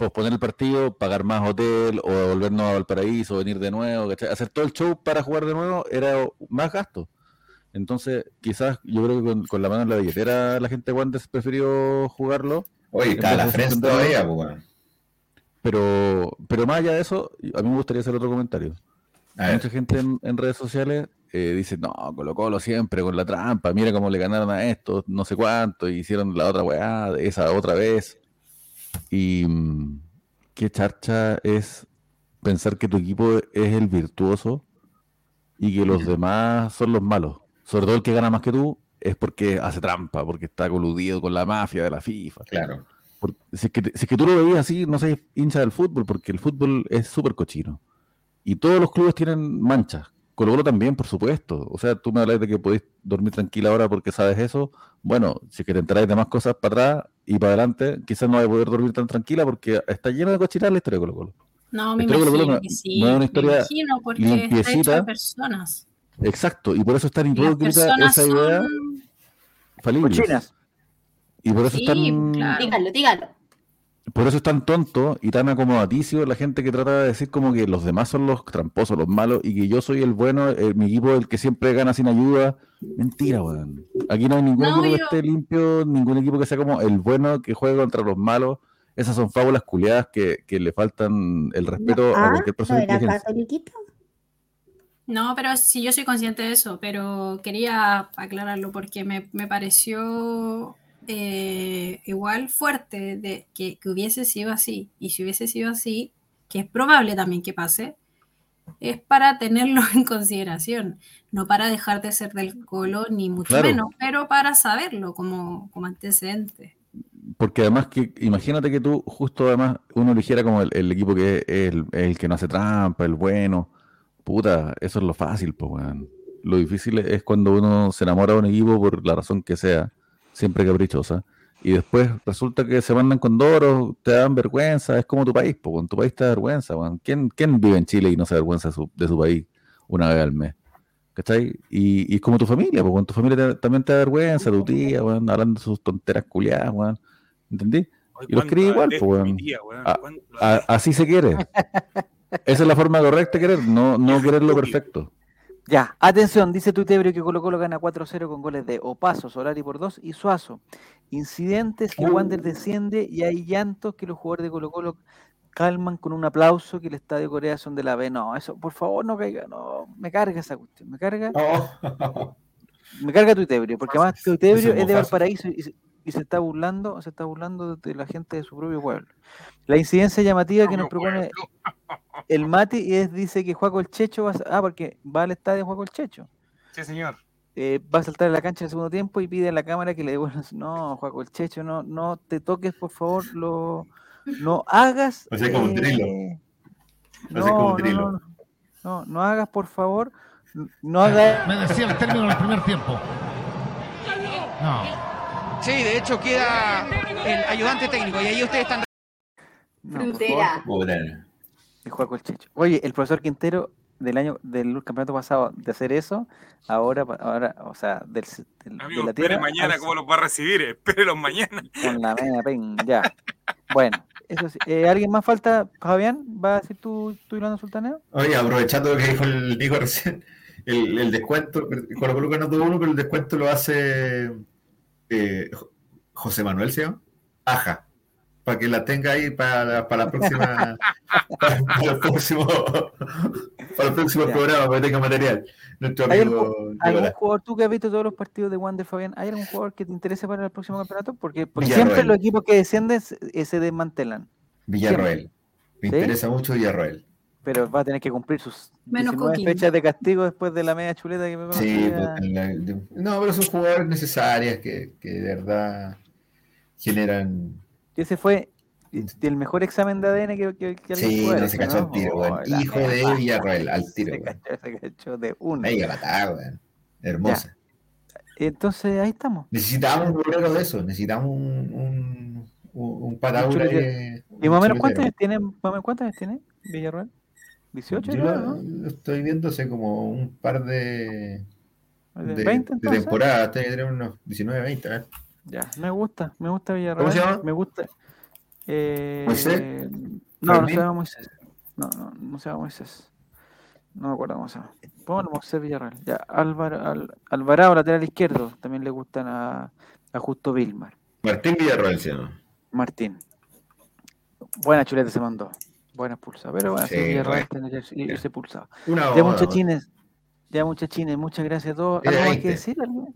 posponer el partido, pagar más hotel o volvernos a Valparaíso, venir de nuevo, ¿cachai? hacer todo el show para jugar de nuevo era más gasto. Entonces, quizás yo creo que con, con la mano en la billetera la gente de Wanderers prefirió jugarlo, Oye, está la frente todavía, pues, pero, pero más allá de eso, a mí me gustaría hacer otro comentario. A ver, Mucha gente en, en redes sociales eh, dice, no, Colo Colo siempre con la trampa, mira cómo le ganaron a esto, no sé cuánto, y hicieron la otra weá, esa otra vez. Y mm, qué charcha es pensar que tu equipo es el virtuoso y que los demás son los malos. Sobre todo el que gana más que tú es porque hace trampa, porque está coludido con la mafia de la FIFA. claro. Si, es que, si es que tú lo veías así, no sé, hincha del fútbol, porque el fútbol es súper cochino. Y todos los clubes tienen manchas. Colo Colo también, por supuesto. O sea, tú me hablas de que podéis dormir tranquila ahora porque sabes eso. Bueno, si es que te enteráis de más cosas para atrás y para adelante, quizás no vais a poder dormir tan tranquila porque está lleno de cochinas la historia de Colo Colo. No, me Colo imagino Colo que sí. no es una me historia imagino porque está hecho limpiecita. de personas. Exacto, y por eso es tan Y las hipócrita personas esa idea son... Cochinas. Y por eso Sí, es tan, claro. Dígalo, dígalo. Por eso es tan tonto y tan acomodaticio la gente que trata de decir como que los demás son los tramposos, los malos, y que yo soy el bueno, eh, mi equipo el que siempre gana sin ayuda. Mentira, weón. Aquí no hay ningún No, equipo que esté limpio, ningún equipo que sea como el bueno que juegue contra los malos. Esas son fábulas culiadas que, que le faltan el respeto a Ah, cualquier ¿no persona de era? No, pero sí, yo soy consciente de eso, pero quería aclararlo porque me, me pareció eh, igual fuerte de que, que hubiese sido así. Y si hubiese sido así, que es probable también que pase, es para tenerlo (laughs) en consideración, no para dejar de ser del colo, ni mucho Claro. menos, pero para saberlo como, como antecedente. Porque además que, imagínate que tú, justo además, uno eligiera como el, el equipo que es el, el que no hace trampa, el bueno. Puta, eso es lo fácil, pues, weón. Lo difícil es cuando uno se enamora de un equipo por la razón que sea, siempre caprichosa, y después resulta que se mandan con doros, te dan vergüenza, es como tu país, pues, en tu país te da vergüenza. ¿Quién, quién vive en Chile y no se da vergüenza de su, de su país una vez al mes? ¿Cachai? Y, y es como tu familia, pues, con tu familia te- también te da vergüenza, tu tía, weón, hablando de sus tonteras culiadas. ¿Entendí? Y los quería igual, pues, así se quiere. (laughs) Esa es la forma correcta de querer, no, no querer lo perfecto. Ya, atención, dice Tutebrio que Colo Colo gana 4-0 con goles de Opaso, Solari por 2 y Suazo. Incidentes que Wander desciende y hay llantos que los jugadores de Colo Colo calman con un aplauso que el Estadio Corea son de la B. No, eso, por favor, no caiga, no, me carga esa cuestión, me carga, Oh. (laughs) me carga Tutebrio, porque además Tutebrio Ese es de. Valparaíso y, y se está burlando, se está burlando de la gente de su propio pueblo. La incidencia llamativa que nos propone el Mati y es, dice que Juaco el Checho va a, ah, porque va al estadio Juaco el Checho. Sí, señor. eh, va a saltar a la cancha en el segundo tiempo y pide a la cámara que le devuelvan. (laughs) No, Juaco el Checho, no, no te toques, por favor, lo, no hagas. O sea, como un trilo. eh, O sea, como un no, trilo. no, no, no, no hagas, por favor, no hagas. Me decía el término del primer tiempo. No. Sí, de hecho queda el ayudante técnico y ahí ustedes están No, por favor, Juaco el Checho. Oye, el profesor Quintero del año del campeonato pasado de hacer eso, ahora, ahora, o sea, del, del- de Amigo, la espere tierra mañana cómo los va a recibir. Espérelos mañana. Con la media pen, ya. Bueno, eso sí. Eh, ¿Alguien más falta? Fabián, ¿va a decir tú, tú Ilana Sultaneo? Oye, aprovechando lo que dijo el Nico recién, el, el descuento, Colo Colo ganó 2-1, pero el descuento lo hace eh, Jo- José Manuel, ¿se llama? Aja. Para que la tenga ahí para, la- para la próxima. (laughs) para, para el próximo, para el próximo Ya. programa, para que tenga material. Nuestro ¿Hay amigo ¿Algún jugador, tú que has visto todos los partidos de Wander, Fabián, ¿hay algún jugador que te interese para el próximo campeonato? Porque, siempre los equipos que descienden se, eh, se desmantelan, Villarroel. Me ¿Sí? interesa mucho Villarroel. pero va a tener que cumplir sus Menos 19 Coquimbo. fechas de castigo después de la media chuleta que me Sí, pues, en la- de- no, pero son jugadores necesarias que, que de verdad generan. Ese fue el mejor examen de ADN que, que, que alguien Sí, no se cachó al tiro, Oh, weón. la Hijo de. Villarroel, al tiro, Se cachó, se cachó de una. Ahí patada, weón. Hermosa. Entonces, ahí estamos. Necesitamos un bolero de eso, necesitamos un, un, un, un chuletero. de- ¿Y más o menos cuántos años tiene, cuántos años tiene Villarreal? 18, Yo ¿no? lo estoy viendo hace como un par de, ¿De de, 20 de temporadas, tiene que tener unos 19, 20. ¿eh? Ya, me gusta, me gusta Villarreal. ¿Cómo se llama? Me gusta. Eh, ¿Moisés? No, no se llama Moisés. No, no, no se llama Moisés. No me acuerdo cómo se llama. Póngale Moisés Villarreal. Ya, Álvaro, Al- Alvarado, lateral izquierdo. También le gustan a, a Justo Vilmar. Martín Villarroel se llama. Martín. Buena chuleta se mandó. Buena expulsada. Pero bueno, Sí, Villarreal bueno. tiene que ir- irse expulsado. Una Ya boda, muchachines, ya muchachines, muchas gracias a todos. ¿Algo más que 20. decir? ¿Algo?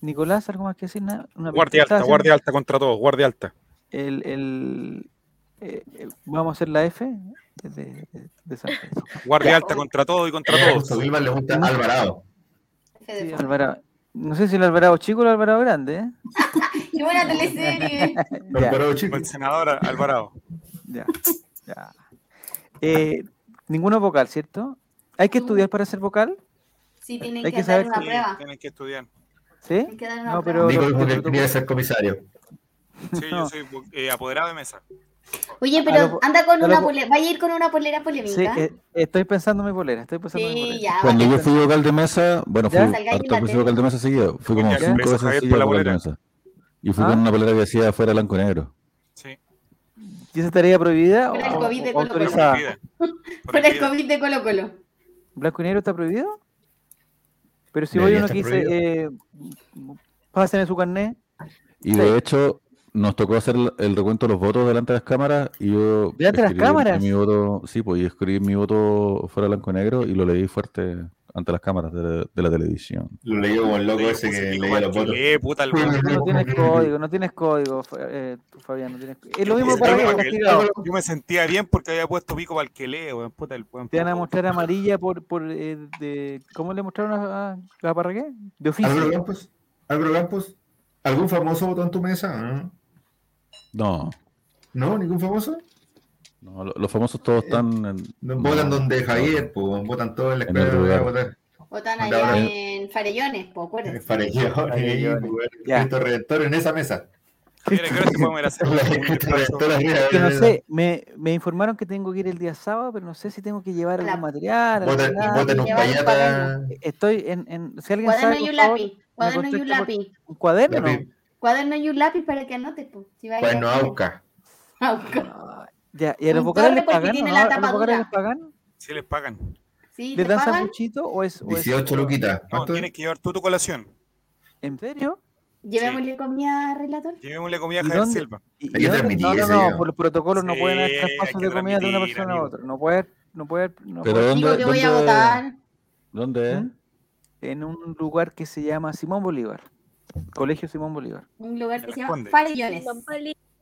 Nicolás, ¿algo más que decir? Nada. Una Guardia alta, haciendo guardia alta contra todos, guardia alta. El, el, eh, eh, vamos a hacer la F de, de, de San Pedro. (laughs) Guardia alta contra todo y contra A todos. Vilmar le gusta Alvarado. Sí, Alvarado. No sé si el Alvarado chico o el Alvarado grande, ¿eh? ¡Qué buena teleserie! Alvarado chico. El senador Alvarado. ya, ya. Eh, ninguno vocal, ¿cierto? ¿Hay que estudiar para ser vocal? Sí, tienen Hay que, saber una Sí, prueba. tienen que estudiar. ¿Sí? No, pero- dijo que quería ser comisario. Sí, No. yo soy eh, apoderado de mesa. Oye, A pero lo- anda con una polera. ¿Vaya a ir con una polera Sí, polémica? eh, estoy pensando en mi polera, estoy pensando en mi Sí, polera. ya. Cuando yo fui vocal de mesa, bueno, fui tele. vocal de mesa seguido. Fui como Ya, cinco veces seguido por la vocal de bolera. mesa. Y fui ¿Ah? con una polera que decía fuera blanco y negro. Sí. ¿Y esa estaría prohibida o, Fuera el COVID de Colo Colo. Por el. COVID de Colo Colo. ¿Blanco y negro está prohibido? Pero si voy uno que dice, eh, pásenme su carnet, Y Sí. de hecho, nos tocó hacer el, recuento de los votos delante de las cámaras y yo ¿Delante de las cámaras? mi voto, sí, pues y escribí mi voto fuera blanco y negro y lo leí fuerte ante las cámaras de, de la televisión. Lo leí como el loco ese que leía los votos. Eh, puta el No tienes código, no tienes código, eh, Fabián, no tienes Es lo mismo para Yo mí, me- castigado. Yo me sentía bien porque había puesto pico para el que lee, weón. Puta el. Te van a mostrar amarilla por, por eh, de, ¿cómo le mostraron a, a, a Parragué? De Álvaro oficio. Campos, Álvaro Campos, ¿algún famoso votó en tu mesa? ¿No? No, ¿No? ¿Ningún famoso? No, lo- los famosos todos están en, No, votan donde Javier, pues votan todos en la En escuela. votan. Allá en Farellones, po, acuérdense. Farellones, Farellones. Cristo Redentor en esa mesa. (laughs) No sé, me, me informaron que tengo que ir el día sábado, pero no sé si tengo que llevar algún material. Voten, algún lado. voten un payata. Estoy en, en si alguien Cuaderno sabe, y un lápiz. Cuaderno y un lápiz. ¿Un cuaderno? lápiz. Cuaderno y un lápiz para que anotes, po. Si va a ir Pues no, a- Auca. Auca. Ya, ¿y a los vocales les pagan? tiene ¿no? la ¿A los vocales les pagan? Sí les pagan. ¿Sí? ¿Les ¿Te dan sanguchito o es, o es 18 luquitas. No, tienes que llevar tú tu colación. ¿En serio? Llevémosle comida, relator. Llevémosle comida a ¿Y Javier dónde? Silva. ¿Y- No, no, no, por los protocolos no Sí, pueden haber traspasos de comida de una persona a otra. No puede, no puede, no Pero puede- ¿dónde- Digo que voy a dónde- votar. ¿Dónde es? ¿Mm? en un lugar que se llama Simón Bolívar. Colegio Simón Bolívar. Un lugar que se llama. Farellones.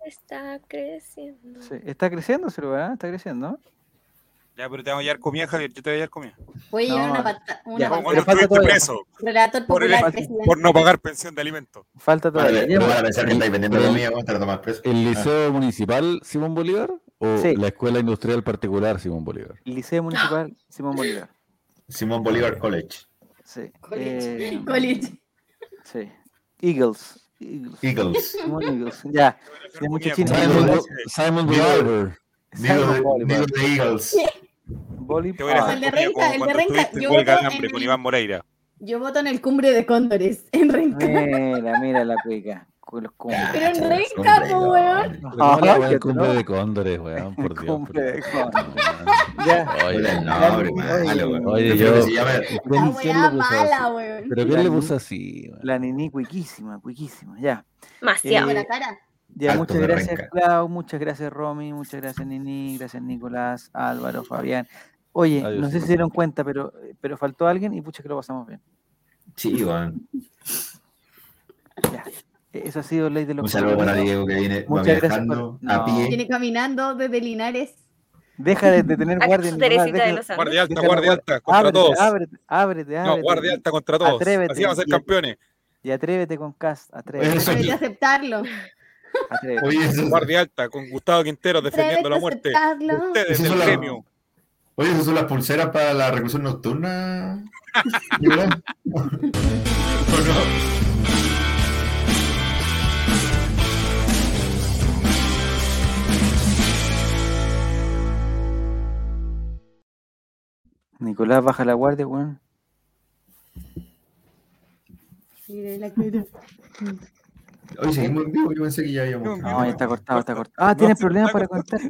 Está creciendo. Sí, Está creciendo ¿eh? está creciendo. Ya, pero te vamos a llevar comida, Javier. Yo te voy a llevar comida. Voy a llevar No, una pata. Una pata- cuando estuviste preso Relator por, el- popular, presidente. por no pagar pensión de alimentos. Falta todavía. Vale, no van a pensar que estáis vendiendo El- comida, vamos a tomar preso. ¿El Ah. Liceo Municipal Simón Bolívar o Sí. la Escuela Industrial Particular Simón Bolívar? Liceo Municipal (gasps) Simón Bolívar. Simón Bolívar College. Sí. College. eh, College. sí. Eagles. Eagles. Eagles. (laughs) Eagles. Ya. Ya. Comida, Simon, Simon Bolívar. Digo de, Eagles. Hacer el de Renca, el de Renca. Yo voto con el- Iván Moreira. Yo voto en el cumbre de cóndores. En Renca. Mira, mira la cuica. Los cumbres. Pero no. weón. ¿Cómo la Ajá, weá, que el cumbre no. de cóndores, weón? Por Dios. Cumbre de cóndores. Oye, no, weón. Oye, yo- La weá mala, así. weón. ¿Pero quién le puso así? weón? La nini cuiquísima, cuiquísima. Ya. Demasiado. Eh, la cara. Ya, Alto muchas gracias, renca. Clau, muchas gracias, Romy, muchas gracias, Nini, gracias, Nicolás, Álvaro, Fabián. Oye, Adiós. no sé si se dieron cuenta, pero, pero faltó alguien y pucha que lo pasamos bien. Sí, weón. Ya. Eso ha sido ley de los Un saludo para. Diego que viene Muchas gracias viajando por- a no. pie. Viene caminando desde Linares. Deja de, de tener (laughs) ¿Acaso guardia. Deja- de los Andes? Guardia alta, guardia guard- alta, contra ábrete, todos. Ábrete, ábrete, ábrete. No, guardia alta contra todos. Atrévete, Así vamos a ser y- campeones. Y atrévete con Cast, atrévete. Eso sí. que aceptarlo. atrévete. Oye, eso, Guardia alta con Gustavo Quintero defendiendo la muerte. Aceptarlo. Ustedes la- gremio. oye, esas son las pulseras para la reclusión nocturna. (laughs) (laughs) ¿O no? Nicolás, baja la guardia, weón. Mire la cara. Oye, seguimos en vivo. Yo pensé que ya habíamos. No, ya está cortado, está cortado. Ah, tienes problemas para contar.